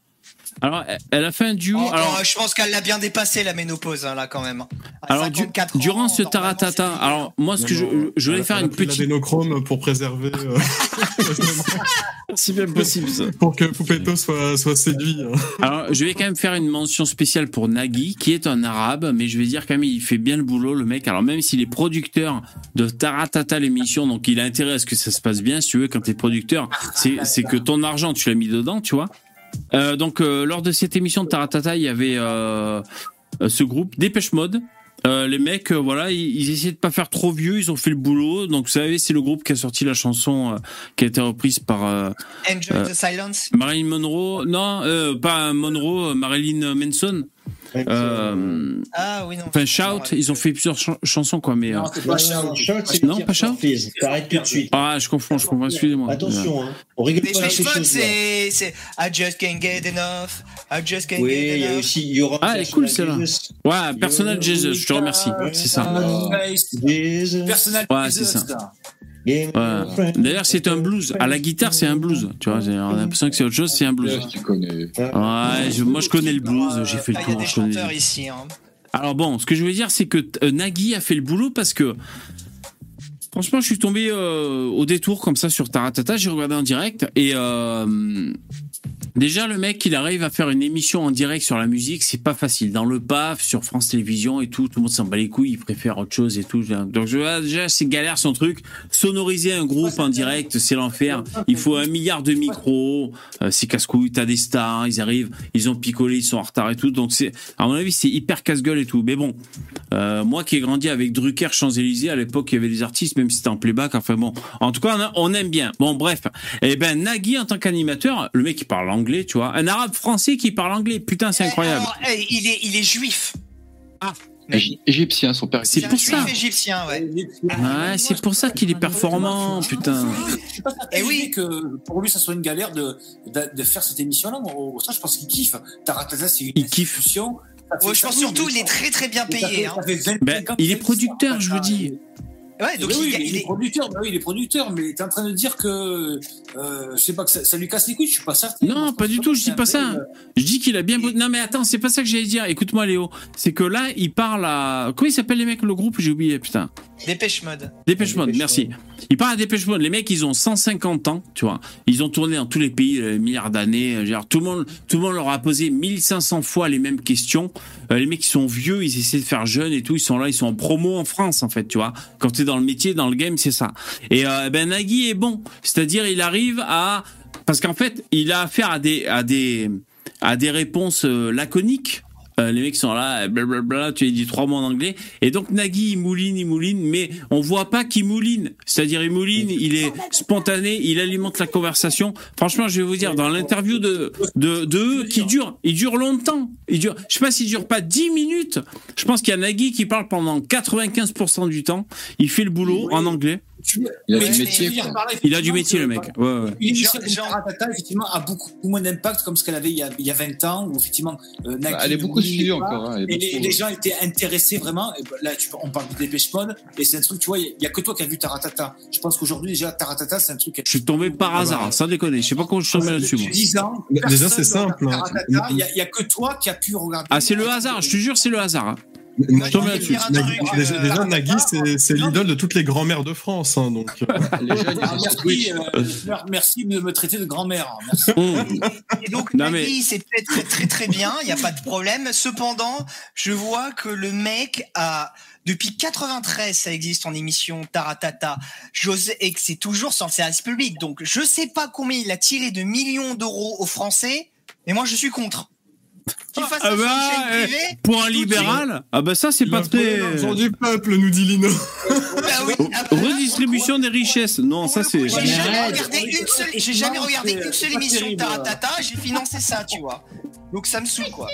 Alors, elle- a fait un duo. Oh, alors, oh, je pense qu'elle l'a bien dépassé la ménopause hein, là quand même. À alors du- 54 ans, durant ce taratata, alors moi, ce que je, Non, non, je voulais faire une petite. l'adénochrome pour préserver, euh, <laughs> C'est bien possible ça. pour que Poupetto soit, soit séduit. hein. Alors, je vais quand même faire une mention spéciale pour Nagui, qui est un arabe, mais je vais dire quand même, il fait bien le boulot, le mec. Alors, même s'il est producteur de Taratata, l'émission, donc il a intérêt à ce que ça se passe bien, si tu veux, quand t'es producteur, c'est c'est que ton argent, tu l'as mis dedans, tu vois. Euh, donc, euh, lors de cette émission de Taratata, il y avait euh, ce groupe, Dépêche Mode. Les mecs, voilà, ils, ils essayaient de pas faire trop vieux, ils ont fait le boulot. Donc, vous savez, c'est le groupe qui a sorti la chanson qui a été reprise par Enjoy the silence. Marilyn Monroe. Non, pas Monroe, Marilyn Manson. Euh, Ah oui, non. Enfin, Shout, ils ont fait plusieurs ch- chansons, quoi, mais. euh, Non, c'est pas Shout. c'est Non, pas Shout tout de suite. Ah, je confonds, je confonds, excusez-moi. Attention, hein. on rigole Des pas avec ces Mode, choses-là. c'est c'est I just can't get enough. I just can't Oui, get il y a enough. aussi, aura Ah, elle est cool, Personal celle-là. Jesus. Ouais, Personal Jesus, je te remercie. C'est ça. Jesus. Personnel. Ouais, c'est ça. Ouais. D'ailleurs, c'est un blues. À la guitare, c'est un blues. Tu vois, j'ai- on a l'impression que c'est autre chose, c'est un blues. Yes, tu connais. Ouais, je- moi je connais le blues, j'ai fait le Ah, Il y a tour. des je connais- chanteurs ici. Hein. Alors bon, ce que je veux dire, c'est que euh, Nagui a fait le boulot parce que franchement, je suis tombé euh, au détour comme ça sur Taratata, j'ai regardé en direct et euh, déjà le mec, il arrive à faire une émission en direct sur la musique, c'est pas facile. Dans le PAF, sur France Télévisions et tout, tout le monde s'en bat les couilles, il préfère autre chose et tout. Donc je vois déjà, c'est galère son truc. Sonoriser un groupe en direct, c'est l'enfer. Il faut un milliard de micros, euh, c'est casse-couille, t'as des stars, ils arrivent, ils ont picolé, ils sont en retard et tout. Donc c'est, à mon avis, c'est hyper casse-gueule et tout. Mais bon, euh, moi qui ai grandi avec Drucker, Champs-Élysées, à l'époque, il y avait des artistes, même si c'était en playback. Enfin bon, en tout cas, on, aime bien. Bon, bref. Eh ben, Nagui, en tant qu'animateur, le mec, il parle anglais, tu vois. Un arabe français qui parle anglais. Putain, c'est incroyable. Alors, eh, il, est, il est juif. Égy- Égyptien, son père. C'est pour ça. égyptien, ouais. Ouais, c'est pour ça qu'il est performant, putain. Je suis pas certain Eh oui. que pour lui, ça soit une galère de, de, de faire cette émission-là. Moi, au contraire, je pense qu'il kiffe. Taratata, c'est une Il kiffe. Ça Ouais, je pense ça- surtout, il est très très bien ça payé. Hein. ça fait 25 Ben, il est producteur, je ça. vous dis. Ouais, donc Oui, il, oui, il il est est. producteur, bah oui, il est producteur, mais t'es en train de dire que, euh, je sais pas, que ça, ça lui casse les couilles, je suis pas certain. Non, Moi, pas du tout, je dis pas ça. peu, euh, Je dis qu'il a bien. Non, mais attends, c'est pas ça que j'allais dire. Écoute-moi, Léo. C'est que là, il parle à. Comment il s'appelle les mecs, le groupe? J'ai oublié, putain. Dépêche mode. Dépêche Mode, Dépêche merci. Il parle à Dépêche Mode. Les mecs, ils ont 150 ans, tu vois. Ils ont tourné dans tous les pays, euh, milliards d'années. Euh, genre, Tout le monde, tout le monde leur a posé 1500 fois les mêmes questions. Euh, les mecs, ils sont vieux, ils essaient de faire jeune et tout. Ils sont là, ils sont en promo en France, en fait, tu vois. Quand t'es dans dans le métier, dans le game, c'est ça. Et euh, ben Nagui est bon, c'est-à-dire il arrive à parce qu'en fait il a affaire à des à des à des réponses euh, laconiques. Euh, les mecs sont là, blablabla, tu as dit trois mots en anglais. Et donc Nagui, il mouline, il mouline, mais on voit pas qu'il mouline. C'est-à-dire, il mouline, il est spontané, il alimente la conversation. Franchement, je vais vous dire, dans l'interview de, de, de eux, qui dure, il dure longtemps. Il dure, je sais pas s'il dure pas 10 minutes. Je pense qu'il y a Nagui qui parle pendant 95% du temps. Il fait le boulot en anglais. Il a Mais du métier, quoi. Il a du métier, le mec. Ouais, ouais. Une Jean- Taratata, effectivement, a beaucoup moins d'impact comme ce qu'elle avait il y a, il y a 20 ans, où effectivement, euh, Nagui Bah, elle est beaucoup suivie encore. hein, Et les, beaucoup- les gens étaient intéressés vraiment. Et ben, là, tu, on parle de Dépêche Mode, et c'est un truc, tu vois, il y, a que toi qui as vu Taratata. Je pense qu'aujourd'hui, déjà, Taratata, c'est un truc. Je suis tombé par hasard, sans déconner. Je sais pas comment je suis tombé là-dessus, 10 ans, Déjà, c'est simple, hein. Il y a- a que toi qui as pu regarder. Ah, c'est le hasard, je te jure, c'est le hasard. Hein. Je déjà, Euh, déjà, Nagui, c'est- c'est l'idole de toutes les grand-mères de France. hein, donc, euh, Les jeunes, ils Ah, merci, euh, merci de me traiter de grand-mère. Hum. Et donc, Non, Nagui, c'est peut-être très, très très bien, il n'y a pas de problème. Cependant, je vois que le mec a, depuis 93, ça existe en émission Taratata, José, et que c'est toujours sans le service public. Donc, je sais pas combien il a tiré de millions d'euros aux Français, mais moi, je suis contre. Qu'il fasse Ah ça sur bah, une chaîne eh, privée, Pour un libéral, ah bah ça c'est pas le très. l'argent du peuple, nous dit Lino. bah oui, après, Redistribution des richesses. Non, ça c'est. J'ai jamais regardé une seule, j'ai jamais regardé une seule C'est pas émission de terrible. Taratata, j'ai financé ça, tu vois. Donc ça me saoule quoi.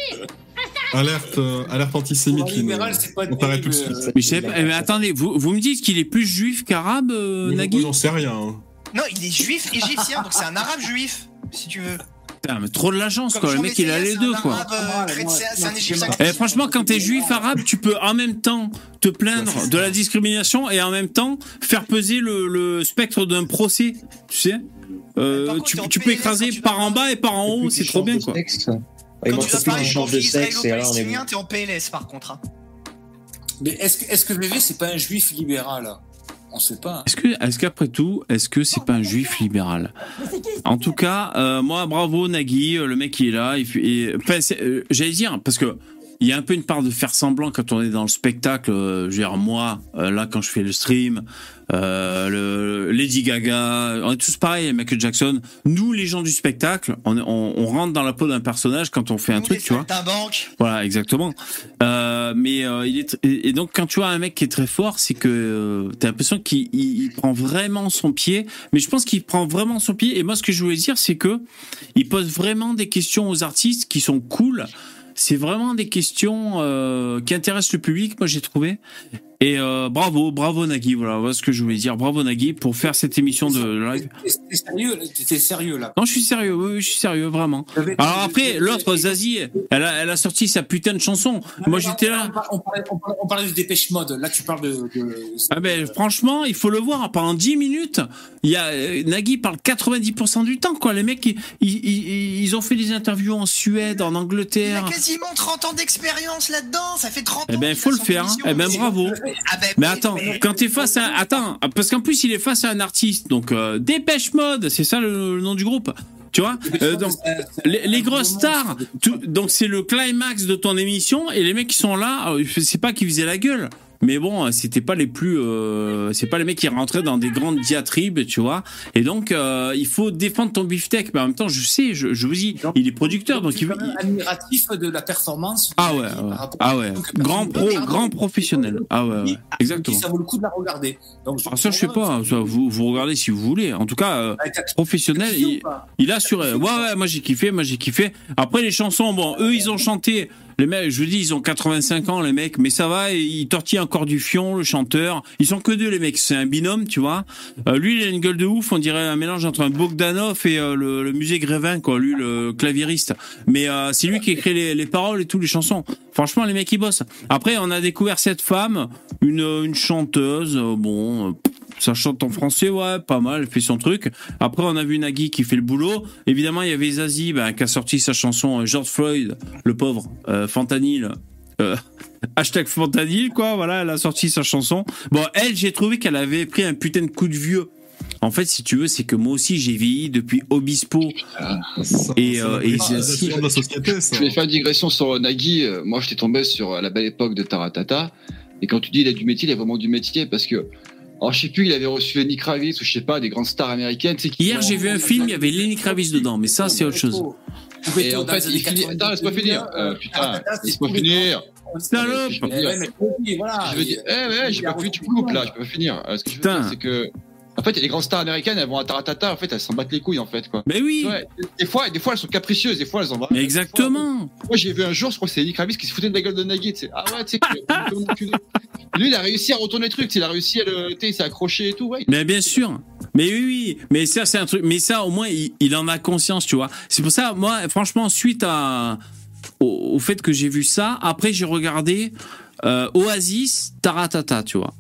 Alerte, euh, alerte antisémite. libéral, c'est pas On t'arrête tout de suite. Mais, je sais pas- mais attendez, vous, vous me dites qu'il est plus juif qu'arabe, euh, Nagui J'en sais rien. hein. Non, il est juif égyptien, donc c'est un arabe juif, si tu veux. Putain, mais trop de la chance, quoi. Le mec, il a les deux, quoi. euh, Ah, Eh, franchement, quand t'es juif arabe, tu peux en même temps te plaindre de la discrimination et en même temps faire peser le, le spectre d'un procès. Tu sais Euh, contre, tu, peux écraser tu par en bas et par en haut, c'est trop bien, quoi. Quand tu dois parler de sexe et alors on est israélo-palestinien, t'es en PLS par contre. hein. Mais est-ce que, est-ce que VV, c'est pas un juif libéral On sait pas. hein. Est-ce que, est-ce qu'après tout, est-ce que c'est pas un juif libéral En tout cas, euh, moi, bravo Nagui, euh, le mec qui est là. Il fait, et- enfin, c'est- euh, j'allais dire parce que il y a un peu une part de faire semblant quand on est dans le spectacle. euh, je veux dire, moi, euh, là, quand je fais le stream, euh, le Lady Gaga, on est tous pareils, Michael Jackson. Nous, les gens du spectacle, on, on, on rentre dans la peau d'un personnage quand on fait un Nous, truc, tu vois. saltimbanques. Voilà, exactement. Mais il est et et donc quand tu vois un mec qui est très fort, c'est que euh, t'as l'impression qu'il il- il prend vraiment son pied. Mais je pense qu'il prend vraiment son pied. Et moi, ce que je voulais dire, c'est que il pose vraiment des questions aux artistes qui sont cool. C'est vraiment des questions euh, qui intéressent le public. Moi, j'ai trouvé. Et euh, bravo, bravo Nagui. Voilà, voilà ce que je voulais dire. Bravo Nagui pour faire cette émission de live. T'es sérieux, T'es sérieux là Non, je suis sérieux. Oui, oui, je suis sérieux, vraiment. Alors après, l'autre Zazie, elle a, elle a sorti sa putain de chanson. Moi, j'étais là. On parlait, on parlait- on parlait- on parlait de dépêche mode. Là, tu parles de. de- Ah ben franchement, il faut le voir. Pendant 10 minutes, il y a euh, Nagui parle 90% du temps. Quoi. Les mecs, ils, ils- ils- ont fait des interviews en Suède, en Il a Angleterre. quasiment 30 ans d'expérience là-dedans, ça fait 30 Eh ans. ben, qu'il faut a le son faire. émission. Eh ben, bravo. Mais attends, mais- quand t'es face à, attends, parce qu'en plus il est face à un artiste, donc euh, Dépêche Mode, c'est ça le, le nom du groupe, tu vois. Euh, donc les, les grosses stars, tout- donc c'est le climax de ton émission et les mecs qui sont là, euh, c'est pas qu'ils faisaient la gueule. Mais bon, c'était pas les plus, euh, c'est pas les mecs qui rentraient dans des grandes diatribes, tu vois. Et donc, euh, il faut défendre ton beefsteak. Mais en même temps, je sais, je, je vous dis, il est producteur, donc je il quand même admiratif de la performance. Ah ouais, ouais. par ah ouais, Donc, grand pro, grand professionnel. Ah ouais, exactement. Ça vaut le coup de la regarder. Donc, Ah, ça, je sais pas. Ça, vous, vous regardez si vous voulez. En tout cas, euh, professionnel, il, il a. Ouais, ouais, moi j'ai kiffé, moi j'ai kiffé. Après, les chansons, bon, eux, ils ont chanté. Les mecs, je vous dis, ils ont 85 ans, les mecs, mais ça va, ils tortillent encore du fion, le chanteur. Ils sont que deux, les mecs, c'est un binôme, tu vois. Euh, lui, il a une gueule de ouf, on dirait un mélange entre un Bogdanov et euh, le, musée Grévin, quoi, lui, le claviériste. Mais euh, c'est lui qui écrit les, les paroles et toutes les chansons. Franchement, les mecs, ils bossent. Après, on a découvert cette femme, une, chanteuse, bon. Euh, ça chante en français, ouais, pas mal, elle fait son truc. Après, on a vu Nagui qui fait le boulot. Évidemment, il y avait Zazie ben, qui a sorti sa chanson euh, George Floyd, le pauvre, euh, Fentanyl. Euh, <laughs> hashtag Fentanyl, quoi, voilà, elle a sorti sa chanson. Bon, elle, j'ai trouvé qu'elle avait pris un putain de coup de vieux. En fait, si tu veux, c'est que moi aussi, j'ai vieilli depuis Obispo. Ça, Et, ça euh, et société. Je vais faire une digression sur Nagui. Euh, Moi, j'étais tombé sur euh, la belle époque de Taratata. Et quand tu dis il a du métier, il a vraiment du métier parce que Alors, je sais plus, il avait reçu Lenny Kravitz ou je sais pas, des grandes stars américaines. tu sais, qui Hier, j'ai vu un film, il y avait Lenny Kravitz dedans, mais ça, c'est autre chose. Et en fait, il finit. Attends, laisse-moi finir. Euh, putain, laisse-moi finir. Salope Je veux dire- voilà. Je veux dire, eh ouais, j'ai pas pu, tu coupes là, je peux pas finir. Euh, ce que je veux Putain. dire, c'est que, en fait, les grandes stars américaines, elles vont à Taratata, en fait, elles s'en battent les couilles, en fait, quoi. Mais oui, Ouais, des fois, des fois, elles sont capricieuses, des fois, elles en vont. mais exactement. Moi, j'ai vu un jour, je crois que c'est Lenny Kravitz qui se foutait de la gueule de Nagui, tu sais. Ah ouais, tu sais. Lui, il a réussi à retourner le truc, il a réussi à le, tu sais, accroché et tout, ouais. Mais bien sûr. Mais oui, oui. Mais ça, c'est un truc. Mais ça, au moins, il, il en a conscience, tu vois. C'est pour ça, moi, franchement, suite à, au, au fait que j'ai vu ça, après, j'ai regardé euh, Oasis Taratata, tu vois.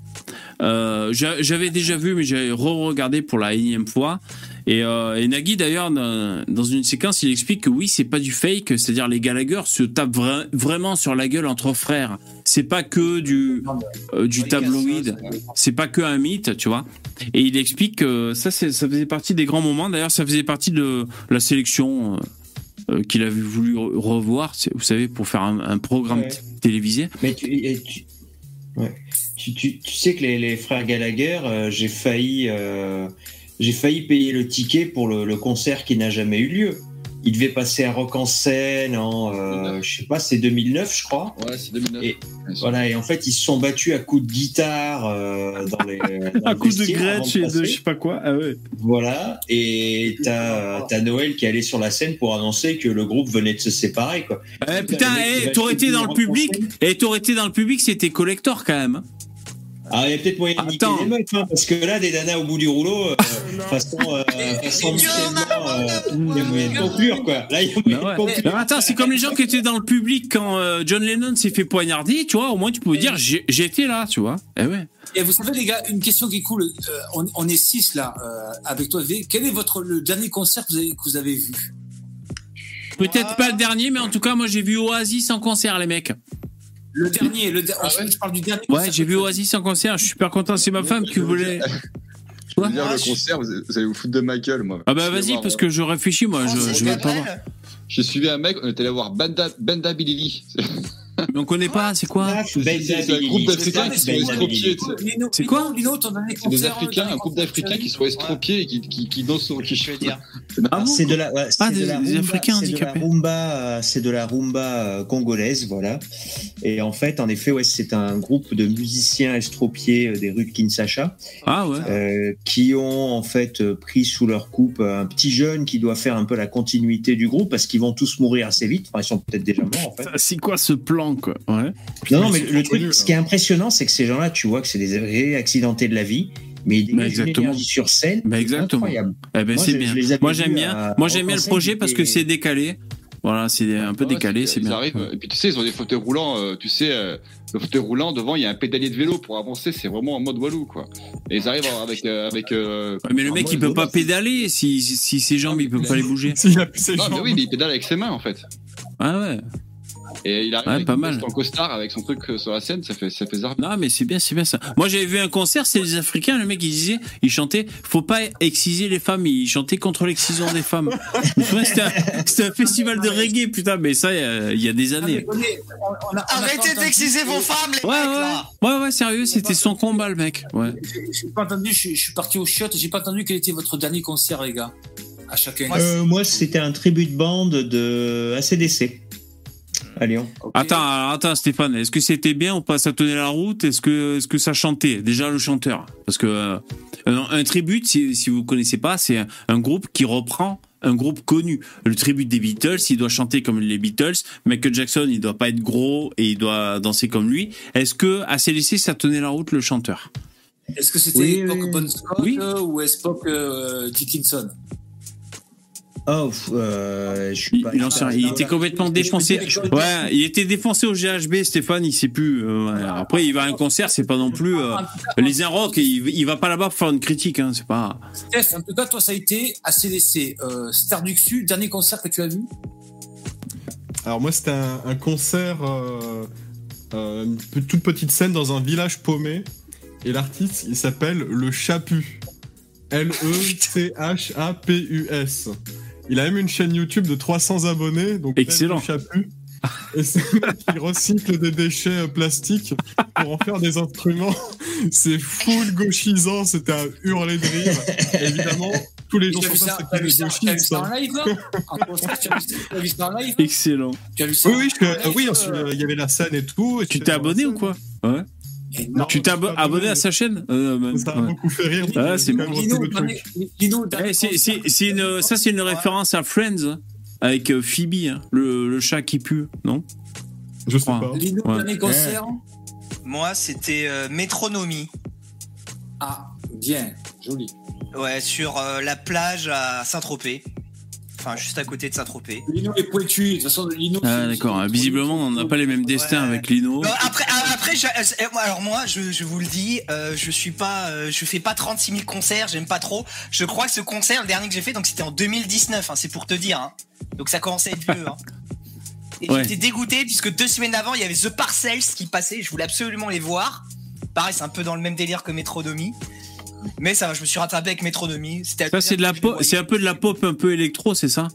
Euh, j'a- J'avais déjà vu, mais j'ai re-regardé pour la énième fois. Et, euh, et Nagui, d'ailleurs, dans une séquence, il explique que oui, c'est pas du fake, c'est-à-dire les Gallagher se tapent vra- vraiment sur la gueule entre frères. C'est pas que du, euh, du tabloïd, c'est pas que un mythe, tu vois. Et il explique que ça, ça faisait partie des grands moments. D'ailleurs, ça faisait partie de la sélection euh, euh, qu'il avait voulu re- revoir, vous savez, pour faire un, un programme Ouais. télévisé. Mais tu, ouais. tu, tu- tu sais que les, les frères Gallagher, euh, j'ai failli, euh, j'ai failli payer le ticket pour le, le concert qui n'a jamais eu lieu. Il devait passer à Rock en scène en, euh, je sais pas, c'est 2009, je crois. Ouais, c'est 2009. Et- Voilà, et en fait, ils se sont battus à coups de guitare euh, dans les. <laughs> dans À le coup de Gretsch et de je sais pas quoi. Ah ouais. Voilà, et t'as as Noël qui est allé sur la scène pour annoncer que le groupe venait de se séparer, quoi. Eh, putain, eh, t'aurais été dans le public. Et t'aurais été dans le public, c'était collector quand même. Ah, il y a peut-être moyen de niquer Attends. les meufs, hein, parce que là, des nanas au bout du rouleau, euh, <laughs> façon, euh, <laughs> façon euh, il y a moyen de conclure, quoi. Là, il y a moyen Bah de ouais. conclure. Alors attends, c'est comme les gens qui étaient dans le public quand euh, John Lennon s'est fait poignarder, tu vois, au moins tu pouvais dire j'ai- j'étais là, tu vois. Eh ouais. Et vous savez, les gars, une question qui est cool. euh, on, on est six là euh, avec toi. Quel est votre le dernier concert que vous avez, que vous avez vu? Peut-être pas le dernier, mais en tout cas, moi j'ai vu Oasis en concert, les mecs. Le dernier, le der- Ah je, ouais je parle du dernier. Ouais, j'ai vu Oasis en concert, je suis super content, c'est ma femme qui voulait. Je veux dire, le concert, vous, vous allez vous foutre de ma gueule, moi. Ah bah vas-y, voir, parce que je réfléchis, moi, je, je vais pas voir. J'ai suivi un mec, on était allé voir Banda, Banda Billy. Mais on connaît pas, c'est quoi C'est un groupe d'Africains qui sont estropiés, C'est quoi C'est des Africains, un groupe d'Africains qui sont estropiés et qui, qui, qui dansent sur qui Je veux dire. Ah c'est de la, ouais, c'est de des- Africains c'est de la handicapés. rumba, euh, c'est de la rumba congolaise, voilà. Et en fait, en effet, ouais, c'est un groupe de musiciens estropiés euh, des rues de Kinshasa Ah ouais. euh, qui ont en fait pris sous leur coupe un petit jeune qui doit faire un peu la continuité du groupe parce qu'ils vont tous mourir assez vite. Enfin, ils sont peut-être déjà morts en fait. C'est quoi ce plan, quoi Ouais. Non, mais le truc, ce qui est impressionnant, c'est que ces gens-là, tu vois que c'est des vrais accidentés de la vie, mais ils dégagent une exactement. énergie sur scène. Bah exactement. incroyable. Eh ben Moi, c'est bien. avais Moi j'aime bien. Moi j'aime bien le projet parce que c'est décalé. Voilà, c'est un peu Ouais, décalé, c'est ils bien. arrivent, et puis tu sais, ils ont des fauteuils roulants, euh, tu sais, euh, le fauteuil roulant, devant, il y a un pédalier de vélo pour avancer, c'est vraiment en mode walou, quoi. Et ils arrivent avec. euh, avec euh, Ouais, mais le mec il peut pas pédaler si, si, ses jambes il peut pas les bouger. <laughs> S'il a plus ses Non, mais oui, mais il pédale avec ses mains, en fait. Ah ouais. Et il arrive Ouais, avec pas mal. en costard avec son truc euh, sur la scène, ça fait, ça fait zarbe. Non mais c'est bien, c'est bien ça. Moi j'avais vu un concert, c'est les Africains, le mec il disait, il chantait, faut pas exciser les femmes, il chantait contre l'excision des femmes. <laughs> C'était un, festival de reggae, putain, mais ça il y a- il y a des Ah, années. attendez, on- on a- on a Arrêtez d'exciser vos femmes, les Ouais, mecs, ouais, là. ouais, ouais, sérieux, c'était son combat le mec. Ouais. J'ai pas entendu, je, suis- je suis parti au shot, j'ai pas entendu quel était votre dernier concert, les gars. À chacun. Euh, moi, c'était un tribut de bande de ACDC à Lyon. Attends, attends Stéphane, est-ce que c'était bien ou pas? Ça tenait la route? Est-ce que, est-ce que ça chantait? Déjà le chanteur, parce que euh, un, un tribute, si, si vous connaissez pas, c'est un, un groupe qui reprend un groupe connu. Le tribute des Beatles, il doit chanter comme les Beatles. Michael Jackson, il doit pas être gros et il doit danser comme lui. Est-ce que ACDC, ça tenait la route le chanteur? Est-ce que c'était Oui, époque oui. Bon Scott Oui. euh, ou époque euh, Dickinson? Oh, euh, je suis il, pas. il était complètement défoncé. Ouais, il était défoncé au GHB, Stéphane, il sait plus. euh. Après, il va à un concert, c'est pas non plus euh, les un rock. Il, il va pas là-bas pour faire une critique, hein, c'est pas. Steph, en tout cas, toi, ça a été ACDC. Euh, Star du Sud, dernier concert que tu as vu? Alors moi c'était un, un concert, euh, euh, une toute petite scène dans un village paumé, et l'artiste il s'appelle Le Chapu. E L-E-C-H-A-P-U-S. Il a même une chaîne YouTube de 300 abonnés, donc Excellent. Le Chapu. Et c'est le mec qui recycle des déchets euh, plastiques pour en faire des instruments. <laughs> C'est full gauchisant, c'était à hurler de rire. Et évidemment, tous les gens Tu vu ça, c'est vu ça en live En concert, tu as vu ça- tu en live Excellent. Tu as vu ça Oui, oui, euh, live, oui, euh, euh, il y avait la scène et tout. et Tu tu t'es abonné ou quoi? Ouais. Tu t'es abo- abonné à sa chaîne euh, man. Ça a Ouais. beaucoup fait rire. Ah, c'est Eh, une, ça, c'est une référence à Friends avec euh, Phoebe, hein, le, le chat qui pue, non? Je sais crois. pas. Lino, Ouais. dernier concert? Moi, c'était euh, Métronomie. Ah, bien, joli. Ouais, sur euh, la plage à Saint-Tropez. Enfin, juste à côté de Saint-Tropez. Lino est pointu. De toute façon, Lino. Ah, d'accord. Visiblement, on n'a pas les mêmes destins Ouais. avec Lino. Non, après, ah, après euh, alors moi, je, je vous le dis, euh, je suis pas, euh, je fais pas 36 000 concerts, j'aime pas trop. Je crois que ce concert, le dernier que j'ai fait, donc c'était en 2019, hein, c'est pour te dire. hein. Donc ça commençait à être vieux. Hein. Et Ouais. j'étais dégoûté puisque deux semaines avant, il y avait The Parcells qui passait, je voulais absolument les voir. Pareil, c'est un peu dans le même délire que Métronomie. Mais ça va, je me suis rattrapé avec Métronomie. C'était Ça, c'est de la pop, c'est un peu de la pop, un peu électro, c'est ça?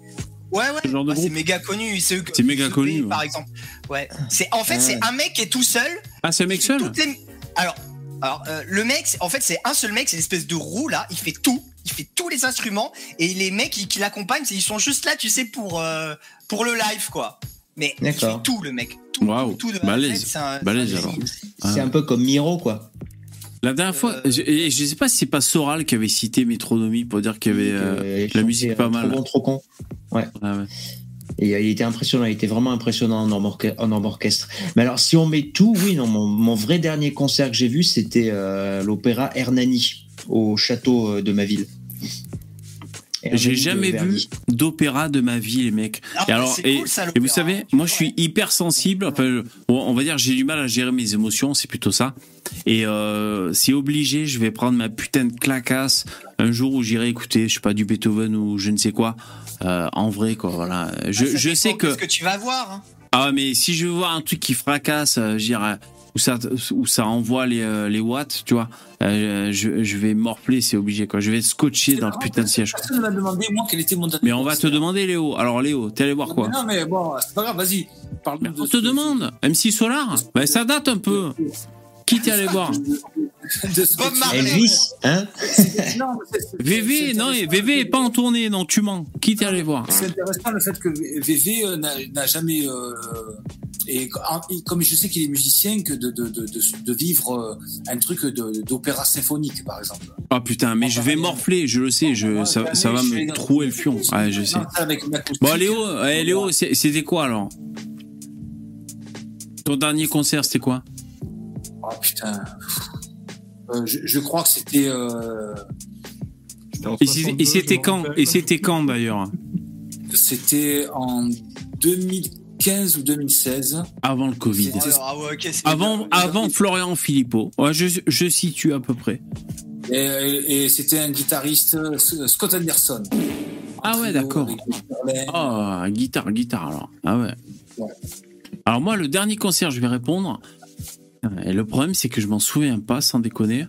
Ouais, ouais. Ce genre de Ah, c'est groupe. méga connu. C'est eux que- C'est méga connu, ouais. Par exemple. Ouais. C'est, en fait, Ah c'est ouais. un mec qui est tout seul. Ah, c'est un mec seul les- Alors, alors euh, le mec, en fait, c'est un seul mec, c'est une espèce de roue là. Il fait tout. Il fait tous les instruments. Et les mecs qui, qui l'accompagnent, ils sont juste là, tu sais, pour, euh, pour le live, quoi. Mais il fait D'accord. tout, le mec. Tout, Waouh. tout de A à Balèze. C'est un- Balèze, un alors. C'est Ah. un peu comme Miro, quoi. La dernière fois, je, et je sais pas si c'est pas Soral qui avait cité Métronomie pour dire qu'il y avait euh, Euh, la musique pas euh, mal. Trop bon, trop con. Ah ouais. Et euh, il était impressionnant, il était vraiment impressionnant en orchestre. Mais alors, si on met tout, oui, non, mon, mon vrai dernier concert que j'ai vu, c'était euh, l'opéra Hernani au château euh, de ma ville. J'ai jamais vu d'opéra de ma vie, les mecs. Ah, Et alors, et, cool, ça, et vous savez, hein. moi je suis hyper sensible. Enfin, je- bon, on va dire, j'ai du mal à gérer mes émotions, c'est plutôt ça. Et euh, c'est obligé, je vais prendre ma putain de clacasse un jour où j'irai écouter, je sais pas, du Beethoven ou je ne sais quoi. euh, en vrai, quoi. Voilà. Je, Ah, je sais que ce que tu vas voir. hein. ah mais si je veux voir un truc qui fracasse, euh, je dirais, où ça où ça envoie les, euh, les watts, tu vois, euh, je, je vais morfler, c'est obligé quoi. Je vais scotché dans le putain de siège. quoi. Personne ne m'a demandé, moi, quel était mon dernier Mais on va te demander Léo. Alors Léo, t'es allé voir quoi Non, mais bon, c'est pas grave, vas-y. On te demande. MC Solar Ben ça date un peu. Qui t'es allé voir Bob Marley. Elvis, hein Non, VV, c'est non, intéressant VV est que- pas en tournée, non, tu mens. Qui t'es allé voir C'est intéressant le fait que VV euh, n'a jamais euh, et, comme je sais qu'il est musicien que de, de, de, de, de vivre euh, un truc de- d'opéra symphonique par exemple. Ah putain, mais je vais morfler, je le sais, je, ça, ça va me trouer le fion. Ouais, je sais. Bon, Léo, eh, Léo, c'est- c'était quoi alors? Ton dernier concert, c'était quoi? Oh putain. Euh, je, je crois que c'était euh, Et c'est- 62, Et c'était quand. Et c'était quand d'ailleurs c'était en 2015 ou 2016. Avant le Covid. Alors, ah ouais, c'est Avant, bien. avant Florian Philippot. Ouais, je, je situe à peu près. Et, et- et c'était un guitariste euh, Scott Anderson. Ah ouais, d'accord. Ah, guitare, guitare alors. Ah ouais. Ouais. Alors moi, le dernier concert, je vais répondre. Et le problème, c'est que je m'en souviens pas, sans déconner.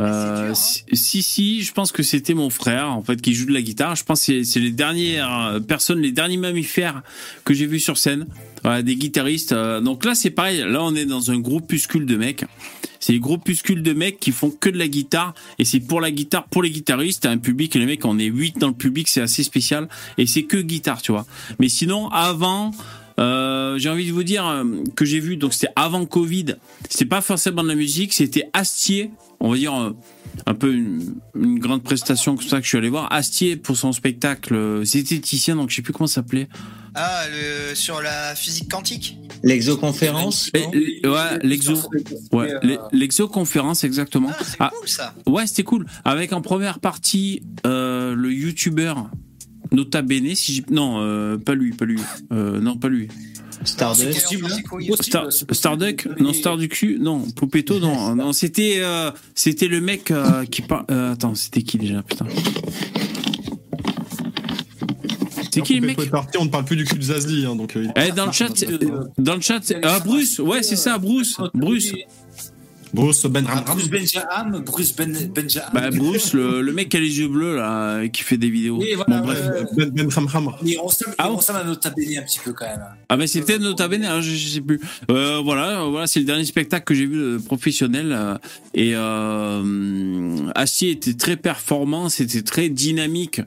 Euh, si, si, si, je pense que c'était mon frère, en fait, qui joue de la guitare. Je pense que c'est- les dernières euh, personnes, les derniers mammifères que j'ai vus sur scène. Voilà, des guitaristes. euh, donc là, c'est pareil. Là, on est dans un groupuscule de mecs. C'est des groupuscules de mecs qui font que de la guitare. Et c'est pour la guitare, pour les guitaristes. Un public, et les mecs, on est 8 dans le public, c'est assez spécial. Et c'est que guitare, tu vois. Mais sinon, avant, euh, j'ai envie de vous dire euh, que j'ai vu, donc c'était avant Covid, c'était pas forcément de la musique, c'était Astier, on va dire euh, un peu une, une grande prestation comme ça que je suis allé voir. Astier pour son spectacle zététicien, donc je sais plus comment ça s'appelait. Ah, le, sur la physique quantique L'exoconférence Ouais, l'exo. Ouais, l'e- l'exoconférence, exactement. Ah, c'est Ah, cool ça. Ouais, c'était cool. Avec en première partie euh, le youtubeur Nota Bene, si j'ai- non, euh, pas lui, pas lui, Euh, non, pas lui. Possible, c'est hein. Star. Starduck, non Star du cul, non Poupetto, non, <laughs> non c'était euh, c'était le mec euh, qui parle. euh, attends, c'était qui déjà, putain C'est qui le mec est parti, on ne parle plus du cul de Zazie, hein, donc. euh, Eh, dans le chat, c'est- dans le chat, c'est- ah Bruce, ouais c'est ça, Bruce, Bruce. Bruce Benham. Bruce Benjamin, Bruce ben, Benjamin. Bah, Bruce, le, le mec qui a les yeux bleus, là, et qui fait des vidéos. Oui, voilà, Bon, bref. Ben, il ressemble, Ah il bon ressemble à Nota Bene un petit peu quand même. Ah ben c'était Nota Bene, hein, je, je sais plus. Euh, voilà, voilà, c'est le dernier spectacle que j'ai vu de professionnel euh, et euh, Astier était très performant, c'était très dynamique,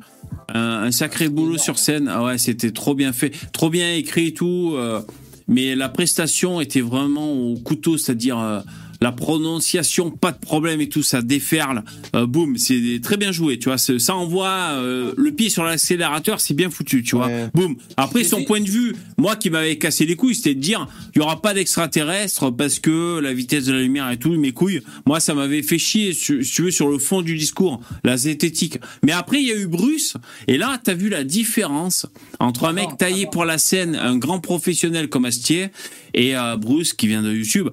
un, un sacré boulot sur scène. Ah ouais, c'était trop bien fait, trop bien écrit et tout. euh, mais la prestation était vraiment au couteau, c'est-à-dire euh, la prononciation, pas de problème et tout, ça déferle. Euh, boum, c'est très bien joué, tu vois. Ça envoie euh, le pied sur l'accélérateur, c'est bien foutu, tu vois. Ouais. Boum. Après, son point de vue, moi qui m'avais cassé les couilles, c'était de dire, il y aura pas d'extraterrestres parce que la vitesse de la lumière et tout, mes couilles. Moi, ça m'avait fait chier, si tu veux, sur le fond du discours, la zététique. Mais après, il y a eu Bruce, et là, t'as vu la différence entre un mec taillé pour la scène, un grand professionnel comme Astier, et euh, Bruce qui vient de YouTube.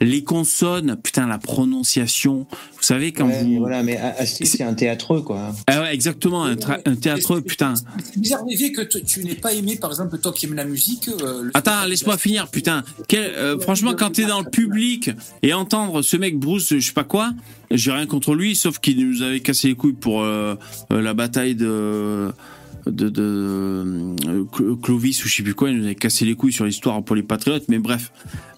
Les consonnes, putain, la prononciation. Vous savez quand Ouais, mais vous. voilà, mais c'est un théâtreux, quoi. Ah ouais, exactement, un, tra- un théâtreux, putain. C'est bizarre, que tu, tu n'aies pas aimé, par exemple, toi qui aimes la musique. euh, Attends, laisse-moi finir, putain. Quel- euh, franchement, quand t'es dans le public et entendre ce mec Bruce, je sais pas quoi, j'ai rien contre lui, sauf qu'il nous avait cassé les couilles pour euh, euh, la bataille de de, de Clo- Clovis ou je sais plus quoi, il nous avait cassé les couilles sur l'histoire pour les patriotes, mais bref.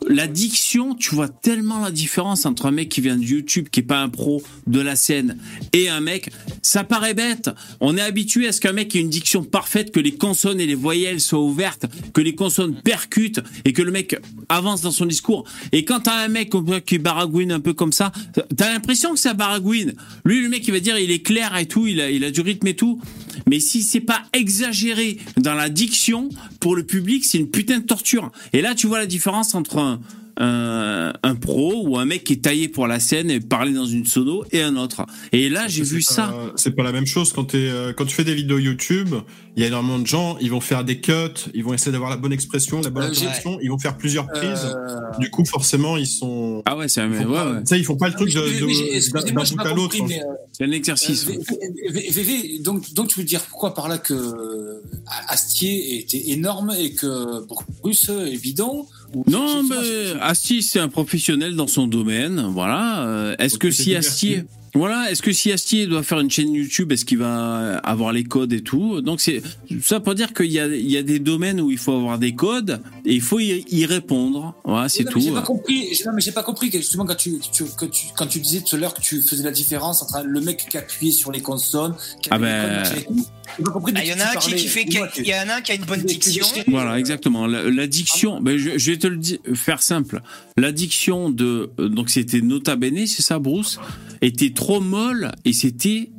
La diction, tu vois tellement la différence entre un mec qui vient de YouTube, qui est pas un pro de la scène, et un mec, ça paraît bête. On est habitué à ce qu'un mec ait une diction parfaite, que les consonnes et les voyelles soient ouvertes, que les consonnes percutent et que le mec avance dans son discours. Et quand t'as un mec qui baragouine un peu comme ça, t'as l'impression que ça baragouine. Lui, le mec, il va dire, il est clair et tout, il a, il a du rythme et tout. Mais si c'est pas exagéré dans la diction, pour le public, c'est une putain de torture. Et là, tu vois la différence entre un, un, un pro ou un mec qui est taillé pour la scène et parler dans une sono et un autre. Et là, j'ai vu pas- ça. C'est pas la même chose quand, euh, quand tu fais des vidéos YouTube. Il y a énormément de gens, ils vont faire des cuts, ils vont essayer d'avoir la bonne expression, la bonne Euh, intonation, ils vont faire plusieurs prises. Euh, Du coup, forcément, ils sont. Ah ouais, c'est un, ouais, ouais. tu sais, ils font pas le truc d'un bout pas à l'autre. mais, euh, c'est un exercice. Euh, VV, donc, donc tu veux dire pourquoi par là que Astier était énorme et que Bruce est bidon Non, mais Astier, c'est un professionnel dans son domaine. Voilà. Est-ce que si. Astier. Voilà, est-ce que si Astier doit faire une chaîne YouTube, est-ce qu'il va avoir les codes et tout? Donc c'est ça pour dire qu'il y a, il y a des domaines où il faut avoir des codes et il faut y, y répondre. Voilà, c'est tout. J'ai pas compris. Non, mais j'ai pas compris que justement quand tu, tu- que tu quand tu disais tout à l'heure que tu faisais la différence entre le mec qui appuyait sur les consonnes, qui Ah avait les ben- codes, Ah, Il y en a un qui, fait, il y en a un qui a une bonne diction. Voilà, exactement. La, la diction, ben je, je vais te le dire, faire simple. La diction de, euh, donc c'était Nota Bene, c'est ça, Bruce, était trop molle et c'était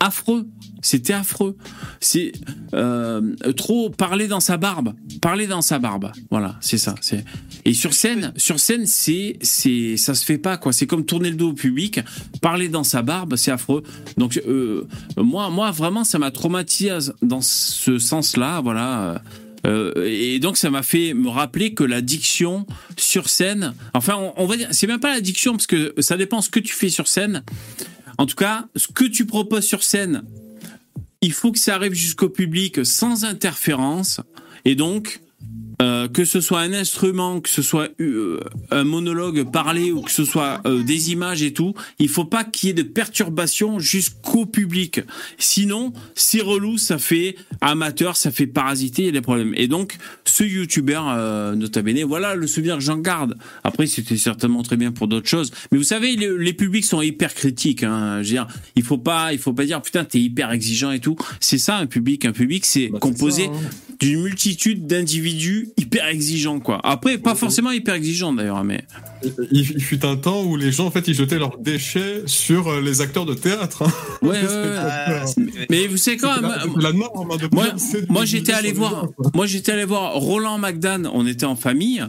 affreux. C'était affreux. C'est euh, trop parler dans sa barbe, parler dans sa barbe. Voilà, c'est ça. C'est et sur scène, sur scène, c'est c'est ça se fait pas quoi. C'est comme tourner le dos au public, parler dans sa barbe, c'est affreux. Donc euh, moi, moi vraiment, ça m'a traumatisé dans ce sens-là. Voilà. Euh, et donc ça m'a fait me rappeler que la diction sur scène, enfin on, va dire, c'est même pas la diction parce que ça dépend ce que tu fais sur scène. En tout cas, ce que tu proposes sur scène, il faut que ça arrive jusqu'au public sans interférence. Et donc, euh, que ce soit un instrument, que ce soit euh, un monologue parlé ou que ce soit euh, des images et tout, il faut pas qu'il y ait de perturbations jusqu'au public. Sinon, c'est relou, ça fait amateur, ça fait parasiter, il y a des problèmes. Et donc, ce youtubeur, euh, nota bene, voilà le souvenir que j'en garde. Après, c'était certainement très bien pour d'autres choses. Mais vous savez, les, les publics sont hyper critiques. Hein. Je veux dire, il faut pas, il faut pas dire putain, t'es hyper exigeant et tout. C'est ça un public. Un public, c'est Bah, composé hein. d'une multitude d'individus hyper exigeants, quoi. Après, pas forcément hyper exigeants d'ailleurs, mais Il, il fut un temps où les gens, en fait, ils jetaient leurs déchets sur euh, les acteurs de théâtre. hein. ouais, ouais, ouais. <laughs> Ah, Mais vous savez quoi C'était moi- la, la norme hein, de Moi, moi j'étais allé voir, gens, moi j'étais allé voir Roland McDan. On était en famille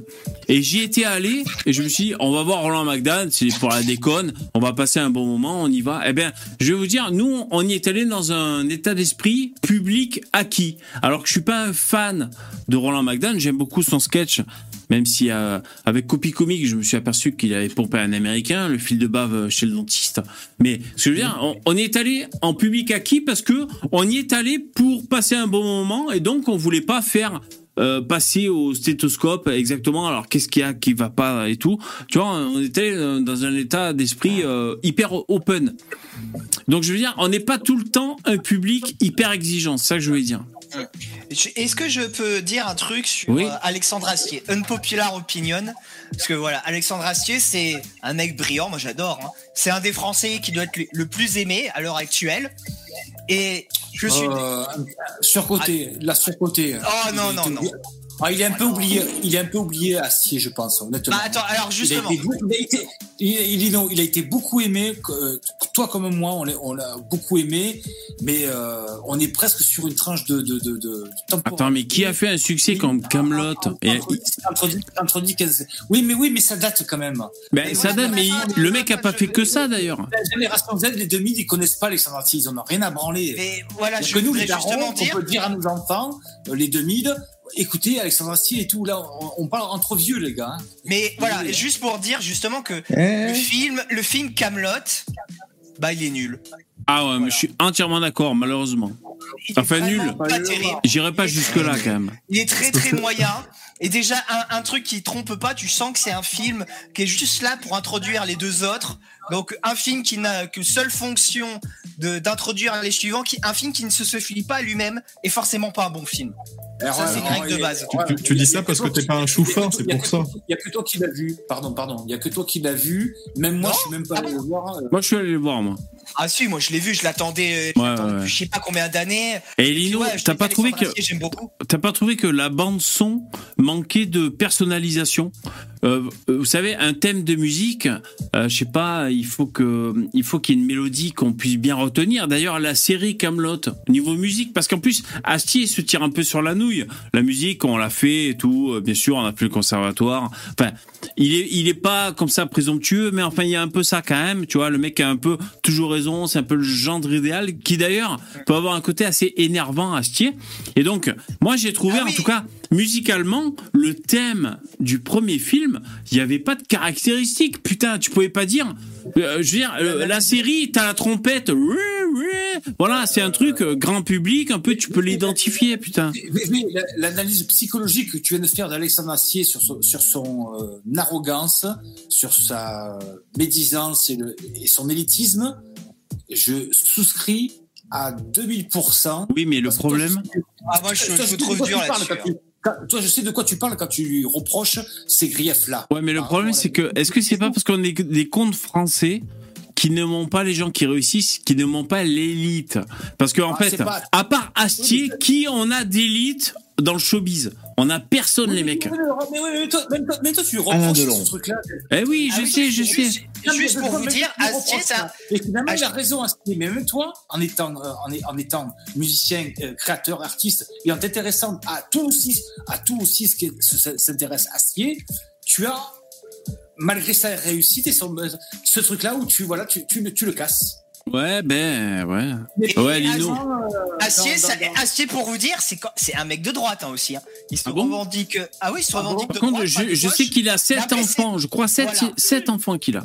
et j'y étais allé et je me suis dit, on va voir Roland McDan, c'est pour la déconne, on va passer un bon moment, on y va. Eh bien, je vais vous dire, nous, on y est allé dans un état d'esprit public acquis. Alors que je suis pas un fan de Roland McDan, beaucoup son sketch. Même si euh, avec Copy Comique, je me suis aperçu qu'il avait pompé un américain, le fil de bave chez le dentiste. Mais ce que je veux dire, on, on est allé en public acquis parce que on y est allé pour passer un bon moment et donc on voulait pas faire euh, passer au stéthoscope exactement. Alors qu'est-ce qu'il y a qui va pas et tout. Tu vois, on était euh, dans un état d'esprit euh, hyper open. Donc je veux dire, on n'est pas tout le temps un public hyper exigeant. C'est ça que je veux dire. Est-ce que je peux dire un truc sur Oui. euh, Alexandre Astier? Unpopular opinion. Parce que voilà, Alexandre Astier, c'est un mec brillant, moi j'adore. hein. C'est un des Français qui doit être le- plus aimé à l'heure actuelle. Et je suis. Euh, surcoté, la surcoté. Oh non, non, non. Ah, il est un peu oublié, il est un peu oublié Astier, je pense, honnêtement. Bah, attends, alors, justement. Il a été, beaucoup- il a été, il, il est- non, il a été beaucoup aimé. euh, toi comme moi, on l'a, beaucoup aimé, mais euh, on est presque sur une tranche de, de, de, de temporalité. Attends, mais qui a fait un succès comme Camelot et, Entre, entre, entre 10, 15. Oui, mais oui, mais ça date quand même. ben, ça voilà, date, mais il- le mec a pas fait que ça d'ailleurs. La génération Z, les 2000, ils connaissent pas Alexandre Astier, ils en ont rien à branler. Mais voilà, Donc je que nous, les darons, justement on peut dire à nos enfants, euh, les 2000, écoutez, Alexandre Astier et tout, là, on, on parle entre vieux, les gars. hein. Mais voilà, Oui. juste pour dire justement que Eh. le film, le film Camelot, bah il est nul. Ah ouais, mais je suis entièrement d'accord, malheureusement. Enfin, nul. J'irai pas jusque-là quand même. Il est très très moyen. Et déjà, un, un truc qui trompe pas, tu sens que c'est un film qui est juste là pour introduire les deux autres. Donc, un film qui n'a que seule fonction de- d'introduire les suivants, qui, un film qui ne se suffit pas à lui-même est forcément pas un bon film. Alors, Ça, c'est règle de base. Tu- voilà, tu- tu dis ça parce que t'es pas un il y a chou que fin, toi- c'est pour ça. toi- Il y a que toi qui l'as vu. Pardon, pardon. Il y a que toi qui l'as vu. Même moi, Non je suis même pas Ah allé le voir. euh, Moi, je suis allé le voir, moi. Ah si, moi je l'ai vu, je l'attendais, je Ouais, ouais, depuis je sais pas combien d'années. Et Lino, t'as pas trouvé que t'as pas trouvé que la bande son manquait de personnalisation? Euh, Vous savez, un thème de musique, euh, je sais pas, il faut que il faut qu'il y ait une mélodie qu'on puisse bien retenir. D'ailleurs, la série Camelot, niveau musique, parce qu'en plus Astier se tire un peu sur la nouille. La musique, on l'a fait et tout. euh, Bien sûr, on a fait le conservatoire. Enfin, il est il est pas comme ça présomptueux, mais enfin il y a un peu ça quand même. Tu vois, le mec a un peu toujours raison. C'est un peu le gendre idéal qui d'ailleurs peut avoir un côté assez énervant Astier. Et donc, moi j'ai trouvé Ah en tout cas musicalement le thème du premier film, il y avait pas de caractéristiques. Putain, tu pouvais pas dire. euh, je veux dire, euh, la série, t'as la trompette. Voilà, c'est un truc euh, grand public, un peu, tu peux l'identifier, putain. Mais- mais la- L'analyse psychologique que tu viens de faire d'Alexandre Astier sur son, sur son euh, arrogance, sur sa médisance et, le- et son élitisme, je souscris à 2000%. Oui, mais le problème. je- Ah moi je, je de trouve quoi dur là-dessus. Quand Toi, je sais de quoi tu parles quand tu lui reproches ces griefs-là. Ouais, mais le problème, c'est que, est-ce que c'est pas parce qu'on est des contes français qui ne montent pas les gens qui réussissent, qui ne montent pas l'élite? Parce qu'en Ah, fait, pas- à part Astier, qui on a d'élite dans le showbiz? On a personne, les mecs. Mais, mais, mais, toi, mais toi- mais toi, tu reproches ce truc-là. Eh oui, Ah je oui, sais, je sais. juste- Juste pour vous dire, Astier, un- Et finalement, il a Astier- raison, Astier. Mais même toi, en étant, euh, en, est- en étant musicien, euh, créateur, artiste, et en t'intéressant à tout aussi, à tout aussi ce qui s'intéresse à Astier, tu as, malgré sa réussite et son, euh, ce truc-là où tu, voilà, tu, tu, le- tu le casses. Ouais, ben, ouais. Ouais, Lino. Astier, euh, Astier, Astier, pour vous dire, c'est un mec de droite hein, aussi. hein. Il se Ah bon revendique. Ah oui, il se revendique de Par contre, droite. de je, je sais qu'il a sept Après, c'est- enfants. Je crois sept, Voilà. sept enfants qu'il a.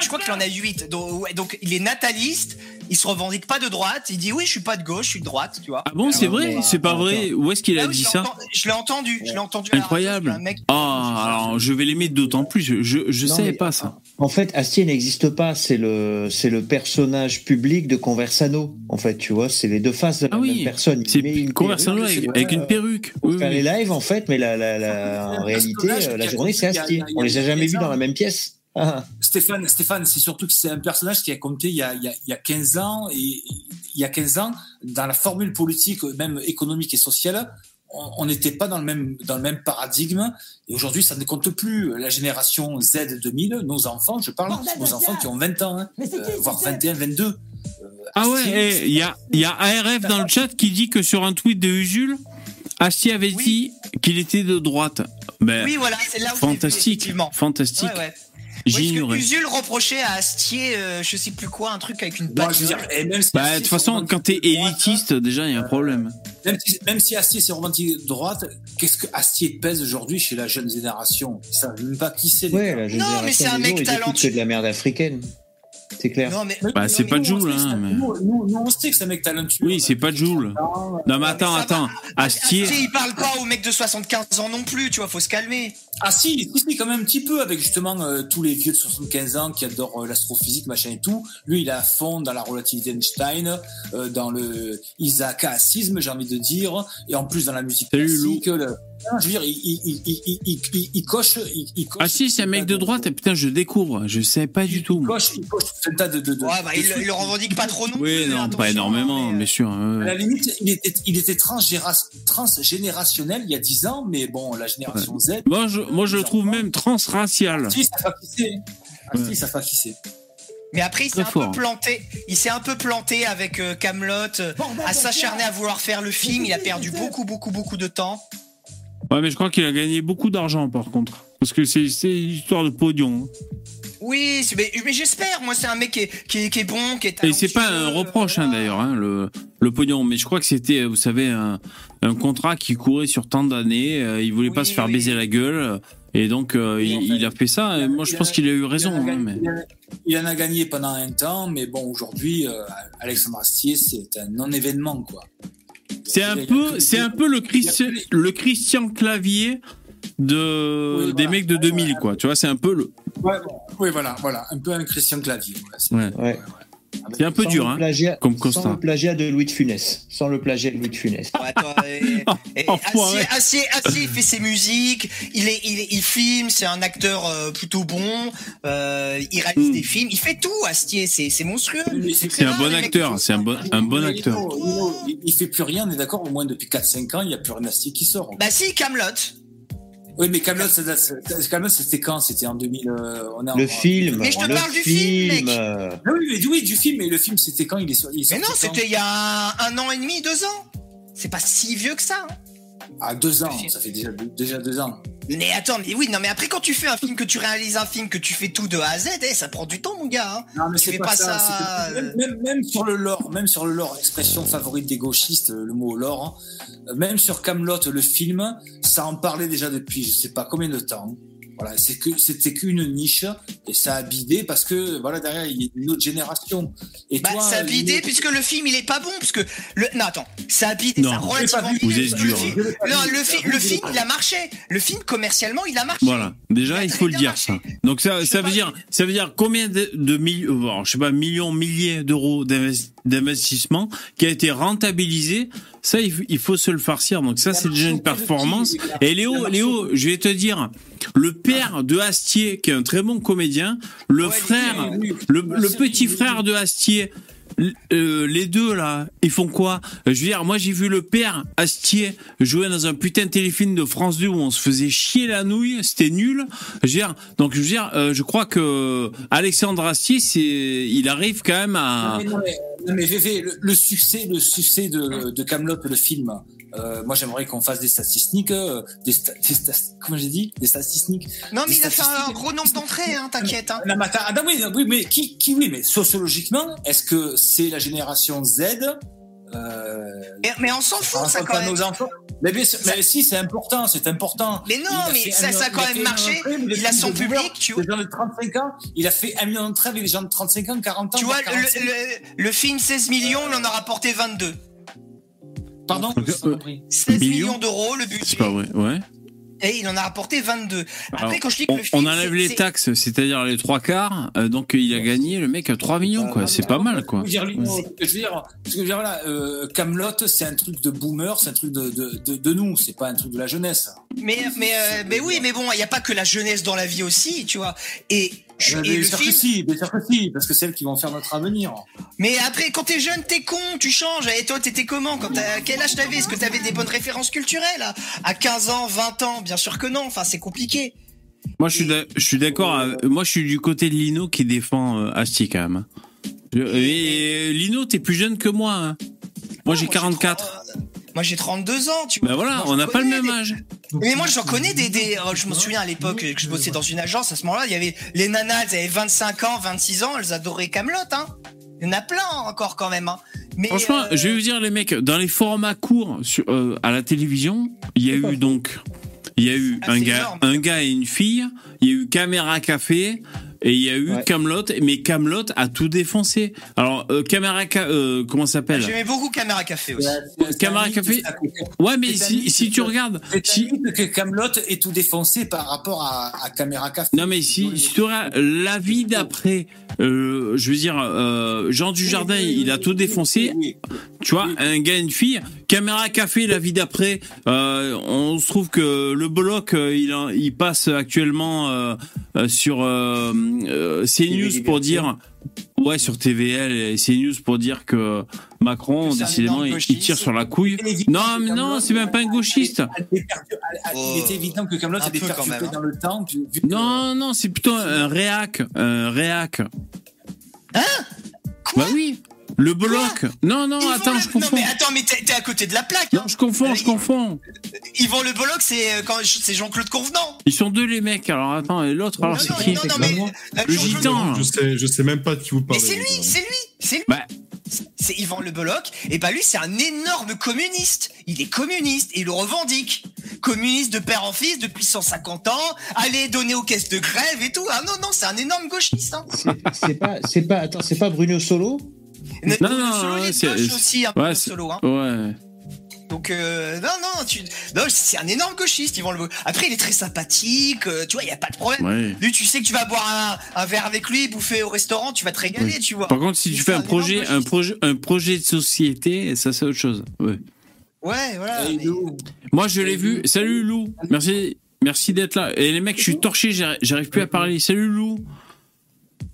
Je crois qu'il en a 8. Donc, ouais, donc il est nataliste. Il se revendique pas de droite. Il dit oui, je suis pas de gauche, je suis de droite, tu vois. Ah bon, c'est Ah, vrai C'est pas vrai Où est-ce qu'il Ah a oui, dit ça Je l'ai entendu. Je l'ai entendu. Incroyable. Ah, alors je vais l'aimer d'autant plus. Je, je, savais mais- pas ça. En fait, Astier n'existe pas. C'est le, c'est le personnage public de Conversano. En fait, tu vois, c'est les deux faces de la Ah oui, même personne. C'est Conversano perruque, avec, une euh, perruque. pour Oui, faire oui. les lives, en fait, mais la, la, la- en réalité, euh, la journée, c'est Astier. On les a jamais vus dans la même pièce. Stéphane, Stéphane, c'est surtout que c'est un personnage qui a compté il y a, il y a, il y a 15 ans et il y a 15 ans dans la formule politique, même économique et sociale, on n'était pas dans le même dans le même paradigme et aujourd'hui ça ne compte plus. La génération Z 2000, nos enfants, je parle, Bordel de nos enfants qui ont 20 ans, hein, qui, euh, voire c'est- 21, 22. euh, Ah ouais, eh, il y a, il y a ARF dans le chat qui dit que sur un tweet de Usul, Astier avait Oui. dit qu'il était de droite. Ben, Oui, voilà, c'est là où vu, fantastique, fantastique. Ouais, ouais. Oui, J'ignorais. Usul reprochait à Astier, euh, je sais plus quoi, un truc avec une si Bah, de Astier toute façon, quand t'es élitiste, déjà, il y a un problème. Même si, même si Astier s'est revendiqué de droite, qu'est-ce que Astier pèse aujourd'hui chez la jeune génération? Ils savent même pas qui c'est. les Ouais, gars. la jeune Non, mais c'est un mec talentueux. que de la merde africaine. C'est clair. Non, mais. Bah, c'est pas Joule, hein, c'est- mais- Nous, nous- nous, on sait que c'est un mec talentueux. Oui, c'est pas Joule. Non, mais attends, ça attends. Astier. Astier, il parle pas aux mecs de 75 ans non plus, tu vois, faut se calmer. Ah si, si, si, quand même un petit peu avec justement euh, tous les vieux de 75 ans qui adorent euh, l'astrophysique, machin et tout. Lui, il est à fond dans la relativité d'Einstein, euh, dans le isaacisme, j'ai envie de dire, et en plus dans la musique Salut, classique. le- Non, je veux dire, il, il, il, il, il, il- il coche, il, il coche. Ah si, c'est un mec de droite. Putain, je découvre. Je sais pas du tout. Il coche, il coche tout un tas de. de, de Ouais, bah, de il, il le revendique pas trop non Oui, non, attention, pas énormément, mais, bien sûr. ouais, À la limite, il était, il était transgénérationnel il y a 10 ans, mais bon, la génération Z. Moi, je, moi, je le trouve même transracial. Si, ça. Ah, si. Mais après, il s'est un fort. peu planté. Il s'est un peu planté avec euh, Camelot, à s'acharner à vouloir faire le film. Il a perdu beaucoup, beaucoup, beaucoup de temps. Ouais, mais je crois qu'il a gagné beaucoup d'argent, par contre. Parce que c'est une histoire de pognon. Oui, mais, mais j'espère. Moi, c'est un mec qui est, qui est- qui est bon, qui est Et c'est pas un reproche, hein, d'ailleurs, hein, le, le pognon. Mais je crois que c'était, vous savez, un, un contrat qui courait sur tant d'années. euh, il voulait pas se faire oui. baiser la gueule. Et donc, euh, Oui, il, en fait, il a fait ça. Et moi, je il pense a- qu'il a eu Il en raison. a hein, mais... il en a- il a gagné pendant un temps, mais bon, aujourd'hui, euh, Alexandre Astier, c'est un non-événement, quoi. C'est un Il a peu, c'est un peu il a le Christian Clavier de Oui, des voilà. mecs de 2000, quoi. Tu vois, c'est un peu le, Ouais, bon, oui, voilà, voilà, un peu un Christian Clavier. ouais. Ouais. C'est un peu Sans dur, hein. plagiat- comme Sans constat. le plagiat de Louis de Funès. Sans le plagiat de Louis de Funès. Ouais, attends, <laughs> et- et. <laughs> Assier, Assier- Assier, il fait ses musiques, il, est, il, il filme, c'est un acteur euh, plutôt bon, euh, il réalise Mm. des films, il fait tout, Astier, c'est c'est monstrueux. C'est un bon acteur. C'est un bon, un bon acteur. Il, il fait plus rien, on est d'accord, au moins depuis 4-5 ans, il n'y a plus rien Astier qui sort. Bah si, Camelot. Oui, mais Camelot, c'était quand? C'était en 2000. euh, on est en- Le film. Mais je te le parle du film, mec. Ah oui, mais, oui, du film, mais le film, c'était quand? Il est sorti il est Mais non, c'était il y a un, un an et demi, deux ans. C'est pas si vieux que ça. hein. Ah, deux ans, ça fait déjà, déjà deux ans. Mais attends, mais oui, non, mais après quand tu fais un film, que tu réalises un film, que tu fais tout de A à Z, eh, ça prend du temps, mon gars. hein. Non, mais c'est pas, pas ça. euh, même, même, même sur le lore, même sur le lore, expression favorite des gauchistes, le mot lore, hein, même sur Camelot, le film, ça en parlait déjà depuis je sais pas combien de temps. Voilà, c'est que c'était qu'une niche et ça a bidé parce que voilà derrière il y a une autre génération. Et Bah, toi, ça a bidé puisque le film il est pas bon puisque le non attends ça a bidé Non. ça a relativement vu. bidé, Vous êtes dur, le film- non le, fi- le film il a marché le film commercialement il a marché Voilà. Déjà, il faut le dire marché. ça. Donc ça, ça veut dire, ça veut dire combien de, de millions, je sais pas, millions, milliers d'euros d'invest- d'investissement qui a été rentabilisé. Ça, il, faut- se le farcir. Donc ça, c'est déjà une performance. Et Léo, Léo, je vais te dire, le père de Astier, qui est un très bon comédien, le frère, le, petit frère de Astier, euh, les deux là, ils font quoi? Je veux dire, moi j'ai vu le père Astier jouer dans un putain de téléfilm de France 2 où on se faisait chier la nouille, c'était nul. Je veux dire, donc je veux dire, euh, je crois que Alexandre Astier, c'est, il arrive quand même à. Non, mais, non, mais, non, mais VV, le, le succès, le succès de, de Camelot, le film. euh, moi, j'aimerais qu'on fasse des statistiques, euh, des, sta- des sta- comment j'ai dit, des statistiques. non mais des il a fait un gros nombre d'entrées hein, t'inquiète hein. Attends, oui, oui, mais qui, qui, oui, mais sociologiquement, est-ce que c'est la génération Z euh, mais, mais on s'en fout ça quand même nos enfants mais, bien sûr- mais si, c'est important, c'est important. Mais non, Il mais ça- un ça a quand il même marché. mais Il a les son public, tu vois. Les gens de 35 ans, il a fait un million d'entrées avec les gens de 35 ans, 40 ans. tu vois le, 45. le, le film 16 millions il en a rapporté 22 Pardon Donc, j'ai pas euh, compris. 16 Millions millions d'euros le budget C'est pas vrai, ouais. Et il en a rapporté 22 après Alors, quand je dis que on, le film on enlève les taxes, c'est-à-dire les trois quarts, euh, donc il a gagné le mec à 3 millions, quoi. C'est pas mal, quoi. Je veux dire, Lino, ce que je veux dire, ce que je veux dire, voilà, euh, Camelot, c'est un truc de boomer, c'est un truc de, de, de, de nous, c'est pas un truc de la jeunesse. Mais, mais, euh, mais oui, mais bon, il n'y a pas que la jeunesse dans la vie aussi, tu vois. Et, je- Euh, et bien le sûr film. que si, bien sûr que si, parce que c'est elles qui vont faire notre avenir. Mais après, quand t'es jeune, t'es con, tu changes. Et toi, t'étais comment quand Quel âge t'avais? Est-ce que t'avais des bonnes références culturelles? À- À 15 ans, 20 ans Bien sûr que non. Enfin, c'est compliqué. Moi, je suis, d'a- je suis d'accord. avec- Moi, je suis du côté de Lino qui défend euh, Astier quand même. Je- Et, euh, Lino, t'es plus jeune que moi. hein. Moi, j'ai Moi, 44. Moi, j'ai 32 ans, tu vois. Ben voilà, Moi, on n'a pas le même des- âge. Mais moi, j'en connais des. des euh, je me souviens à l'époque que je bossais dans une agence, à ce moment-là, il y avait les nanas, elles avaient 25 ans, 26 ans, elles adoraient Camelot, hein. Il y en a plein encore quand même, hein. Mais, Franchement, euh, je vais vous dire, les mecs, dans les formats courts sur, euh, à la télévision, il y a eu donc, il y a eu Ah, un gars, énorme. un gars et une fille, il y a eu caméra café, Et il y a eu Ouais. Camelot, mais Camelot a tout défoncé. Alors, euh, Caméra, Ca- euh, comment ça s'appelle? J'aimais beaucoup Caméra Café aussi. Caméra Café. Ouais, mais si, si tu regardes, C'est si, que Camelot est tout défoncé par rapport à, à Caméra Café. non mais si, si tu regardes la vie d'après, euh, je veux dire, euh, Jean Dujardin, il a tout défoncé. Oui, Tu vois, un gars, une fille. Caméra café, la vie d'après. Euh, on se trouve que le bloc, euh, il, il passe actuellement euh, euh, sur euh, euh, CNews pour dire. Ouais, sur TVL et CNews pour dire que Macron, décidément, il, tire sur la couille. Non, mais non, c'est même pas un gauchiste. Oh. Il était évident que Camelot perturbé même, hein. dans le temps. Non, non, c'est plutôt un réac. Un réac. Hein? Quoi Bah oui. Le bloc. Non, non, attends, Le- je confonds. Non, mais attends, mais t'es t'es à côté de la plaque. Non, Hein. je confonds, je Euh, confonds. Yvon Le Bolloc, c'est euh, quand c'est Jean-Claude Convenant. Ils sont deux les mecs. Alors attends, et l'autre, alors non, c'est non, qui non, non, mais euh, Le gitan. Je sais, je sais même pas de qui vous Mais parlez. c'est lui, c'est lui, c'est lui. Bah. C'est Yvan Le Bolloc. Et bah lui, c'est un énorme communiste. Il est communiste et il le revendique. Communiste de père en fils depuis 150 ans. Allez donner aux caisses de grève et tout. Ah non, non, c'est un énorme gauchiste. Hein. C'est- C'est pas, c'est pas, attends, c'est pas Bruno Solo? Non, non, c'est- aussi, un Ouais, c'est- solo. Hein. Ouais. Donc euh, non, non, tu... non, c'est un énorme gauchiste, Yvan Le Bolloc. Après, il est très sympathique. euh, tu vois, il y a pas de problème. Ouais. Lui, tu sais que tu vas boire un, un verre avec lui, bouffer au restaurant, tu vas te régaler, tu vois. Par contre, si tu fais un projet, un projet, un projet de société, ça c'est autre chose. Ouais. Ouais, voilà. Mais- Moi, je l'ai vu. Salut Lou. Merci, merci d'être là. Et les mecs, je suis torché. j'arrive- J'arrive plus à parler. Salut Lou.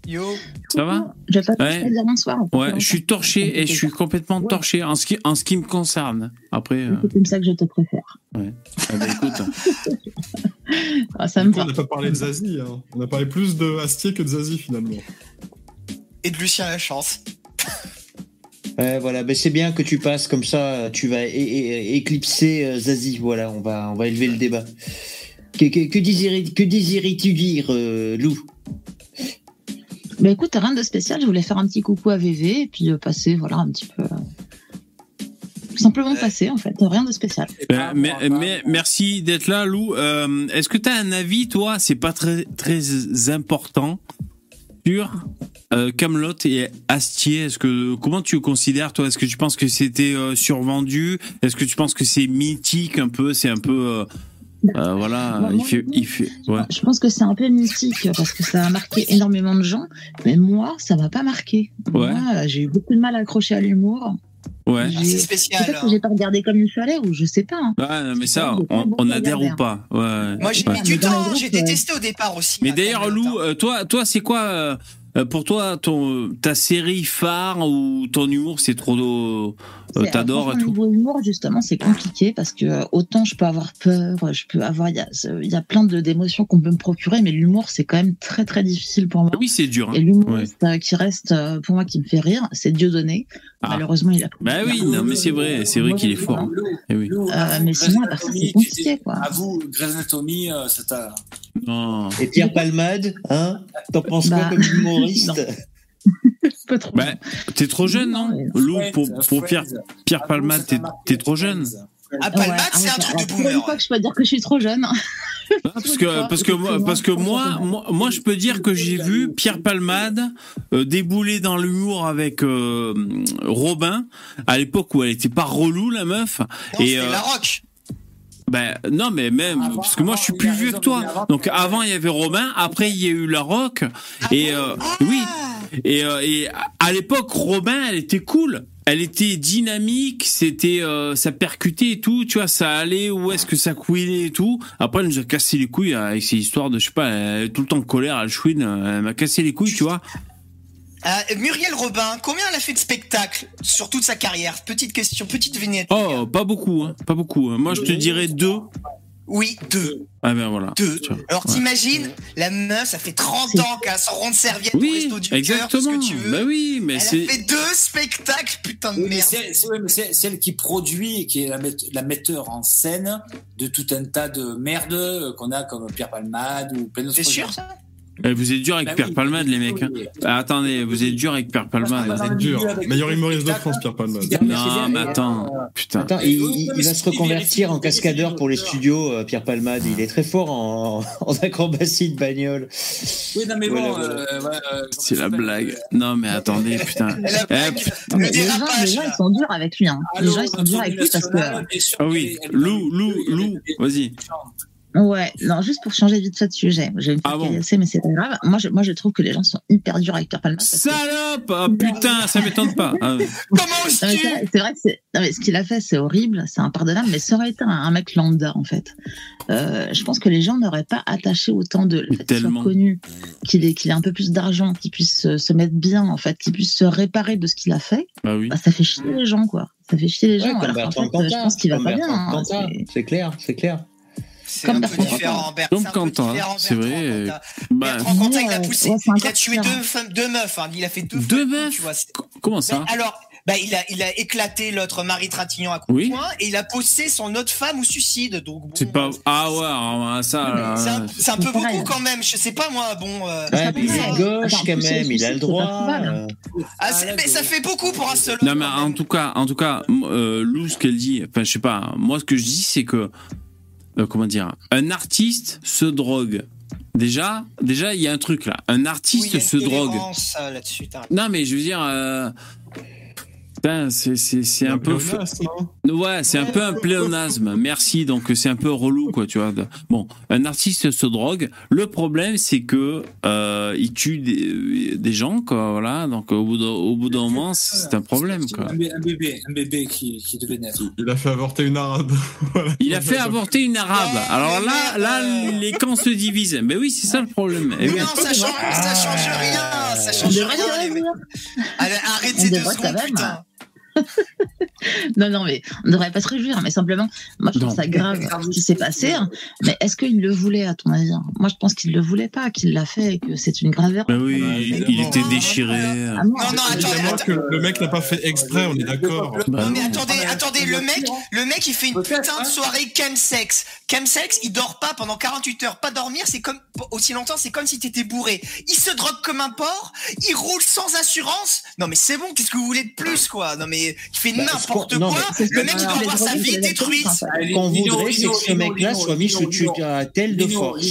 Yo. Ça va Je vais pas te Ouais. dire bonsoir. Ouais, je suis torché et je suis complètement torché en ce qui, en ce qui me concerne. Après, euh, C'est comme ça que je te préfère. ah bah, écoute. <laughs> Ah, ça me coup, on n'a pas parlé de Zazie. hein. On a parlé plus de Astier que de Zazie finalement. Et de Lucien Lachance. <laughs> Ouais, voilà, ben c'est bien que tu passes comme ça, tu vas é- é- éclipser euh, Zazie. Voilà, on va, on va élever le débat. Que, que, que désirais- que désirais-tu dire, euh, Lou? Bah écoute, rien de spécial. Je voulais faire un petit coucou à VV et puis euh, passer, voilà, un petit peu. euh, Simplement passer, en fait. Rien de spécial. Ben, mais, mais- merci d'être là, Lou. Euh, Est-ce que tu as un avis, toi? C'est pas très, très important sur euh, Camelot et Astier. Est-ce que comment tu le considères, toi? Est-ce que tu penses que c'était euh, survendu? Est-ce que tu penses que c'est mythique un peu? C'est un peu euh, euh, voilà. Bah, il moi, fait, il fait. Ouais. Je pense que c'est un peu mythique parce que ça a marqué énormément de gens, mais moi, ça m'a pas marqué. Ouais. Moi, j'ai eu beaucoup de mal à accrocher à l'humour. Ouais. Ah, J'ai- c'est spécial. Peut-être hein. que j'ai pas regardé comme il fallait ou je sais pas. hein. Ouais, non, mais ça, on, adhère ou pas. Ouais. Moi, j'ai Ouais. mis du temps. J'ai ouais. détesté au départ aussi. Mais hein, d'ailleurs, Lou, hein. euh, toi, toi, c'est quoi euh, euh, pour toi ton ta série phare ou ton humour, c'est trop euh, C'est- t'adores et tout. Niveau humour, justement, c'est compliqué parce que euh, autant je peux avoir peur, je peux avoir, il y y a plein d'émotions qu'on peut me procurer, mais l'humour, c'est quand même très très difficile pour moi. Oui, c'est dur. hein. Et euh, qui reste euh, pour moi qui me fait rire, c'est Dieudonné. Ah. Malheureusement, il a. Bah oui, non, mais c'est vrai, c'est vrai qu'il est fort. hein. Eh oui. Euh, avoue, mais sinon, à c'est compliqué, quoi. Avoue, Grey's Anatomy, euh, ça t'a. Non. Et Pierre Palmade, hein T'en penses quoi Bah, comme humoriste. <laughs> Pas trop. Bah, t'es trop jeune, non? Lou, pour, pour Pierre, Pierre Palmade, t'es t'es trop jeune. Ah, Palmade, c'est un truc de arrête. Pour une boomer. fois que je peux dire que je suis trop jeune. Ah, parce que parce que moi parce que moi moi, moi, je peux dire que j'ai vu Pierre Palmade euh, débouler dans l'humour avec euh, Robin à l'époque où elle était pas relou la meuf Non, et euh, La Rock. Ben non, mais même Avant- parce que moi je suis plus vieux que toi. Donc avant il y avait Robin, après il y a eu La Rock et euh, oui. Et, euh, et à l'époque Robin, elle était cool. Elle était dynamique, c'était euh, ça percutait et tout, tu vois, ça allait où est-ce que ça couinait et tout. Après elle nous a cassé les couilles avec ces histoires de je sais pas, elle est tout le temps en colère, elle chouine, elle m'a cassé les couilles, tu vois. Euh, Muriel Robin, combien elle a fait de spectacles sur toute sa carrière? Petite question, petite vignette. Oh, pas beaucoup, hein, pas beaucoup. hein. Moi je te dirais deux. Oui, deux. Ah ben voilà. Deux. Alors Ouais. t'imagines, la meuf, ça fait 30 C'est- ans qu'elle a son rond de serviette au Oui, resto du cœur, tout exactement. ce que tu veux. Bah oui, mais elle a fait deux spectacles, putain de Oui, merde. c'est celle qui produit et qui est la, met- la metteur en scène de tout un tas de merdes euh, qu'on a comme Pierre Palmade ou plein d'autres C'est sûr ça Eh, vous êtes dur avec Bah Pierre oui, Palmade, les mecs. hein. oui. Ah, attendez, vous êtes dur avec Pierre Palmade. C'est le dur. Meilleur humoriste de France, Pierre Palmade. y a- Non, mais attends, putain. Attends, il, il- il va se reconvertir en cascadeur pour les studios. euh, Pierre Palmade. Il est très fort en, en acrobatie de bagnole. Oui, non, mais bon, voilà. euh, voilà, euh, C'est la blague. Non, mais attendez, putain. <laughs> Eh, les gens, les gens, ils sont durs avec lui. Hein. Les gens, ils sont durs avec lui parce que. Ah oui, Lou, Lou, Lou, vas-y. Ouais, non, juste pour changer vite fait de sujet. J'ai une Ah fois bon cassé, mais c'est pas grave. Moi je, moi, je trouve que les gens sont hyper durs avec Pierre Palmade. parce que- Salope Ah, Putain, ça m'étonne pas. Ah. <laughs> Comment oses-tu? C'est vrai- que c'est, non, mais ce qu'il a fait, c'est horrible, c'est impardonnable, mais ça aurait été un, un mec lambda, en fait. Euh, je pense que les gens n'auraient pas attaché autant de, le fait qu'il soit tellement. connu, qu'il ait, qu'il ait un peu plus d'argent, qu'il puisse se, mettre bien, en fait, qu'il puisse se réparer de ce qu'il a fait. Bah oui. Bah, ça fait chier les gens, quoi. Ça fait chier les gens, Ouais, alors Bertrand fait, euh, je pense qu'il va pas bien. Hein. C'est clair, c'est clair. C'est Comme un peu différent. Comme c'est Quentin, vrai, euh. Bah, Bertrand il a poussé, il a tué deux femmes, deux meufs. hein. Il a fait deux. Deux femmes, meufs Tu vois. c'est- comment ça? Mais alors, bah, il a, il a éclaté l'autre Marie Trintignant à coup Oui. de poing et il a poussé son autre femme au suicide. Donc bon, C'est pas. Ah ouais, alors, ça. C'est un, c'est un peu pareil. beaucoup quand même. Je sais pas moi. Bon. euh, Ouais, puis il est gauche Attends, quand même, il a le droit. euh, ah, mais ça fait beaucoup pour un seul. Non mais en tout cas, en tout cas, euh, Lou, ce qu'elle dit, enfin je sais pas, moi ce que je dis c'est que, euh, comment dire, un artiste se drogue. Déjà, déjà il y a un truc là, un Oui, artiste y a une se drogue. euh, là-dessus. t'as- Non mais je veux dire, euh, putain, c'est c'est c'est un peu, hein. ouais, c'est un peu un pléonasme. Merci, donc c'est un peu relou quoi, tu vois. de- Bon, un artiste se drogue. Le problème c'est que euh, il tue des, des gens quoi, voilà. Donc au bout d'un au bout d'un moment, c'est un problème quoi. Un, bé- un bébé, un bébé qui, qui devait naître. Il a fait avorter une arabe. <laughs> Voilà. Il a fait avorter une arabe. Alors là, là, euh. les camps se divisent. Mais oui, c'est ça le problème. Eh Mais oui. non, ça change, ça change rien. Ça On change rien. les. Allez, Arrête On ces deux devrait quand secondes, même. putain. <laughs> Non, non, mais on ne devrait pas se réjouir, mais simplement, moi je trouve Non. ça grave ce qui s'est passé. hein. Mais est-ce qu'il le voulait, à ton avis hein? Moi je pense qu'il ne le voulait pas, qu'il l'a fait et que c'est une grave erreur. Mais oui, Bah, il, était déchiré. Ah non, Non, non, attendez, que le mec n'a pas fait exprès, on est d'accord. Bah Non, mais non. attendez, attendez, le mec, le mec, il fait une putain de hein. soirée chemsex. Chemsex, il dort pas pendant 48 heures. Pas dormir, c'est comme, aussi longtemps, c'est comme si t'étais bourré. Il se drogue comme un porc, il roule sans assurance. Non, mais c'est bon, qu'est-ce que vous voulez de plus, quoi? Non, mais il fait Bah, n'importe non, quoi. mais ce Le mec, il doit les avoir sa vie détruite. qu'on voudrait, c'est que ce mec-là soit mis sous tutelle de force.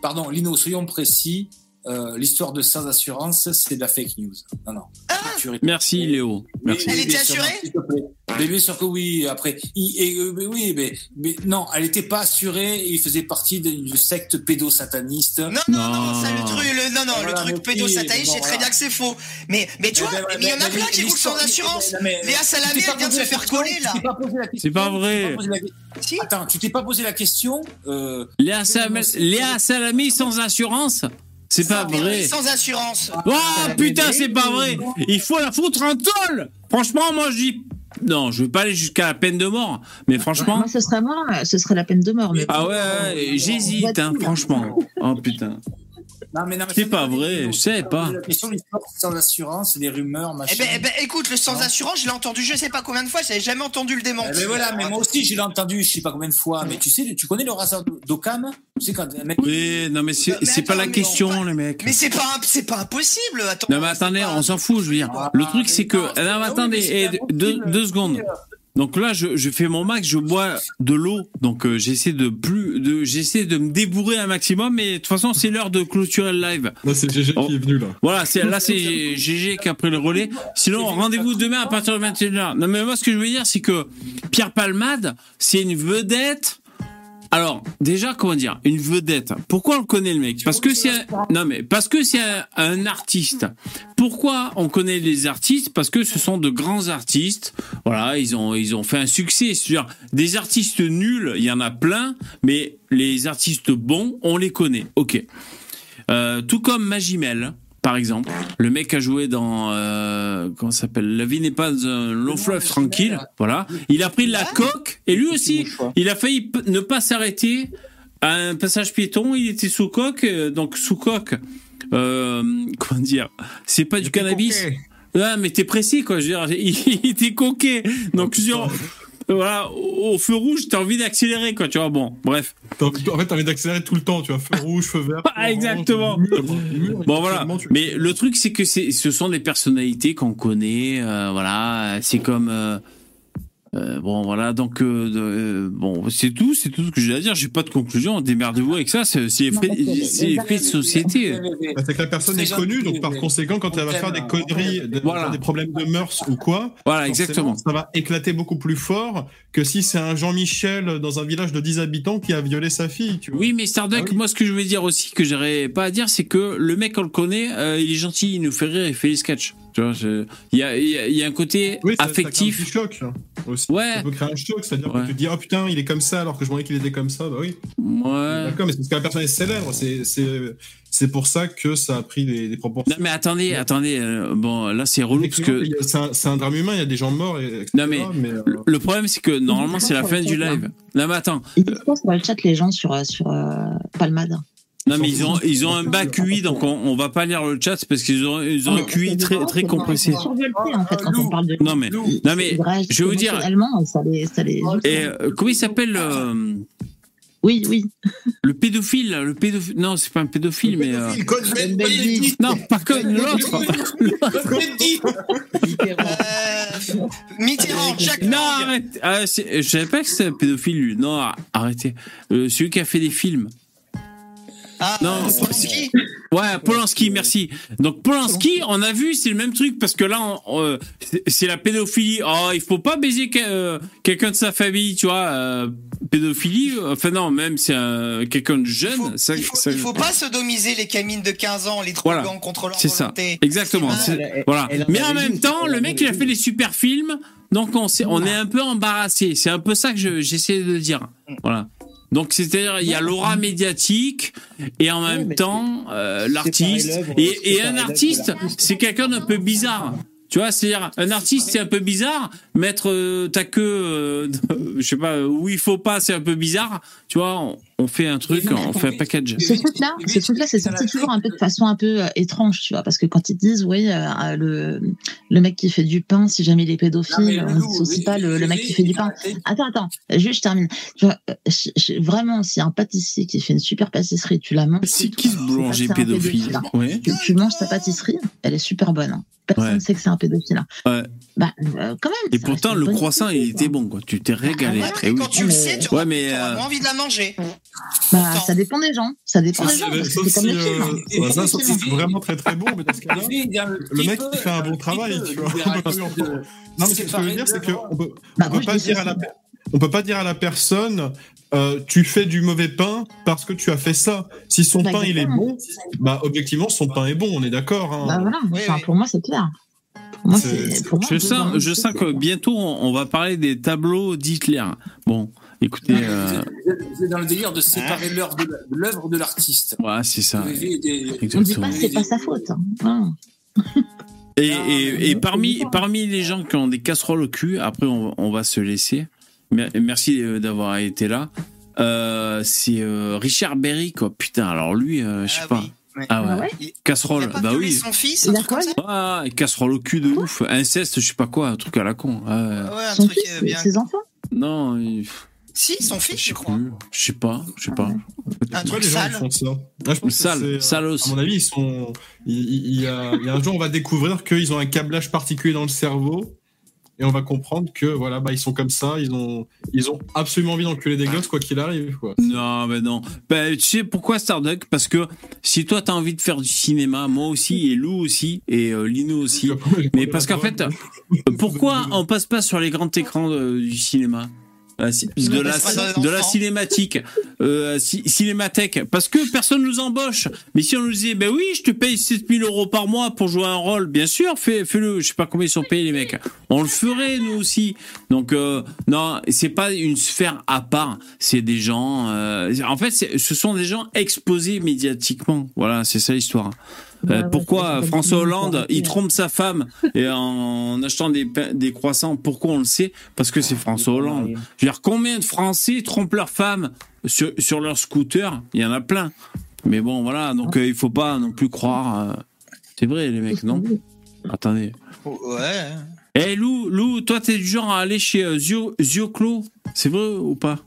Pardon, Lino, soyons précis. Euh, L'histoire de sans assurance, c'est de la fake news. Non, non. Ah Merci Léo. Merci. Elle était assurée s'il te plaît. Mais bien sûr que oui. Après, il, et, euh, mais oui, mais, mais non, elle n'était pas assurée. Il faisait partie d'une secte pédosataniste. Non, non, non, Non. ça, le truc, le, non, non, le truc pédosataniste, bon, je sais très bien que c'est faux. Mais, mais tu Eh vois, ben, mais il y en a plein qui roulent sans assurance. Léa Salamé, elle vient de se faire coller, là. C'est pas vrai. tu t'es pas posé la- Si. Attends, tu t'es pas posé la question. Euh, Léa, Salam- Léa Salami sans assurance? C'est pas vrai. Sans assurance. Oh putain, c'est pas vrai. Il faut la foutre en tôle. Franchement, moi je dis. Non, je vais pas aller jusqu'à la peine de mort. Mais franchement. Moi, ce serait moi, ce serait la peine de mort. Mais Ah ouais, ouais, j'hésite, hein, franchement. Oh putain. Non, mais non, mais C'est pas vrai, je savais pas. La question de l'histoire sans assurance, des rumeurs, machin. Eh ben, eh ben, écoute, le sans Non. assurance, je l'ai entendu je sais pas combien de fois, j'avais jamais entendu le Eh démentir. ben voilà, mais moi aussi, je l'ai entendu, je sais pas combien de fois. Mais tu sais, tu connais le rasseur d'Occam Tu sais, quand un mec. Oui, non mais c'est pas la question, on- les mecs. Mais c'est pas, c'est pas impossible. Attends. Non mais attendez, on s'en fout, je veux dire. Ah, Le truc c'est que... non, Non mais ah attendez, eh, deux secondes. Donc là, je, je fais mon max, je bois de l'eau, donc euh, j'essaie de plus, de, j'essaie de me débourrer un maximum, mais de toute façon, c'est l'heure de clôturer le live. Là, c'est GG Oh. qui est venu, là. Voilà, c'est là, c'est GG qui a pris le relais. Sinon, rendez-vous demain à partir de 21h. Non mais moi, ce que je veux dire, c'est que Pierre Palmade, c'est une vedette. Alors, déjà, comment dire, une vedette. Pourquoi on connaît le mec? Parce que c'est un... non mais parce que c'est un, artiste. Pourquoi on connaît les artistes? Parce que ce sont de grands artistes. Voilà, ils ont ils ont fait un succès. C'est-à-dire des artistes nuls, il y en a plein, mais les artistes bons, on les connaît. Ok. Euh, tout comme Magimel, par exemple, le mec a joué dans euh, comment ça s'appelle? La vie n'est pas un long fleuve tranquille. Voilà, il a pris la coque et lui aussi, il a failli ne pas s'arrêter à un passage piéton. Il était sous coque, euh, donc sous coque. Euh, comment dire? C'est pas du cannabis. Ah, mais t'es précis, quoi. Je veux dire, <laughs> il, était coqué. Donc, veux dire, voilà, au feu rouge, t'as envie d'accélérer, quoi, tu vois. Bon, bref. En fait, t'as envie d'accélérer tout le temps, tu vois, feu rouge, feu vert. <laughs> Ah, exactement. mur, mur, et Bon voilà, tu- mais le truc c'est que ce sont des personnalités qu'on connaît, euh, voilà, c'est comme euh, euh, bon voilà donc euh, euh, bon c'est tout, c'est tout ce que j'ai à dire. J'ai pas de conclusion. Démerdez-vous avec ça. C'est, effet- de société. Bah, c'est que la personne Très est connue, donc par conséquent, quand elle va faire des conneries, des, Voilà. des problèmes de mœurs ou quoi, Voilà, exactement. ça va éclater beaucoup plus fort que si c'est un Jean-Michel dans un village de 10 habitants qui a violé sa fille, tu vois. Oui, mais Starduck, Ah oui. moi ce que je veux dire aussi que j'aurais pas à dire, c'est que le mec on le connaît, euh, il est gentil, il nous fait rire, il fait les sketchs. Tu vois, je- il y a, il y a- il y a un côté Oui, ça- ça crée affectif. un petit choc aussi. Ouais. Ça peut créer un choc, c'est-à-dire Ouais. que tu te dis, oh putain, il est comme ça alors que je voyais qu'il était comme ça. Bah oui. Ouais. D'accord, mais c'est parce que la personne est célèbre. C'est, c'est, c'est pour ça que ça a pris des, des proportions. Non mais attendez, attendez. euh, bon, là c'est relou parce que C'est un, c'est un drame humain, il y a des gens morts. Et, etc., Non, mais- euh, le- problème c'est que normalement c'est la fin du live. Non mais attends. Ils disent quoi sur le chat, les gens sur, euh, sur euh, Palmade Non mais ils ont ils ont un bas QI donc on, on va pas lire le chat parce qu'ils ont ils ont un QI très très compressé. C'est survolté en fait quand on parle de. Non mais non mais je vais vous dire et euh, comment il s'appelle euh, Oui, oui. le pédophile le pédophile non c'est pas un pédophile mais euh, non pas comme l'autre. Mitterrand, Jacques non arrête. Ah, je savais pas que c'était un pédophile lui. Non ar- arrêtez. Euh, celui qui a fait des films Ah, Non, Polanski. Ouais, Polanski, merci. Donc Polanski, on a vu, c'est le même truc parce que là, on- euh, c'est- la pédophilie. Oh, il faut pas baiser que- euh, quelqu'un de sa famille, tu vois. euh, pédophilie, euh, enfin non, même c'est un- quelqu'un de jeune. Il faut, ça, il faut- ça- il faut pas sodomiser les camines de 15 ans, les Voilà. droguant contre leur c'est ça, volonté. exactement. C'est c'est- elle- voilà. elle Mais en même temps, le mec, il a fait des super films, donc on, est un peu embarrassé. C'est un peu ça que je- j'essaie de dire. Voilà. Donc c'est-à-dire il y a l'aura médiatique et en même temps euh, l'artiste et, et un artiste c'est quelqu'un d'un peu bizarre. Tu vois, c'est-à-dire un artiste c'est un peu bizarre, mettre euh, ta queue, euh, <laughs> je sais pas où il faut pas, c'est un peu bizarre. Tu vois, on, on fait un truc, on fait un package. Ce truc-là, ce truc-là, c'est sorti toujours un peu de façon un peu euh, étrange, tu vois, parce que quand ils disent, oui, euh, le, le mec qui fait du pain, si jamais il est pédophile, on ne dissocie pas le, le mec qui fait du pain. Attends, attends, juste je termine. Tu vois, euh, vraiment, si un pâtissier qui fait une super pâtisserie, tu la manges. C'est qui ce boulanger pédophile hein. Ouais. Tu, tu manges sa pâtisserie, elle est super bonne. hein. Personne ne Ouais. sait que c'est un pédophile. hein. Ouais. Bah, euh, quand même. Et pourtant le croissant il était bon quoi. Tu t'es régalé. Ouais, Eh mais oui. quand tu le sais, tu Ouais, mais, euh, envie de la manger. Bah, ça dépend des gens. Ça dépend des gens. C'est comme si, euh, hein. bah, c'est vraiment très très bon, mais dans ce cas-là, le mec il fait un bon travail, tu vois. Non, mais ce que je veux dire, c'est qu'on peut, Bah, on peut pas dire à la, on peut pas dire à la personne, euh, tu fais du mauvais pain parce que tu as fait ça. Si son Bah, pain il est bon, bah objectivement son pain est bon, on est d'accord. Hein. Bah voilà. Oui, Enfin, oui. Pour moi, c'est clair. Pour moi, Je sens, je sens que bientôt on, on va parler des tableaux d'Hitler. Bon, écoutez, euh, C'est dans le délire de séparer l'œuvre de l'œuvre l'artiste. voilà, c'est ça. Vous des- On dit Exactement. pas c'est pas sa faute. hein. Et, et, et parmi, parmi les gens qui ont des casseroles au cul, après on, on va se laisser. Mer- Merci euh, d'avoir été là. Euh, c'est euh, Richard Berry, quoi. Putain, alors lui, euh, je sais Ah pas. oui, ouais. Ah ouais. Ah ouais Casserole, a pas bah oui. son fils, Il un truc quoi, comme ça Ah, casserole au cul de ouf. Inceste, je sais pas quoi, un truc à la con. Ah, ouais. Ouais, un Son truc fils, bien. ses enfants? Non, il- Si, son fils, je je crois. plus. Je sais pas, je sais pas. Un Pourquoi truc les gens ils sale. font ça Ah, je pense que Sale, c'est, euh, salos. À mon avis, ils sont. Il, y a, il y a un jour, on va découvrir qu'ils ont un câblage particulier dans le cerveau. Et on va comprendre que voilà, bah, ils sont comme ça, ils ont, ils ont absolument envie d'enculer des gosses, quoi qu'il arrive. Quoi. Non, mais non. Ben, tu sais pourquoi Starduck? Parce que si toi t'as envie de faire du cinéma, moi aussi, et Lou aussi, et euh, Lino aussi. Mais parce qu'en fait, pourquoi on passe pas sur les grands écrans de- du cinéma? Euh, de la, les de la cinématique, euh, ci- cinémathèque, parce que personne nous embauche. Mais si on nous disait, ben oui, je te paye 7000 euros par mois pour jouer un rôle, bien sûr, fais, fais-le. Je sais pas combien ils sont payés les mecs. On le ferait nous aussi. Donc euh, non, c'est pas une sphère à part. C'est des gens. euh, en fait, ce sont des gens exposés médiatiquement. Voilà, c'est ça l'histoire. Euh, ouais, pourquoi François Hollande, il trompe sa femme <laughs> et en achetant des, des croissants Pourquoi on le sait? Parce que c'est François Hollande. Je veux dire, combien de Français trompent leurs femmes sur, sur leur scooter? Il y en a plein. Mais bon, voilà, donc euh, il faut pas non plus croire. euh, C'est vrai, les mecs, non? Attendez. Ouais. Eh Lou, Lou, toi t'es du genre à aller chez euh, Zio, Zioclo, c'est vrai ou pas?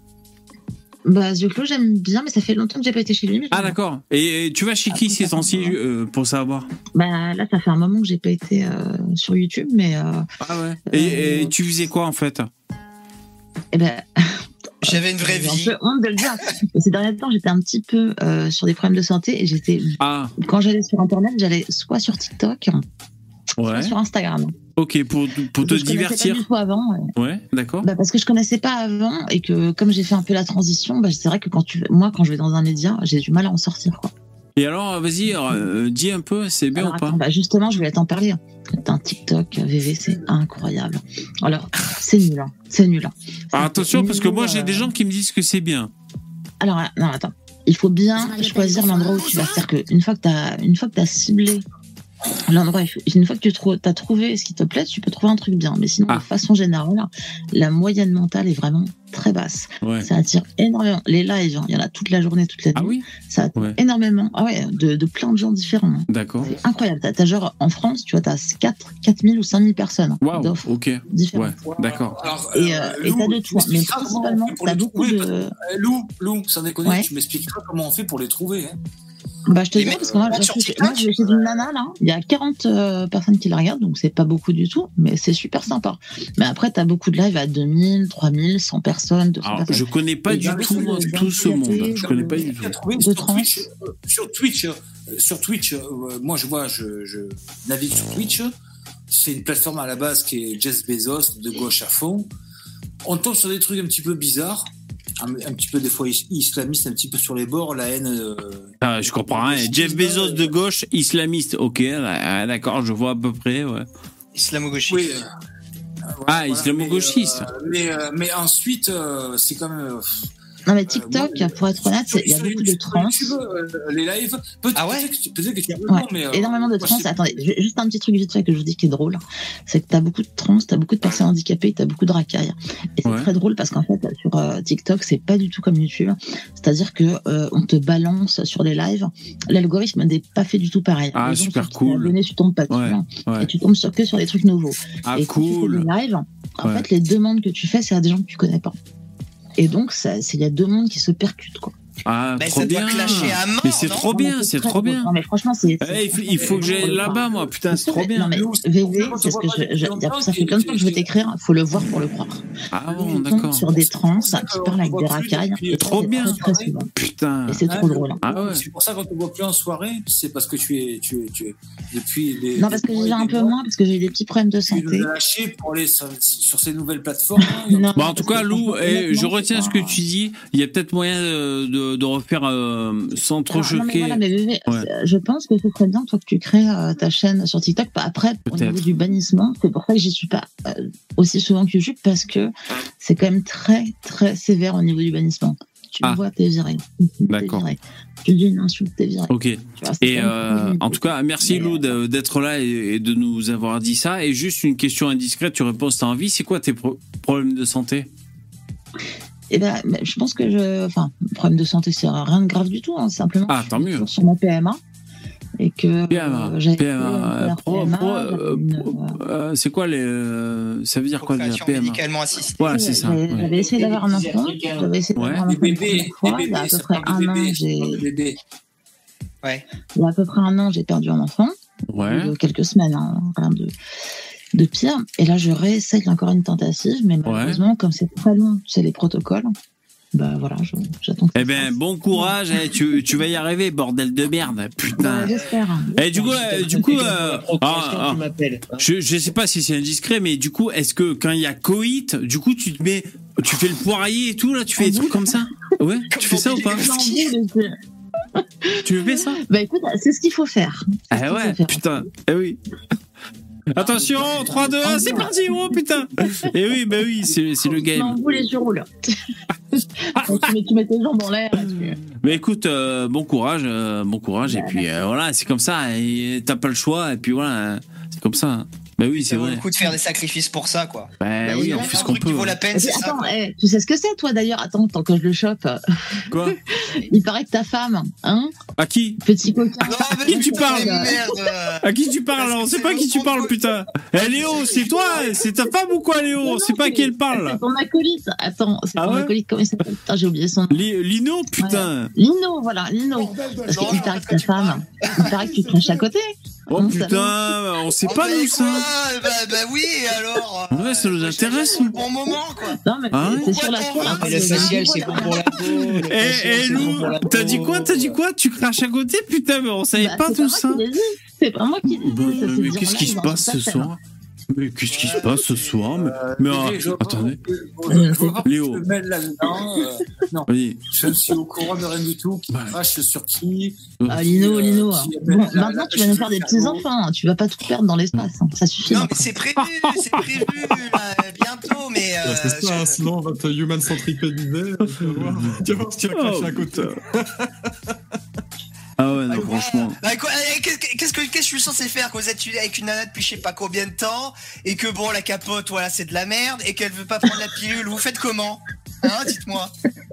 Bah, Zioclo, j'aime bien, mais ça fait longtemps que j'ai pas été chez lui. mais Ah d'accord. Et, et tu vas chez qui ces temps-ci euh, pour savoir Bah là, ça fait un moment que j'ai pas été euh, sur YouTube, mais euh, Ah ouais. Et, et tu faisais quoi en fait? Eh ben, <laughs> J'avais une vraie j'ai vie. un peu honte de le dire. <laughs> Ces derniers temps, j'étais un petit peu euh, sur des problèmes de santé et j'étais Ah quand j'allais sur Internet, j'allais soit sur TikTok, soit ouais. sur Instagram. Ok pour pour te Je connaissais divertir. Pas du tout avant. ouais. Ouais, d'accord. Bah parce que je connaissais pas avant et que comme j'ai fait un peu la transition, bah c'est vrai que quand tu, moi, quand je vais dans un média, j'ai du mal à en sortir. Quoi. Et alors, vas-y, euh, dis un peu, c'est bien Alors, ou pas attends, bah justement, je voulais t'en parler. Un TikTok, VV, c'est incroyable. Alors, c'est nul, hein. c'est nul. hein. Alors, attention, parce que moi j'ai Euh, des gens qui me disent que c'est bien. Alors, euh, non, attends. Il faut bien choisir l'endroit où tu vas. C'est-à-dire qu'une fois que tu as, une fois que as ciblé l'endroit, une fois que tu as trouvé ce qui te plaît, tu peux trouver un truc bien. Mais sinon, Ah. de façon générale, la moyenne mentale est vraiment très basse. Ouais. Ça attire énormément. Les lives, hein, il y en a toute la journée, toute la nuit. Ah oui? Ça attire Ouais. énormément. Ah ouais, de, de plein de gens différents. hein. D'accord. C'est incroyable. Genre, en France, tu vois, t'as 4, 4000 ou 5000 personnes Waouh, d'offres ok. différentes. Ouais, d'accord. Et, euh, Lou, t'as de tu tout. Mais principalement, t'as les beaucoup trouver, de. euh, Lou, Lou, sans déconner, Ouais. tu m'expliqueras comment on fait pour les trouver. Hein. Bah, je te dis parce que moi, euh, je- moi, chez une nana, là. Il y a 40 euh, personnes qui la regardent, donc c'est pas beaucoup du tout, mais c'est super sympa. Mais après, t'as beaucoup de lives à 2000, 3000, 100 personnes, 200 Alors, personnes. je connais pas Et du dans tout le- dans tout ce monde. Je connais pas du tout. De sur. Twitch, euh, sur Twitch, euh, sur Twitch, euh, moi je vois, je, je navigue sur Twitch. C'est une plateforme à la base qui est Jeff Bezos de gauche à fond. On tombe sur des trucs un petit peu bizarres, un, un petit peu des fois is- islamistes, un petit peu sur les bords, la haine. euh, Ah, je comprends rien. Jeff Bezos de gauche, islamiste. Ok, ah, d'accord, je vois à peu près. Ouais. Islamo-gauchiste. oui, euh, Ah, voilà, islamo-gauchiste. Mais, euh, mais, euh, mais ensuite, euh, c'est quand même. Euh, Non, mais TikTok, pour être honnête, c'est- il y a beaucoup de trans. YouTube, euh, les lives, peut-être Ah ouais peut-être que tu- tu as Ouais, mais. euh, énormément de trans. Attendez, ju- juste un petit truc vite fait que je vous dis qui est drôle. C'est que t'as beaucoup de trans, t'as beaucoup de personnes handicapées, t'as beaucoup de racailles. Et c'est Ouais. très drôle parce qu'en fait, sur euh, TikTok, c'est pas du tout comme YouTube. C'est-à-dire que euh, on te balance sur les lives. L'algorithme n'est pas fait du tout pareil. Ah, gens super cool. abonné, tu tombes pas dessus. Ouais, hein. ouais. Et tu tombes sur, que sur des trucs nouveaux. Ah, et quand tu fais cool. des lives, en Ouais. fait, les demandes que tu fais, c'est à des gens que tu connais pas. Et donc, c'est- il y a deux mondes qui se percutent, quoi. Ah, trop ça doit bien. clasher à mort, Mais c'est trop bien, c'est trop drôle. bien. Non, mais franchement, c'est. Eh, il faut- il faut que j'aille là-bas, moi. Putain, c'est trop bien. Non, mais VV, on c'est ce que je, je- ça fait qu'il- temps que je veux t'écrire, faut le voir pour le croire. Ah bon, On d'accord. sur des trans C'est qui ça parlent avec des racailles. et Trop c'est bien. Putain. Et c'est trop drôle. hein. Ah ouais. C'est pour ça qu'on te voit plus en soirée, c'est parce que tu es, tu es, tu es depuis les. Non, parce que j'ai un peu moins, parce que j'ai eu des petits problèmes de santé. as lâché pour aller sur, sur ces nouvelles plateformes. hein. <laughs> Non, Bon, en tout cas, Lou, eh, je retiens ce c'est que tu dis. Il y a peut-être moyen de, de, de refaire euh, sans trop Ah, non, mais choquer. voilà, mais VV, Ouais. c'est- je pense que ce serait bien, toi, que tu crées euh, ta chaîne sur TikTok. Après, au niveau du bannissement, c'est pour ça que j'y suis pas euh, aussi souvent que YouTube, parce que c'est quand même très, très sévère au niveau du bannissement. Tu Ah. me vois, t'es viré. D'accord. Tu dis une insulte, t'es viré. Ok. Vois, Et en tout cas, merci Lou d'être là et, et de nous avoir dit ça. Et juste une question indiscrète, tu réponds t'as envie. C'est quoi tes pro- problèmes de santé? Eh ben, mais je pense que je. Enfin, problème de santé, c'est rien de grave du tout. hein, simplement. Ah, je tant suis mieux. Sur ma PMA. Et que. PMA, euh, PMA, un euh, pro- PMA, euh, euh, euh, c'est quoi les. euh, ça veut dire quoi déjà PMA médicalement assistée. Voilà, c'est ça. J'avais ouais. essayé d'avoir un enfant. J'avais essayé Ouais. d'avoir un Les enfant une bébés, première fois. les Il y a à bébés, peu près un an, bébés, j'ai. bébés. Ouais. Il y a à peu près un an, j'ai perdu un enfant. Ouais. De quelques semaines, hein, rien de, de pire. Et là, je réessaye encore une tentative, mais malheureusement, comme c'est très long, c'est les protocoles. Bah voilà, j'attends Eh ben, bon courage, eh, tu, tu vas y arriver, bordel de merde, putain. Ouais, J'espère. Et du coup, euh, du coup, euh, ah, ah, tu m'appelles. je, je sais pas si c'est indiscret, mais du coup, est-ce que quand il y a coït, du coup, tu te mets, tu fais le poirier et tout là, tu fais des trucs comme ça? Ouais, <laughs> tu fais ça ou pas? Tu fais ça? Bah écoute, c'est ce qu'il faut faire. Ah ouais, putain, eh oui. Attention, 3, 2, 1, c'est parti, oh putain Et oui, bah oui, c'est c'est le Non, game. vous les roule. <laughs> tu, mets, tu mets tes jambes en l'air. Mais écoute, euh, bon courage, euh, bon courage, et puis euh, voilà, c'est comme ça, t'as pas le choix, et puis voilà, c'est comme ça. Bah oui, c'est vrai. le coup de faire des sacrifices pour ça, quoi. Bah Bah, oui, on fait ce qu'on qui peut. vaut la peine, c'est ça. attends, eh, tu sais ce que c'est, toi d'ailleurs? Attends, tant que je le chope. Quoi? <laughs> Il paraît que ta femme, hein, À qui? Petit coquin. Non, mais qui tu parles? merde. À qui tu parles? On sait pas à qui tu parles, putain. Eh Léo, c'est toi? C'est ta femme ou quoi, Léo? On sait pas à qui elle parle. C'est là. ton acolyte. Attends, c'est Ah ton ouais? acolyte. Comment il s'appelle? Putain, j'ai oublié son nom. Li- Lino, putain. Lino, voilà, Lino. Parce qu'il paraît que ta femme, il paraît que tu craches à côté. Oh Hein, putain, on sait Oh, pas bah, nous quoi ça. bah, bah oui, alors Ouais, ça nous intéresse. Au bon moment, quoi. Non, mais Ah c'est sur la le facial, c'est bon pour la peau. Eh, eh, c'est bon Lou, t'as dit quoi T'as dit quoi Tu craches à côté Putain, mais on savait Bah, pas c'est tout ça. C'est pas moi qui l'ai Bah, dit. ça, c'est mais qu'est-ce qui se passe ce soir Mais qu'est-ce qui se passe ce soir Mais, Euh, mais euh, attendez, <laughs> Léo. que je me mêle là-dedans. euh, non, je ne suis au courant de rien du tout. Qui crache sur qui Ah, Lino, Euh, Lino. maintenant, la tu vas nous faire des petits enfants. Tu vas pas tout perdre dans l'espace. hein. Ça suffit. Non, mais c'est prévu, c'est prévu, là, bientôt, mais. Ouais, Euh, c'est ça, je- sinon votre human centripédisé, <laughs> tu vas voir, tu vas voir ce qu'il a craché Oh, à côté. <laughs> Ah ouais, non, franchement. Bah, eh, Qu'est-ce que, qu'est-ce que je suis censé faire quand vous êtes avec une nana depuis je sais pas combien de temps et que bon la capote voilà c'est de la merde et qu'elle veut pas prendre la pilule vous faites comment? Hein dites-moi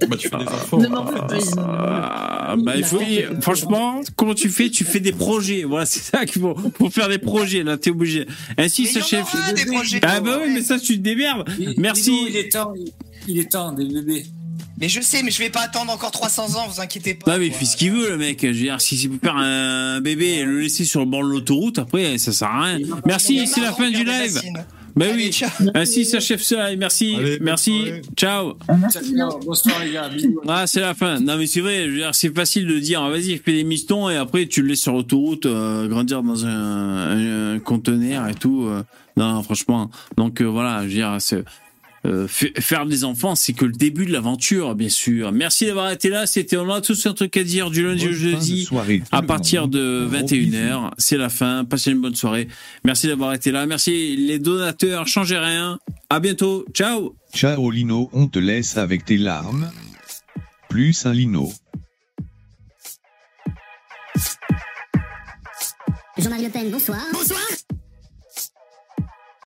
Bah, tu fais des enfants. Ne m'en veux pas, Lino. Ah, bah, il faut, franchement, comment tu fais? Tu fais des projets. Voilà, <laughs> c'est ça qu'il faut, faut faire des projets. Là, t'es obligé. Ainsi aura des projets. Ah bah oui, mais ça, tu te démerdes. Merci. Il est temps, il est temps des bébés. Mais je sais mais je vais pas attendre encore 300 ans vous inquiétez pas Non, mais il fait ce qu'il veut, le mec. Je veux dire, si c'est pour faire un bébé et le laisser sur le bord de l'autoroute, après, ça sert à rien. Merci, c'est la fin du live. Bah Allez, oui. ciao. Ainsi s'achève ce live. Merci. Allez, Merci. Ciao. Ciao, bonsoir les gars. bisous. Ah, c'est la fin. Non, mais c'est vrai. je veux dire, C'est facile de dire, ah, vas-y, fais des mistons et après, tu le laisses sur l'autoroute, euh, grandir dans un, un- un conteneur et tout. euh. non, franchement. Donc, euh, voilà, je veux dire, c'est. Euh, fa- faire des enfants, c'est que le début de l'aventure, bien sûr. Merci d'avoir été là. C'était, on a tous un truc à dire du lundi au jeudi. soirée, À partir de Gros 21h, c'est la fin. Passez une bonne soirée. Merci d'avoir été là. Merci les donateurs. Changez rien. À bientôt. Ciao. Ciao Lino, on te laisse avec tes larmes. Plus un Lino. Jean-Marie Le Pen, bonsoir. Bonsoir